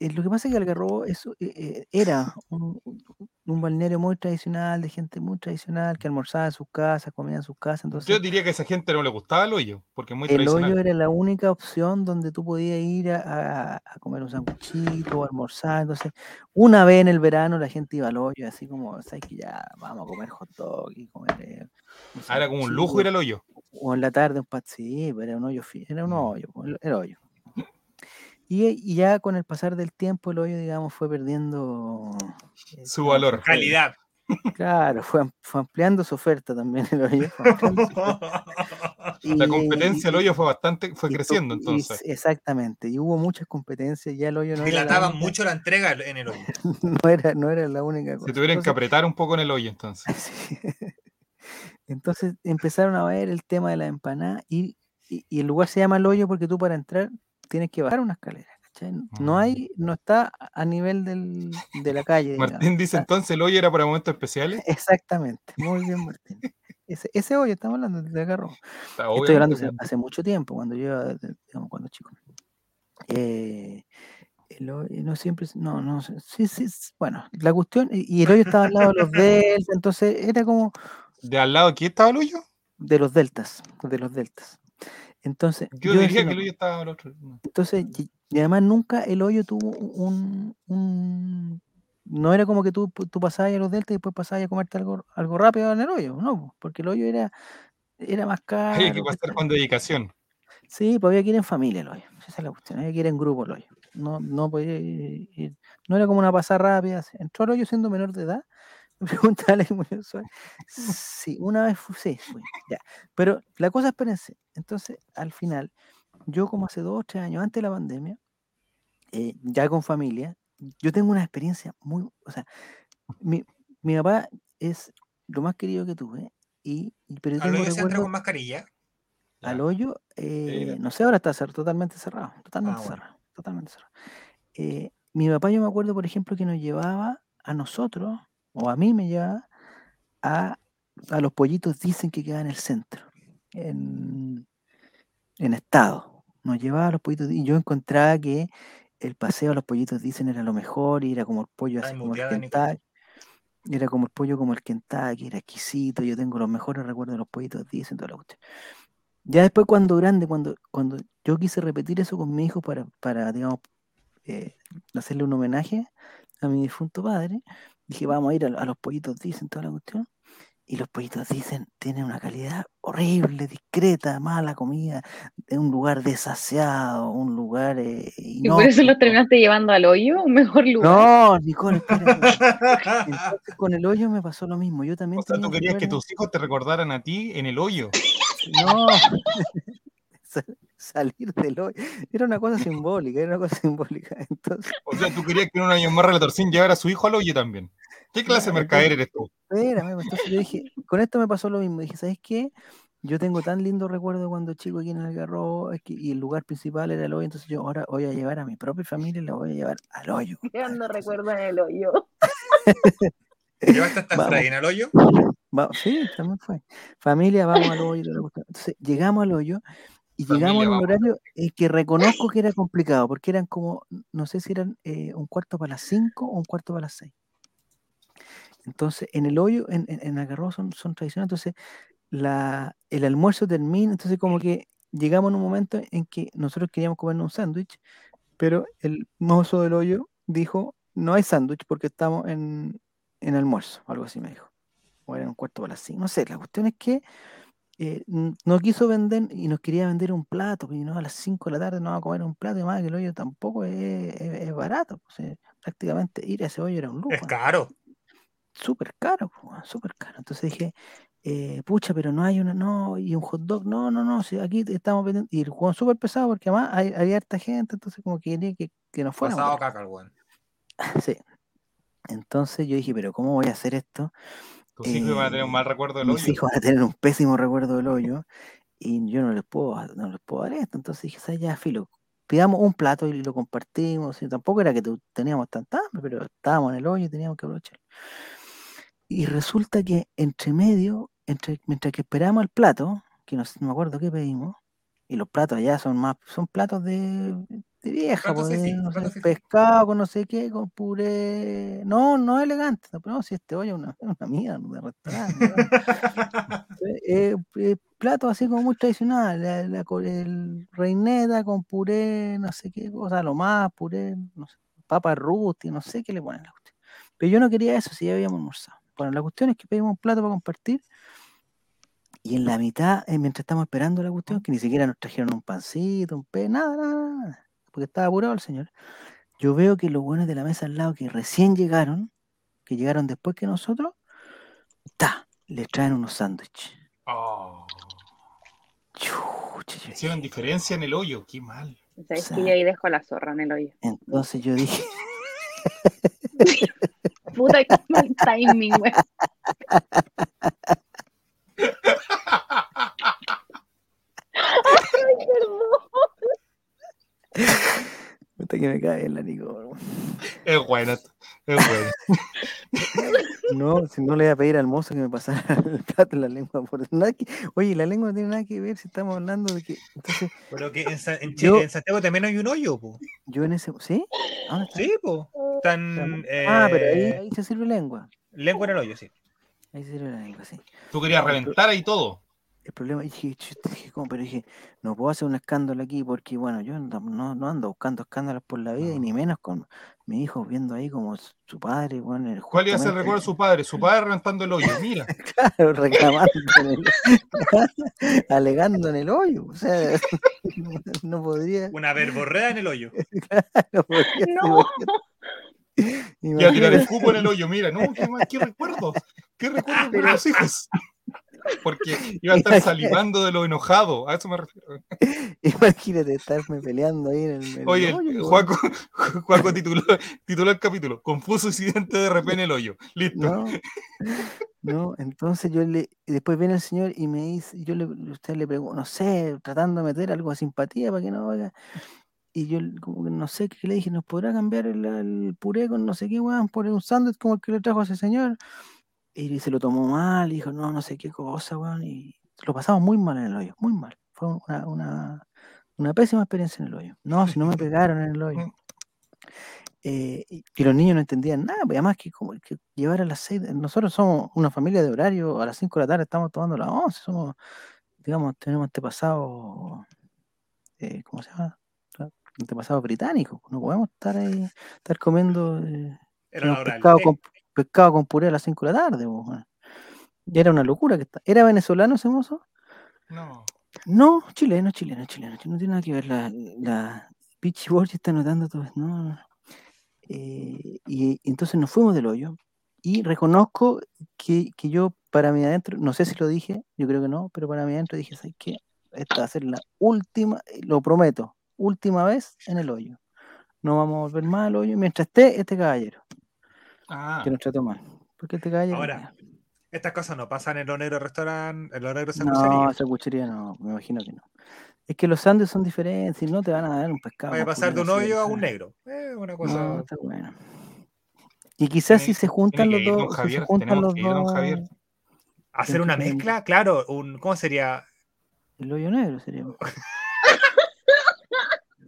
eh, lo que pasa es que Algarrobo eso, eh, eh, era un, un- balneario muy tradicional, de gente muy tradicional, que almorzaba en sus casas, comía en sus casas. Entonces, Yo diría que a esa gente no le gustaba el hoyo, porque es muy el tradicional. hoyo era la única opción donde tú podías ir a, a- a comer un sanguchito o almorzar. Entonces, una vez en el verano la gente iba al hoyo, así como, ¿sabes que Ya vamos a comer hot dog y comer. eh, un Ah, era como un lujo ir sanguchito, al hoyo. O en la tarde un pat, sí, pero era un hoyo, era un Mm. hoyo, el hoyo. Y, y ya con el pasar del tiempo, el hoyo, digamos, fue perdiendo eh, Su digamos, valor. Calidad. Claro, fue, fue ampliando su oferta también el hoyo. *laughs* La competencia del hoyo fue bastante, fue y creciendo y entonces. exactamente, y hubo muchas competencias, ya el hoyo no era, la Dilataban única, mucho la entrega en el hoyo. *laughs* no era, no era la única Se cosa. tuvieron que Entonces, apretar un poco en el hoyo entonces. *laughs* sí. Entonces empezaron a ver el tema de la empanada y, y- y el lugar se llama el hoyo porque tú para entrar tienes que bajar una escalera. ¿cachai? No Mm. hay, no está a- nivel del, de la calle. *laughs* digamos, Martín dice está- entonces el hoyo era para momentos especiales. *laughs* Exactamente, muy bien Martín. Ese, ese hoyo estamos hablando de agarro. Está Estoy hablando hace, hace mucho tiempo, cuando yo, digamos, cuando chico. Eh, el hoyo- no siempre, no, no, sí, sí, bueno, la cuestión, y el hoyo estaba al lado de los *laughs* deltas, entonces era como ¿De al lado aquí estaba el hoyo? de los deltas, de los deltas. Entonces, Yo, yo diría que el hoyo estaba al otro. no. entonces, y, y además nunca el hoyo tuvo un, un- no era como que tú, tú pasabas a los deltas y después pasabas a comerte algo, algo rápido en el hoyo, no, porque el hoyo era, era más Había que caro. pasar con dedicación. Sí, pues había que ir en familia el hoyo. Esa es la cuestión. Había que ir en grupo el hoyo. No, no podía ir, ir- No era como una pasada rápida. Entró al hoyo siendo menor de edad. *laughs* Me preguntaba Alex Muñoz Suárez. Sí, una vez fui, sí, fui, ya. Pero la cosa, espérense. Entonces, al final, yo como hace dos o tres años antes de la pandemia, eh, ya con familia, yo tengo una experiencia muy, o sea, mi, mi papá es lo más querido que tuve, y, pero yo Al hoyo se entra con mascarilla. al hoyo, eh, no sé, ahora está cer- totalmente cerrado, totalmente bueno. cerrado, totalmente cerrado. Eh, mi papá, yo me acuerdo, por ejemplo, que nos llevaba a nosotros, o a mí me llevaba, a a los pollitos dicen que queda en el centro, en, en estado. Nos llevaba a los pollitos y yo encontraba que el paseo a los pollitos dicen era lo mejor y era como el pollo Ay, así como el. Kentucky. Era como el pollo como el Kentucky, era exquisito. Yo tengo los mejores recuerdos de los pollitos dicen toda la cuestión. Ya después cuando grande, cuando, cuando yo quise repetir eso con mi hijo para, para digamos, eh, hacerle un homenaje a mi difunto padre, dije, vamos a ir a, a los pollitos dicen toda la cuestión. Y los pollitos dicen, tienen una calidad horrible, discreta, mala comida, de un lugar desaseado, un lugar... eh, Y por eso los terminaste llevando al hoyo, un mejor lugar. No, Nicole, espérate. Entonces con el hoyo me pasó lo mismo. Yo también O sea, tenía tú querías que tus hijos te recordaran a ti en el hoyo. No, *laughs* salir del hoyo. Era una cosa simbólica, era una cosa *laughs* simbólica. Entonces, O sea, tú querías que en un año más Relatorcín llevara a su hijo al hoyo también. ¿Qué clase de mercader eres tú? espérame, entonces yo dije, con esto me pasó lo mismo. Dije, ¿sabes qué? Yo tengo tan lindo recuerdo cuando chico aquí en el Algarrobo es que- y el lugar principal era el hoyo, entonces yo ahora voy a llevar a mi propia familia y la voy a llevar al hoyo. *laughs* Quedando recuerdo en el hoyo. *laughs* ¿Llevaste hasta. Efraín al hoyo? Va- sí, también fue. Familia, vamos al hoyo. Entonces, llegamos al hoyo y Familia, llegamos en un horario eh, que reconozco que era complicado, porque eran como, no sé si eran eh, un cuarto para las 5 o un cuarto para las 6. Entonces, en el hoyo, en, en, en Algarrobo son, son tradicionales, entonces la, el almuerzo termina, entonces como que llegamos en un momento en que nosotros queríamos comernos un sándwich, pero el mozo del hoyo dijo, no hay sándwich porque estamos en, en almuerzo, algo así me dijo. O era un cuarto para las cinco, no sé, la cuestión es que eh, no quiso vender y nos quería vender un plato, y no, a las 5 de la tarde no va a comer un plato, y más que el hoyo tampoco es, es- es barato, pues, eh, prácticamente ir a ese hoyo era un lujo Es caro. súper caro, weón, súper caro. Entonces dije, eh, pucha, pero no hay una, no, y un hot dog, no, no, no, si aquí estamos vendiendo, y el juego súper pesado porque además hay, había harta gente, entonces como que quería que, que nos fuéramos. Pasado de caca, el ahí. *laughs* Sí. Entonces yo dije, pero ¿cómo voy a hacer esto? Tus hijos iban a tener un mal recuerdo del Mis hoyo. hijos van a tener un pésimo recuerdo del hoyo y yo no les puedo, no les puedo dar esto. Entonces dije, ¿sabes ya, filo? Pidamos un plato y lo compartimos. y tampoco era que teníamos tanta hambre, pero estábamos en el hoyo y teníamos que aprovechar. Y resulta que entre medio, entre, mientras que esperábamos el plato, que no me acuerdo qué pedimos, y los platos allá son más, son platos de, de vieja, Platos pues, no sé, pescado con no sé qué, con puré. No, no elegante, no, pero si este hoyo es una, es una mierda de restaurante. ¿no? *laughs* Eh, eh, platos así como muy tradicional, la, la el reineta con puré, no sé qué cosa, lo más, puré, no sé, papa rusti, no sé qué le ponen a la cuestión. Pero yo no quería eso si ya habíamos almorzado. Bueno, la cuestión es que pedimos un plato para compartir y en la mitad, eh, mientras estamos esperando la cuestión, que ni siquiera nos trajeron un pancito, un pe, nada, nada, nada, nada, porque estaba apurado el señor. Yo veo que los buenos de la mesa al lado que recién llegaron, que llegaron después que nosotros, ta, les traen unos sándwiches. Oh, Chucha, hicieron diferencia en el hoyo, qué mal. Sabes sea- que yo ahí dejo la zorra en el hoyo. Entonces yo dije, *laughs* Puta que mal timing, güey. *laughs* Ay, perdón. puta que me cae la Nico. Es bueno, es bueno. *laughs* No, si no le voy a pedir al mozo que me pasara *laughs* el plato en la lengua. Por nada que- oye, la lengua no tiene nada que ver si estamos hablando de que. Entonces, Pero que en, Sa- en Yo- en Santiago también hay un hoyo, po. yo en ese. ¿Sí? ¿A ¿Dónde está? Sí, po. Están. Ah, pero ahí, eh, ahí se sirve lengua. Lengua en el hoyo, sí. Ahí se la lengua, sí. Tú querías reventar ahí todo. El problema, dije, dije, ¿cómo? Pero dije, no puedo hacer un escándalo aquí porque, bueno, yo no, no- ando buscando escándalos por la vida y ni menos con mi hijo viendo ahí como su padre, bueno, el- ¿Cuál iba a ser el recuerdo de su padre? Su padre reventando el hoyo. Mira, *laughs* Claro, reclamando en *laughs* el, alegando en el hoyo. O sea, no, *laughs* no podría. Una verborrea en el hoyo. no podría No. iba a tirar el Imagínate, cubo en el hoyo. Mira, no, qué, qué recuerdos. Qué recuerdos de los hijos. *laughs* Porque iba a estar salivando de lo enojado. A eso me refiero. *laughs* imagínate estarme peleando ahí en el, en el Oye, el-. Juaco, *laughs* Juaco tituló, tituló el capítulo Confuso incidente de repente en el hoyo. Listo. No, no, entonces yo le, después viene el señor y me dice, yo le, usted le pregunto, no sé, tratando de meter algo de simpatía para que no oiga. Y yo como que no sé qué le dije, ¿nos podrá cambiar el, el puré con no sé qué, weón, por un sándwich como el que le trajo a ese señor? Y se lo tomó mal, dijo, no, no sé qué cosa, weón, y lo pasamos muy mal en el hoyo, muy mal. Fue una, una, una pésima experiencia en el hoyo. No, si no me pegaron en el hoyo. Eh, y los niños no entendían nada, pues además que como que llevar a las seis, de- nosotros somos una familia de horario, a las 5 de la tarde estamos tomando las 11, somos, digamos, tenemos antepasado, eh, ¿cómo se llama? Antepasado británico, no podemos estar ahí, estar comiendo eh, Era pescado, con, pescado con puré a las 5 de la tarde. weón. Y era una locura que está. ¿Era venezolano ese mozo? No. No, chileno, chileno, chileno. No tiene nada que ver. La, la Pichi Borges está notando todo esto. No, no. Eh, y, y entonces nos fuimos del hoyo. Y reconozco que, que yo, para mí adentro, no sé si lo dije, yo creo que no, pero para mí adentro dije, ¿sabes qué? Esta va a ser la última, eh, lo prometo, última vez en el hoyo. No vamos a volver más al hoyo mientras esté este caballero, Ah, que nos trató mal. Porque este caballero. Ahora, Estas cosas no pasan en los negros restaurantes, en los negros No, cuchería no, me imagino que no. Es que los sándwiches son diferentes y no te van a dar un pescado. Vaya a pasar de un hoyo a un negro. Es una cosa. No, está bueno. Y quizás si se juntan los dos, si se Javier, juntan los dos. Hacer una mezcla, claro, un, ¿cómo sería? el hoyo negro sería. *laughs*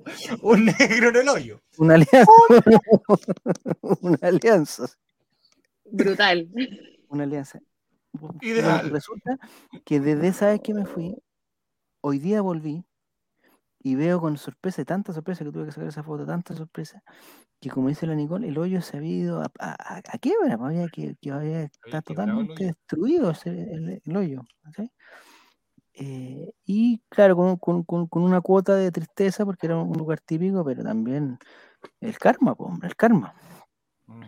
*laughs* Un negro en el hoyo. Una alianza. *laughs* una alianza. Brutal. Una alianza. Ideal. Bueno, resulta que desde esa vez que me fui, hoy día volví y veo con sorpresa, tanta sorpresa que tuve que sacar esa foto, tanta sorpresa, que como dice la Nicole, el hoyo se había ido a, a, a- a quiebra, pues, había que, que había está el totalmente destruido ese- el, el hoyo. ¿cachai? Eh, y claro, con, con- con- con una cuota de tristeza porque era un lugar típico, pero también el karma, pues, hombre, el karma. Mm.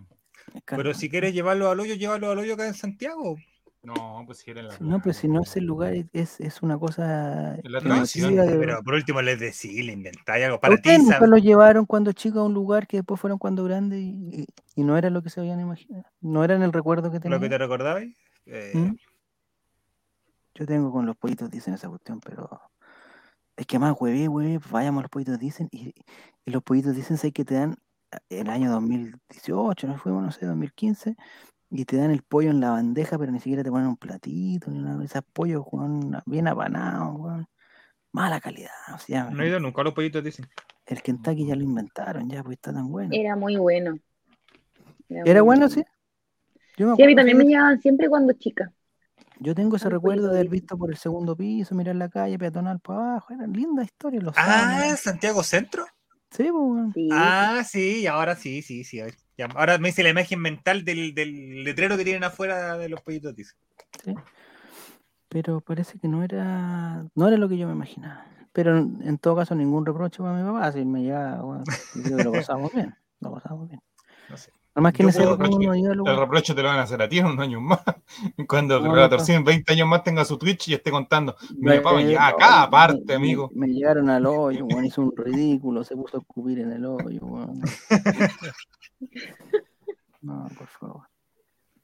el karma. Pero si quieres llevarlo al hoyo, llévalo al hoyo acá en Santiago. No, pues si era en la No, pero si no es el lugar, es, es una cosa Es la de- Pero por último les decís, le inventáis algo para ti. ¿Ustedes nunca los llevaron cuando chicos a un lugar que después fueron cuando grandes y, y- y no era lo que se habían imaginado? ¿No era en el recuerdo que Lo tenían? que te recordabais. Eh, ¿Mm? Yo tengo con los pollitos dicen esa cuestión, pero es que más huevé, huevé, vayamos a los pollitos dicen y, y los pollitos dicen sé que te dan el año 2018, nos fuimos, no sé, 2015, y te dan el pollo en la bandeja, pero ni siquiera te ponen un platito, ni nada de esos pollos, weón, bien apanados, weón. Mala calidad, o sea, No he ido nunca a los pollitos, dicen. el Kentucky ya lo inventaron, ya, pues está tan bueno. Era muy bueno. ¿Era muy bueno, sí? Yo me Sí, a mí también me llevaban siempre cuando chica. Yo tengo ese recuerdo de haber visto por el segundo piso, mirar la calle peatonal para abajo, eran lindas historias los Ah. Santiago Centro. Sí, pues, weón. Sí. Ah, sí, ahora sí, sí, sí. a ver, ya, ahora me hice la imagen mental del, del letrero que tienen afuera de los pollitos, dice. pero parece que no era no era lo que yo me imaginaba. Pero en, todo caso, ningún reproche para mi papá, si me llegaba, bueno, yo creo que lo *laughs* pasamos bien, lo pasamos bien. No sé. Además que en ese al El reproche te lo van a hacer a ti en un año más. *laughs* Cuando No, el en 20 años más tenga su Twitch y esté contando. Mi me- papá me lleva acá aparte, me- amigo. Me, llegaron al hoyo, weón, hizo un ridículo, se puso a escupir en el hoyo, weón. *laughs* No, por favor.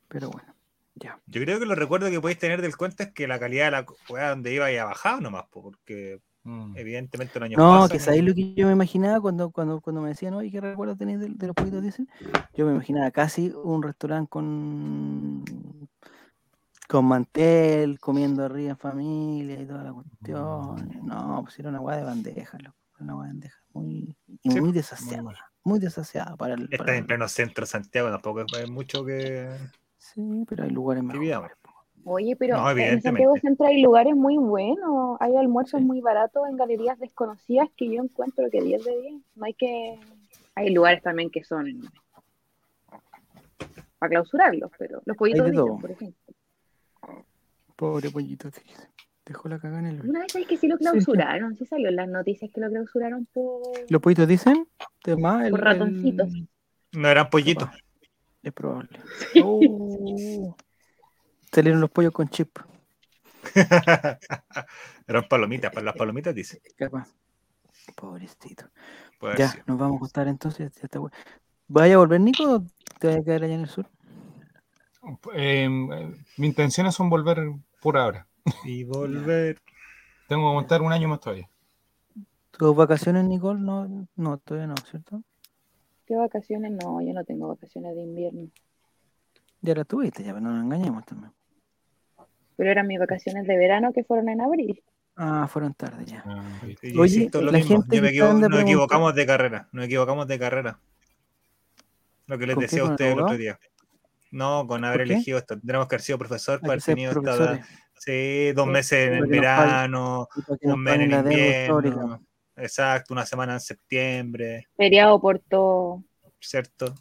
Pero bueno, ya. Yo creo que los recuerdos que podéis tener del cuento es que la calidad de la weá donde iba ya bajado nomás, po, porque Mm. evidentemente un año No, pasa que sabéis lo que yo me imaginaba cuando, cuando, cuando me decían, oye, ¿qué recuerdos tenéis de, de los pollitos dicen? Yo me imaginaba casi un restaurante con con mantel, comiendo arriba en familia y toda la cuestión. No, pues era una hueá de bandeja, loco. Una hueá de bandeja muy, y Sí, muy muy desasiada. Muy desasiada para el. Está para en el- pleno centro de Santiago, tampoco hay mucho que. Sí, pero hay lugares po. Oye, pero No, en. Santiago Centro hay lugares muy buenos, hay almuerzos Sí. muy baratos en galerías desconocidas que yo encuentro que 10 de 10. No hay que. Hay lugares también que son para clausurarlos, pero los pollitos dicen, por ejemplo. Pobre pollito, te dice. Dejó la cagada en el. Una vez hay que sí lo Sí, sí. clausuraron, sí salió en las noticias que lo clausuraron por, ¿Los pollitos dicen? De más, el- por ratoncitos. el- No eran pollitos. Es probable. *laughs* Oh. Salieron los pollos con chip. *laughs* eran palomitas, para las palomitas dice. Capaz. Pobrecito. Puede Ya, ser. nos vamos a acostar entonces. Ya está bueno. ¿Vaya a volver, Nico? o ¿Te vas a quedar allá en el sur? Eh, mis intenciones son volver por ahora. Y volver. *laughs* Tengo que montar un año más todavía. ¿Tus vacaciones, Nicole? No, no, todavía no, ¿cierto? ¿Qué vacaciones? No, yo no tengo vacaciones de invierno. Ya la tuviste, ya, pero no nos engañemos también. Pero eran mis vacaciones de verano que fueron en abril. Ah, fueron tarde ya. Ah, Y yo Oye, insisto, lo la mismo, gente yo me equivo- nos equivocamos de carrera, nos equivocamos de carrera. Lo que les ¿Con qué, decía a ustedes el otro día. No, con haber elegido esto. Tendremos que haber sido profesor para haber tenido esta. Sí, dos meses en el verano, un mes en el invierno. Exacto, una semana en septiembre, Feriado por todo. ¿cierto?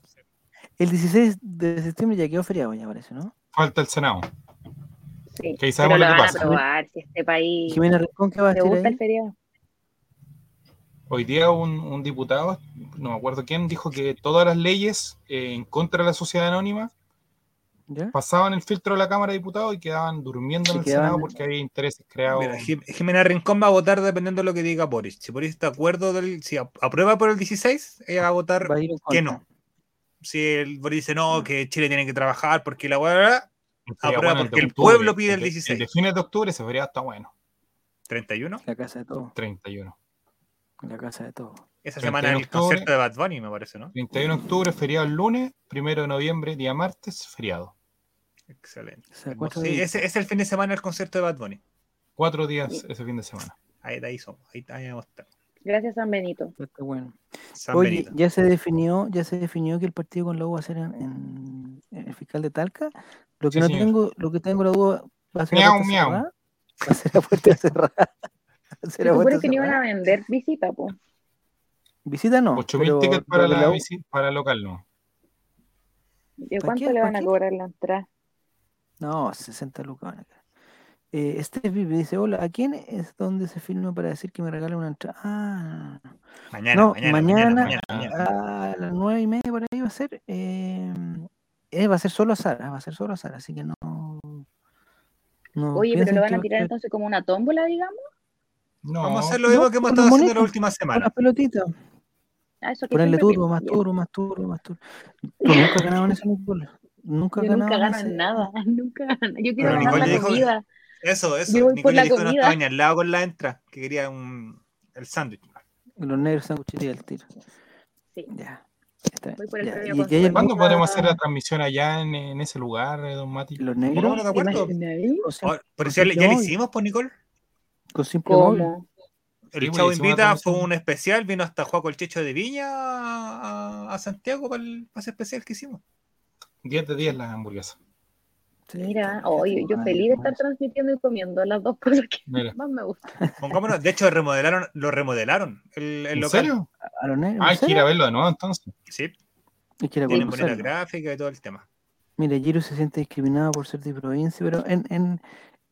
El 16 de septiembre ya quedó feriado, ya parece, ¿no? Falta el Senado. Sí. Que ahí sabemos Pero lo lo que van a pasa. aprobar si este país Jimena Rincón, ¿qué va a decir gusta ahí? el feriado. Hoy día un, un diputado, no me acuerdo quién, dijo que todas las leyes eh, en contra de la sociedad anónima ¿Ya? pasaban el filtro de la Cámara de Diputados y quedaban durmiendo en el quedaban- Senado porque había intereses creados. Mira, Jim- Jimena Rincón va a votar dependiendo de lo que diga Boris. Si Boris está de acuerdo, del, si ap- aprueba por el 16, ella va a votar Va a que no. Si el Boris dice no, que Chile tiene que trabajar porque la hueá Aprueba bueno el porque de el octubre. pueblo pide el de- 16. de fines de octubre ese feriado está bueno. 31. La casa de todo. 31. La casa de todo. Esa 31 semana de el octubre. concierto de Bad Bunny, me parece, ¿no? 31 de octubre, feriado el lunes. 1 de noviembre, día martes, feriado. Excelente. O sea, Sí, ese es el fin de semana el concierto de Bad Bunny. Cuatro días ese fin de semana. Ahí, de ahí somos. Ahí, ahí vamos a estar. Gracias, San Benito. Está bueno. San Oye, Benito. ya se definió, ya se definió que el partido con la U va a ser en, en- en el fiscal de Talca. Lo que Sí, no señor. tengo, lo que tengo la duda va a ser Miau, puerta miau. cerrada. Va a ser *laughs* a puerta cerrada. Se supone que no iban a vender visita, pues. Visita no. 8.000 pero- tickets para la, visi- para el local, ¿no? ¿De ¿Pa' cuánto qué? le ¿Pa' van a cobrar la entrada? No, 60 lucas van a quedar. Eh, Steve Vive dice, hola, ¿a quién es donde se filma para decir que me regalen una entrada? Ah, Mañana, no, mañana, mañana, mañana, mañana. a las nueve y media por ahí va a ser. eh, eh, va a ser solo a Sara, va a ser solo a Sara, así que no. no Oye, pero lo van a va tirar ser entonces como una tómbola, digamos. No, Vamos a hacer lo no, mismo que hemos estado las haciendo últimas con las semanas. pelotitas. Ah, eso Ponerle turbo, más turbo, más turbo, más turbo. Tú nunca *laughs* en ese fútbol. Nunca Yo nunca gano ese- en nada, *laughs* nunca. Yo quiero Pero ganar Nicole la dijo comida. Eso, eso. Yo voy por Nicole la no comida. ni al lado con la entra, que quería un, el sándwich. Los negros sanguchería del tiro. Sí. Ya. Está Voy por el ya. ¿Y- y. ¿Cuándo podremos hacer la transmisión allá en, en ese lugar, eh, don Mati? Los negros de acuerdo. Pero con si ya, le- hicimos, pues, Nicole. Con simple. ¿Cómo? El pues, Chavo Invita fue un especial, vino hasta Juaco el Checho de Viña a, a Santiago para el pase especial que hicimos. 10 de 10 las hamburguesas. Sí, Mira, está yo feliz de estar transmitiendo y comiendo las dos cosas que Mira. más me gustan. *laughs* Pongámonos, de hecho, remodelaron, lo remodelaron el, el ¿En local. serio? A los negros. Ah, ¿en hay que ir serio? a verlo de nuevo entonces. Sí, Hay que ir a tienen bonita gráfica y todo el tema. Mire, Giro se siente discriminado por ser de provincia, pero en, en,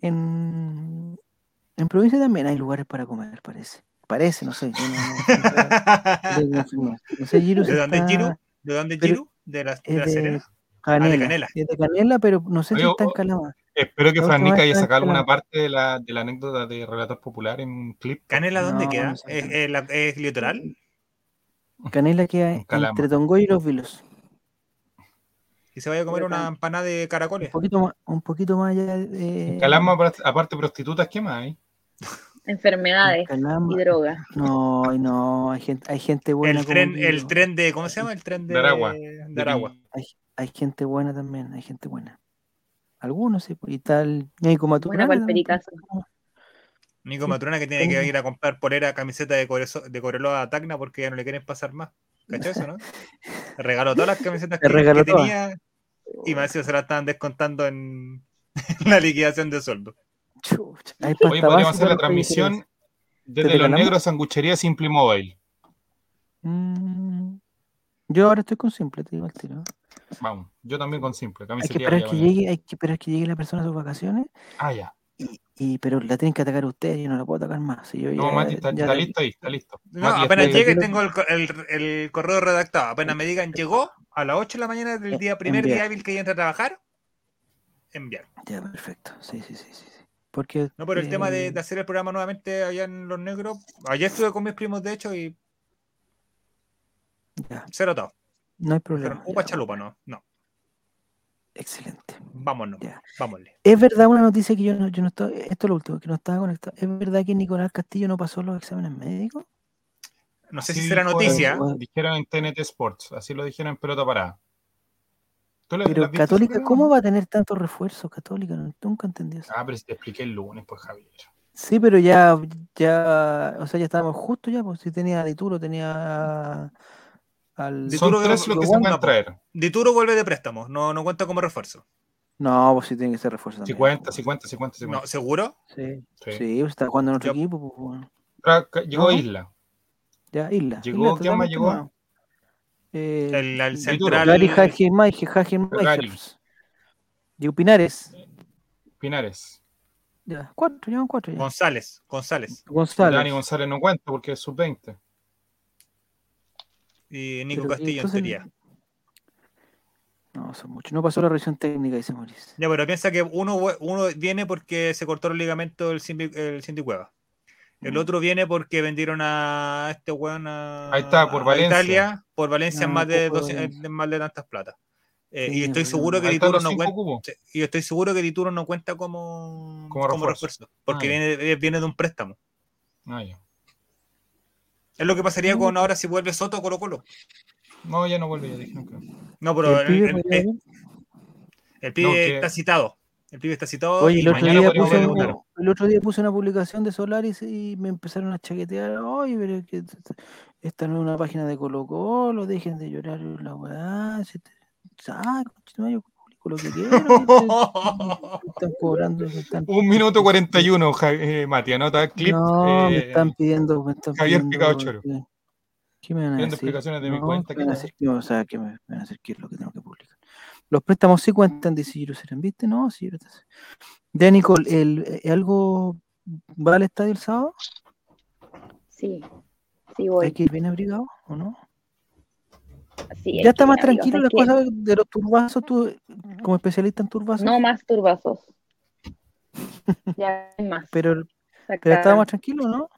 en, en provincia también hay lugares para comer, parece. Parece, no sé. yo no- no- no- *laughs* no- confirmar. No sé, Giro ¿De dónde es Giru? ¿De dónde es pero Giru? ¿De la, de la Serena? Canela. Canela. Es de Canela, pero no sé si está en. Espero que La Fran última Nica vez haya sacado alguna parte de la, de la anécdota de Relator Popular en un clip. ¿Canela dónde No, queda? no sé. ¿Es, es la- es litoral? Canela queda entre Tongoy y Los Vilos. Y se vaya a comer una empanada de Un caracoles. poquito más, un poquito más allá de. Calama, aparte- aparte prostitutas, ¿qué más hay? *laughs* Enfermedades Calama. y drogas. No, no, hay gente, hay gente buena. El como tren, el tren de, ¿cómo se llama? El tren de, De Aragua. de Aragua. Hay, hay gente buena también, hay gente buena. Algunos, sí, pues, y tal. Pericazo. pues, Nico Matrona que tiene que ir a comprar polera, camiseta de, Corezo- de Coreloa a Tacna porque ya no le quieren pasar más. ¿Cachai eso, no? *laughs* Regaló todas las camisetas que, tenía y más encima se las estaban descontando en, *laughs* en la liquidación de sueldo. Chucha, Hoy podríamos básica hacer la transmisión desde ¿Desde Los? Negros Sanguchería Simple Mobile. Mm, yo ahora estoy con simple, te digo al tiro. Vamos, yo también con Simple. Hay que esperar que llegue, hay que esperar que llegue la persona a sus vacaciones, Ah, ya. y, y- pero la tienen que atacar ustedes, yo no la puedo atacar más. Si yo No, ya- Mati, está, ya está le- listo ahí, está listo. No, Mati, apenas está llegue tengo el, co- el- el correo redactado. Apenas me digan llegó a las 8 de la mañana del Eh, día primer día enviar. hábil que yo entre a trabajar, enviar. Ya, perfecto. Sí, sí, sí, sí. Porque, No, pero el tema de, eh, de hacer el programa nuevamente allá en Los Negros, ayer estuve con mis primos de hecho y ya, cero todo. no hay problema. upa ya, chalupa, no, no, Excelente. vámonos, Ya. vámonos. Es verdad una noticia que yo no, yo no estaba, esto es lo último, que no estaba conectado. ¿Es verdad que Nicolás Castillo no pasó los exámenes médicos? No sé Así si será noticia. Dijeron en TNT Sports, así lo dijeron en pelota parada. ¿Tú lo- lo Pero Católica? ¿cómo va a tener tantos refuerzos Católica? No- Nunca entendí eso. Ah, pero si te expliqué el lunes, pues Javier. Sí, pero ya, ya, o sea, ya estábamos justo ya, pues si tenía a Dituro, tenía al... Dituro Son tres lo- los que se pueden po. traer. Dituro vuelve de préstamo, no, no cuenta como refuerzo. No, pues sí tiene que ser refuerzo también. 50, 50, 50, 50. No, ¿Seguro? Sí, Sí. sí, pues está jugando en otro equipo, pues bueno. Llegó No. Isla. Ya, Isla. Llegó- Isla ¿quién más llegó? Eh, El, el central. Gary. Gary. Llegó Pinares. Pinares. Ya, cuatro, llevan cuatro ya. González, González. González. Dani González no cuenta porque es sub-20. Y Nico Pero, Castillo, entonces- en teoría. No, son muchos. No pasó la revisión técnica, dice Maurice. Ya, pero piensa que uno, uno viene porque se cortó el ligamento del Cindy, el Cindy Cueva. El otro viene porque vendieron a este weón a, Ahí está, por a Valencia. Italia, por Valencia en Ah, más de, poco 200 de- en más de tantas plata. Eh, Sí, y estoy seguro que Dituro no cuenta. Y estoy seguro que Dituro no cuenta como, Como como refuerzo. refuerzo. Porque Ah, viene, eh, viene de un préstamo. Ah, ya. Es lo que pasaría con ahora si vuelve Soto Colo Colo. No, ya no vuelve, ya dije. no creo. No, pero ¿El el, pibe el- podría el- ir? el pibe No, que- está citado. El pibe está citado. Oye, y el otro, día puse, ver un- uno. el otro día puse una publicación de Solaris y me empezaron a chaquetear. Oye, pero es que esta no es una página de Colo Colo, dejen de llorar la weá. Si te, ah, yo publico lo que quiero. me *laughs* están cobrando. me están- Un minuto 41, Ja- eh, Mati, anota clip. No, me eh, están pidiendo. Me están Javier Picado Choro. que- ¿Qué me van a decir? explicaciones de mi No, cuenta, ¿qué que me van a decir? ¿Qué- O sea, ¿qué me me van a decir qué es lo que tengo que publicar? Los préstamos sí cuentan, dice Serán, ¿viste? No, sí. Ya, Nicole, el, eh, ¿algo va al estadio el sábado? Sí, sí ¿Hay voy. que ir bien abrigado o no? Sí, hay ya está más tranquilo hay que- cosas de los turbazos, tú como especialista en turbazos, No más turbazos. *laughs* Ya hay más. pero, pero estaba más tranquilo, ¿no?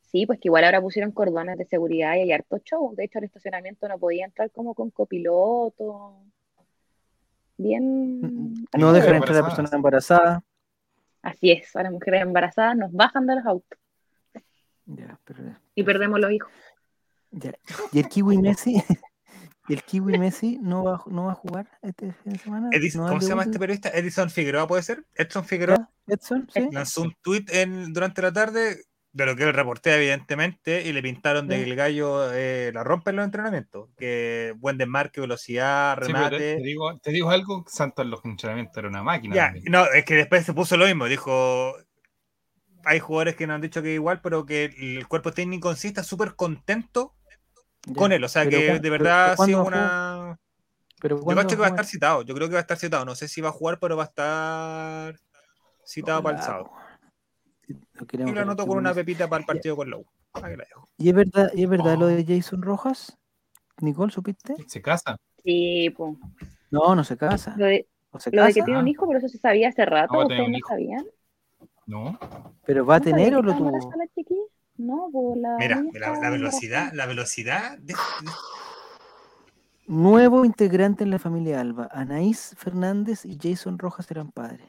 Sí, pues que igual ahora pusieron cordones de seguridad y hay harto show. De hecho, al estacionamiento no podía entrar como con copiloto. Bien. No harto dejan de- entrar a la persona embarazada. Así es, a las mujeres embarazadas nos bajan de los autos Ya, pero, y perdemos los hijos. ya. ¿Y el Kiwi Messi? *laughs* ¿Y el Kiwi Messi no va, no va a jugar este fin de semana? Edison- ¿No ¿Cómo se llama este periodista? Edison Figueroa, ¿puede ser? Edson Figueroa. ¿Edson? ¿Sí? lanzó un tweet en, durante la tarde de lo que él reportea, evidentemente, y le pintaron de Sí. que el gallo eh, la rompe en los entrenamientos. Que buen desmarque, velocidad, Sí, pero te, remate. te digo, te digo algo, Santos en los entrenamientos era una máquina. Ya, no, es que después se puso lo mismo. Dijo: hay jugadores que nos han dicho que igual, pero que el cuerpo técnico en sí está súper contento Ya. con él. O sea que de verdad ha sido ¿cuándo va a una. Pero Yo ¿cuándo cacho que va a estar citado. Yo creo que va a estar citado. No sé si va a jugar, pero va a estar citado para el sábado. Po. Lo Y queremos lo anoto con una pepita para el partido con Low. Ahí la dejo. ¿Y es verdad, y es verdad lo de Jason Rojas? Nicole, ¿supiste? Se casa. Sí, pues. No, no se casa. Lo de, ¿O se lo de que tiene un hijo, pero eso se sabía hace rato. No, va a tener ¿Ustedes no sabían? No. ¿Pero va a ¿No tener o que lo tuvo? embarazada la chiquilla? No, pues la. Mira, la, la velocidad, la velocidad de- Nuevo integrante en la familia Alba. Anaís Fernández y Jason Rojas eran padres.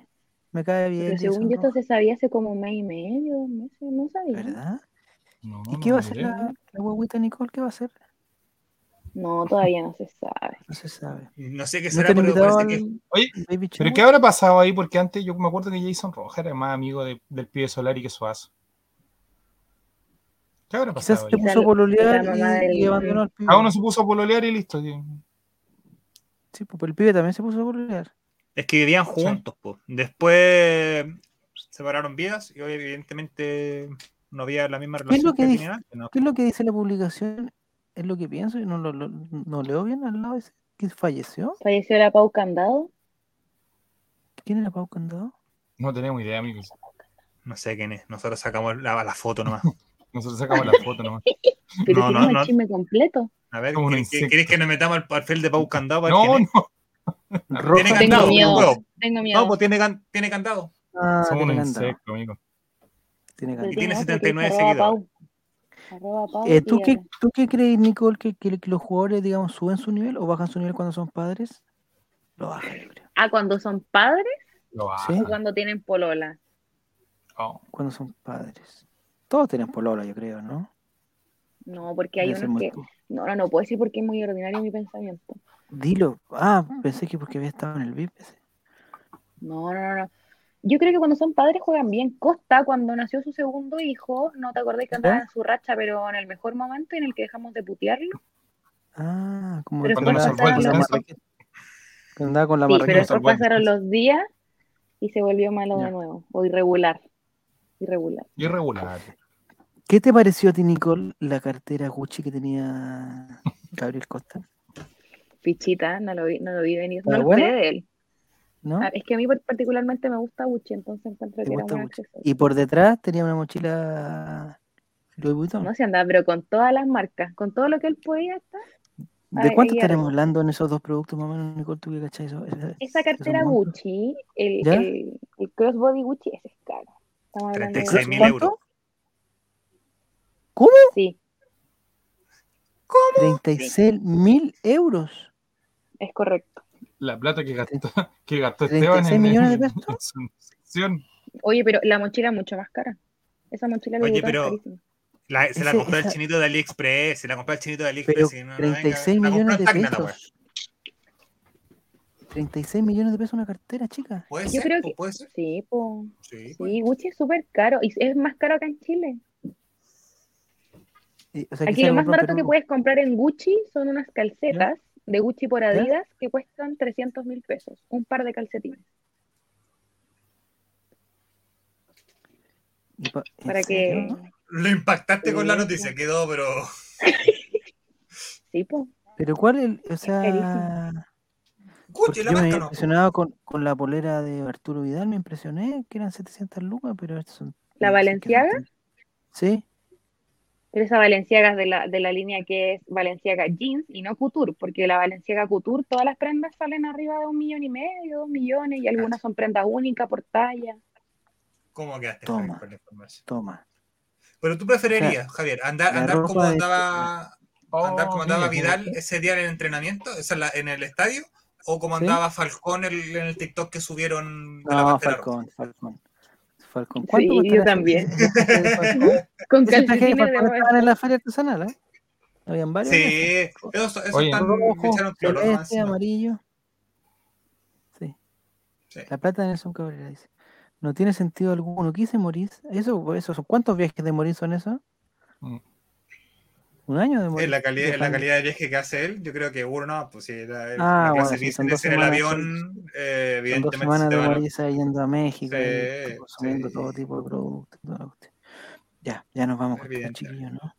Me cae bien. Pero según yo, esto se sabía hace como un mes y medio, dos meses, no sabía. ¿Verdad? no ¿Y no qué va a hacer la, la guaguita Nicole? ¿Qué va a hacer? No, todavía no se sabe. No se sabe. no sé qué ¿No será, pero invitado parece al que Oye, Baby ¿pero Shower? qué habrá pasado ahí? Porque antes yo me acuerdo que Jason Rojas era más amigo de- del pibe Solari que Suazo. ¿Qué habrá Quizás pasado se ahí? Quizá puso a lo- pololear y, abandonó al pibe. Cada uno se puso a pololear y listo. sí. Sí, pues el pibe también se puso a pololear. Es que vivían Sí. juntos. po. Después separaron vidas y hoy evidentemente no había la misma es relación lo que dice? tenían antes, ¿no? ¿Qué es lo que dice la publicación? Es lo que pienso y no lo, lo- no leo bien al lado. ese que falleció? Falleció la Pau Candado. ¿Quién era Pau Candado? No tenemos idea, amigos. No sé quién es. Nosotros sacamos la, la foto nomás. *laughs* Nosotros sacamos la foto nomás. *laughs* Pero No, no, no. chisme completo. A ver, ¿quieres que, que nos metamos al perfil de Pau Candado? para No, es? no. *laughs* Tiene Tengo candado, miedo. huevo. Tengo miedo. No, pues tiene, can- tiene candado. Ah, Somos tiene un candado, insecto, amigo. tiene candado. Y tiene otro que 79 dice arroba seguidores. Eh, ¿tú, qué, ¿Tú qué crees, Nicole, que, que- que los jugadores, digamos, suben su nivel o bajan su nivel cuando son padres? Lo bajan, yo creo. Ah, cuando son padres Lo baja. Sí. o cuando tienen polola. Oh, Cuando son padres. Todos tienen polola, yo creo, ¿no? No, porque hay unos que. No, no, no puedo decir porque es muy ordinario mi pensamiento. Dilo. Ah, pensé que porque había estado en el VIP. No, no, no, no. Yo creo que cuando son padres juegan bien. Costa, cuando nació su segundo hijo, no te acordás que andaba en su racha, pero en el mejor momento en el que dejamos de putearlo. Ah, como Pero Cuando el. Que andaba con la Sí, pero después pasaron los días y se volvió malo Ya. de nuevo. O irregular. Irregular. Irregular. ¿Qué te pareció a ti, Nicole, la cartera Gucci que tenía Gabriel Costa? Fichita, no lo vi, no lo vi venir. ¿Está No lo esperé de él. ¿No? Ah, es que a mí particularmente me gusta Gucci, entonces encuentro ¿Te que era un accesorio. Y por detrás tenía una mochila Louis Vuitton. No se andaba, pero con todas las marcas, con todo lo que él podía estar. ¿De ahí- cuánto estaremos hablando en esos dos productos, más o menos, Nicole? ¿Tú qué cachai eso? Esa- cartera. Gucci, el, el, el crossbody Gucci, ese es caro. Estamos hablando de 36.000 ¿Cuánto? euros. ¿Cómo? Sí, 36 mil euros. Es correcto. La plata que gastó, *laughs* que gastó Esteban 36 en, millones de pesos. en su sección. Oye, pero la mochila es mucho más cara. Esa mochila Oye, pero- carísima. La- se la compró el chinito de AliExpress, se la compró el chinito de Pero AliExpress. y no- no venga- 36 la compró millones de Tacna, pesos. 36 millones de pesos una cartera, chica. Puede Yo ser, creo po, que- puede ser. Sí, pues. Sí, Gucci es súper caro. Y es más caro acá en Chile. Eh, o sea, Aquí lo más barato que puedes comprar en Gucci son unas calcetas de Gucci por. Adidas que cuestan 300 mil pesos. Un par de calcetines. Y pa- ¿en Para que. Lo impactaste con la Sí, noticia, quedó, pero. Sí, pues. Pero ¿cuál es? el- O sea. Gucci, la yo me había no. impresionado con, con la polera de Arturo Vidal, me impresioné que eran 700 lucas, pero estos son... ¿La tan- Sí, Pero esa Valenciaga es de la, de la línea que es Valenciaga Jeans y no Couture, porque la Valenciaga Couture, todas las prendas salen arriba de un millón y medio, dos millones, y algunas son prendas únicas por talla. ¿Cómo quedaste Toma. Javier, con la información? toma. Pero tú preferirías, Javier, andar, la andar como de- andaba, andar como Oh, andaba mira, Vidal ese día en el entrenamiento, esa en, la- en el estadio, o como ¿Sí? andaba Falcón el- en el TikTok que subieron de la No, Pantera Roja? Falcón, Falcón. Sí, ¿Cuánto yo también. *laughs* Con traje de Falcón estaban en la feria artesanal, ¿eh? Habían varios. esos. Sí, eso, eso Oye. están, rojo, amarillo. Sí. Sí. La plata de Nelson Cabrera dice. No tiene sentido alguno. ¿Qué dice Morís? ¿Eso, eso, ¿Cuántos viajes de Morís son esos? ¿Un año de? En la, calidad, De en la calidad de viaje que hace él, yo creo que uno no, pues sí, la, Ah, la bueno, clase sí, en el semanas, avión, eh, Son dos evidentemente semanas se de van a- Morís ahí yendo a México, Sí, y consumiendo sí. todo tipo de productos. Ya, ya nos vamos con chiquillos, ¿no?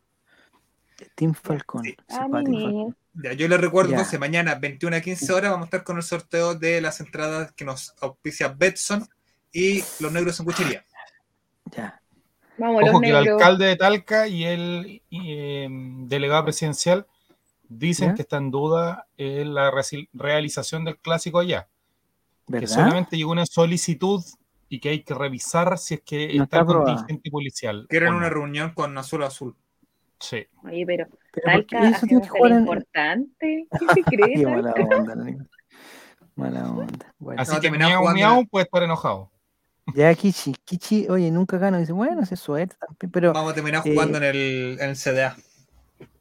Team Falcón. sí. Falcón. Ya, yo les recuerdo Ya. entonces, mañana 21 a 15 horas vamos a estar con el sorteo de las entradas que nos auspicia Betson y los negros en cuchería. Ya. Vamos, Ojo los que el alcalde de Talca y el y, eh, delegado presidencial dicen ¿Ya? que está en duda eh, la realización del clásico allá. Que solamente llegó una solicitud y que hay que revisar si es que No está el contingente policial. Quieren no. una reunión con Azul Azul. Sí. Oye, pero Pero ¿por qué Talca en- importante. *laughs* ¿Qué se cree? Qué mala onda. Mala onda. Bueno. Así No, que miau, miau puede estar enojado. Ya Kichi, Kichi, oye, nunca gana. Dice, bueno, se suerte también, pero Vamos a terminar eh, jugando en, el, en el CDA.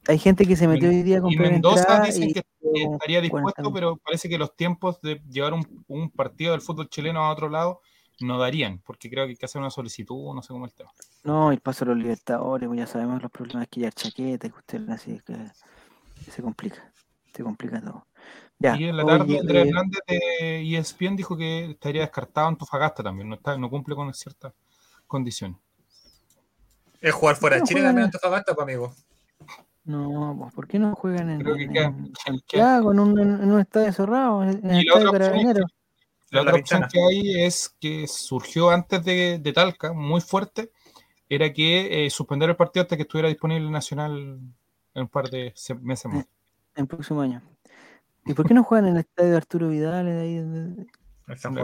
hay gente que se metió hoy día a Y Mendoza dicen y que estaría 40 dispuesto, pero parece que los tiempos de llevar un, un partido del fútbol chileno a otro lado no darían, porque creo que hay que hacer una solicitud, no sé cómo es el tema. No, el paso a los libertadores, pues ya sabemos los problemas que ya chaqueta, que usted así que se complica, se complica todo. Ya, y en la tarde oye, Andrés eh, Hernández de ESPN dijo que estaría descartado Antofagasta también, no, está, no cumple con ciertas condiciones. Es jugar fuera de No, Chile juegan también en- Antofagasta, pues, amigo. no, pues, ¿por qué no juegan en, Creo que en- queda- en *laughs* que- Santiago, en un, en un estadio cerrado, en en el Y la estadio otra opción es Carabineros? La En la otra opción Pintana. que hay es que surgió antes de, de Talca, muy fuerte, era que eh, suspender el partido hasta que estuviera disponible el Nacional en un par de se- meses más. En el próximo año. ¿Y por qué no juegan en el estadio de Arturo Vidal, de ahí, de- de- En San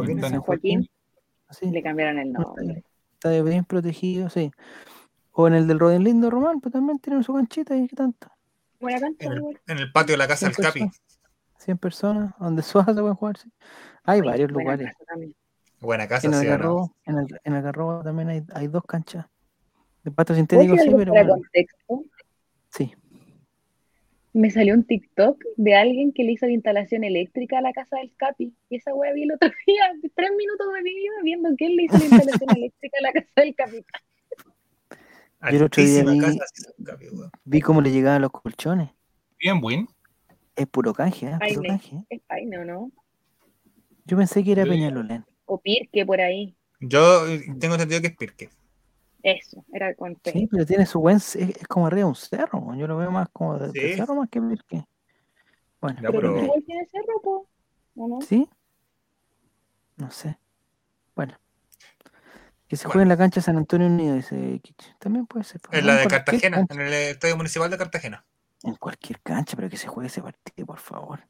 Joaquín. San Le cambiaron el nombre. estadio, estadio bien protegido, sí. O en el del Rodin Lindo Román, pues también tienen su canchita y qué tanto. Buena cancha, En el, igual. en el patio de la casa del 100 Capi. personas, 100 personas, donde Suaza se pueden jugar, sí. Hay varios buena lugares. casa. Buena casa, En el sí, en el, en el Garrobo también hay, hay dos canchas. De pasto ¿Puedo sintético sí, pero fuera bueno, contexto? Me salió un TikTok de alguien que le hizo la instalación eléctrica a la casa del Capi. Y esa wea vi el otro *laughs* día, tres minutos de mi vida viendo que él le hizo la instalación eléctrica a la casa del Capi. Yo el otro día vi- Capi, cómo le llegaban los colchones. Bien, Win. Es puro canje, ¿eh? Puro Paine. canje. Es Paine, ¿o no? Yo pensé que era Peñalolén. O Pirque por ahí. Yo eh, tengo entendido que es Pirque. Eso, era con P. Sí, pero tiene su buen. Es, es como arriba de un cerro. Yo lo veo más como de, de Sí. cerro más que. Bueno, Ya, Pero tiene cerro, po, ¿o no? ¿sí? No sé. Bueno. Que se Bueno. juegue en la cancha San Antonio Unido, dice Kichi. También puede ser. En la de Cartagena, cancha. en el Estadio Municipal de Cartagena. En cualquier cancha, pero que se juegue ese partido, por favor.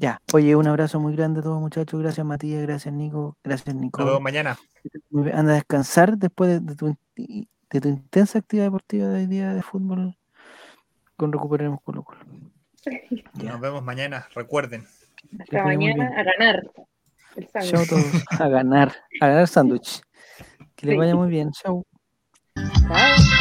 Ya. Oye, un abrazo muy grande a todos, muchachos. Gracias, Matías. Gracias, Nico. Gracias, Nos Nico. vemos mañana. Anda a descansar después de, de tu, in- de tu intensa actividad deportiva de hoy día de fútbol con Recuperemos Colo Colo. Ya. *laughs* Nos vemos mañana. Recuerden. Hasta mañana a ganar el. Chao a todos. A ganar. A ganar sándwich. Que les Sí. vaya muy bien. Chao. Chao.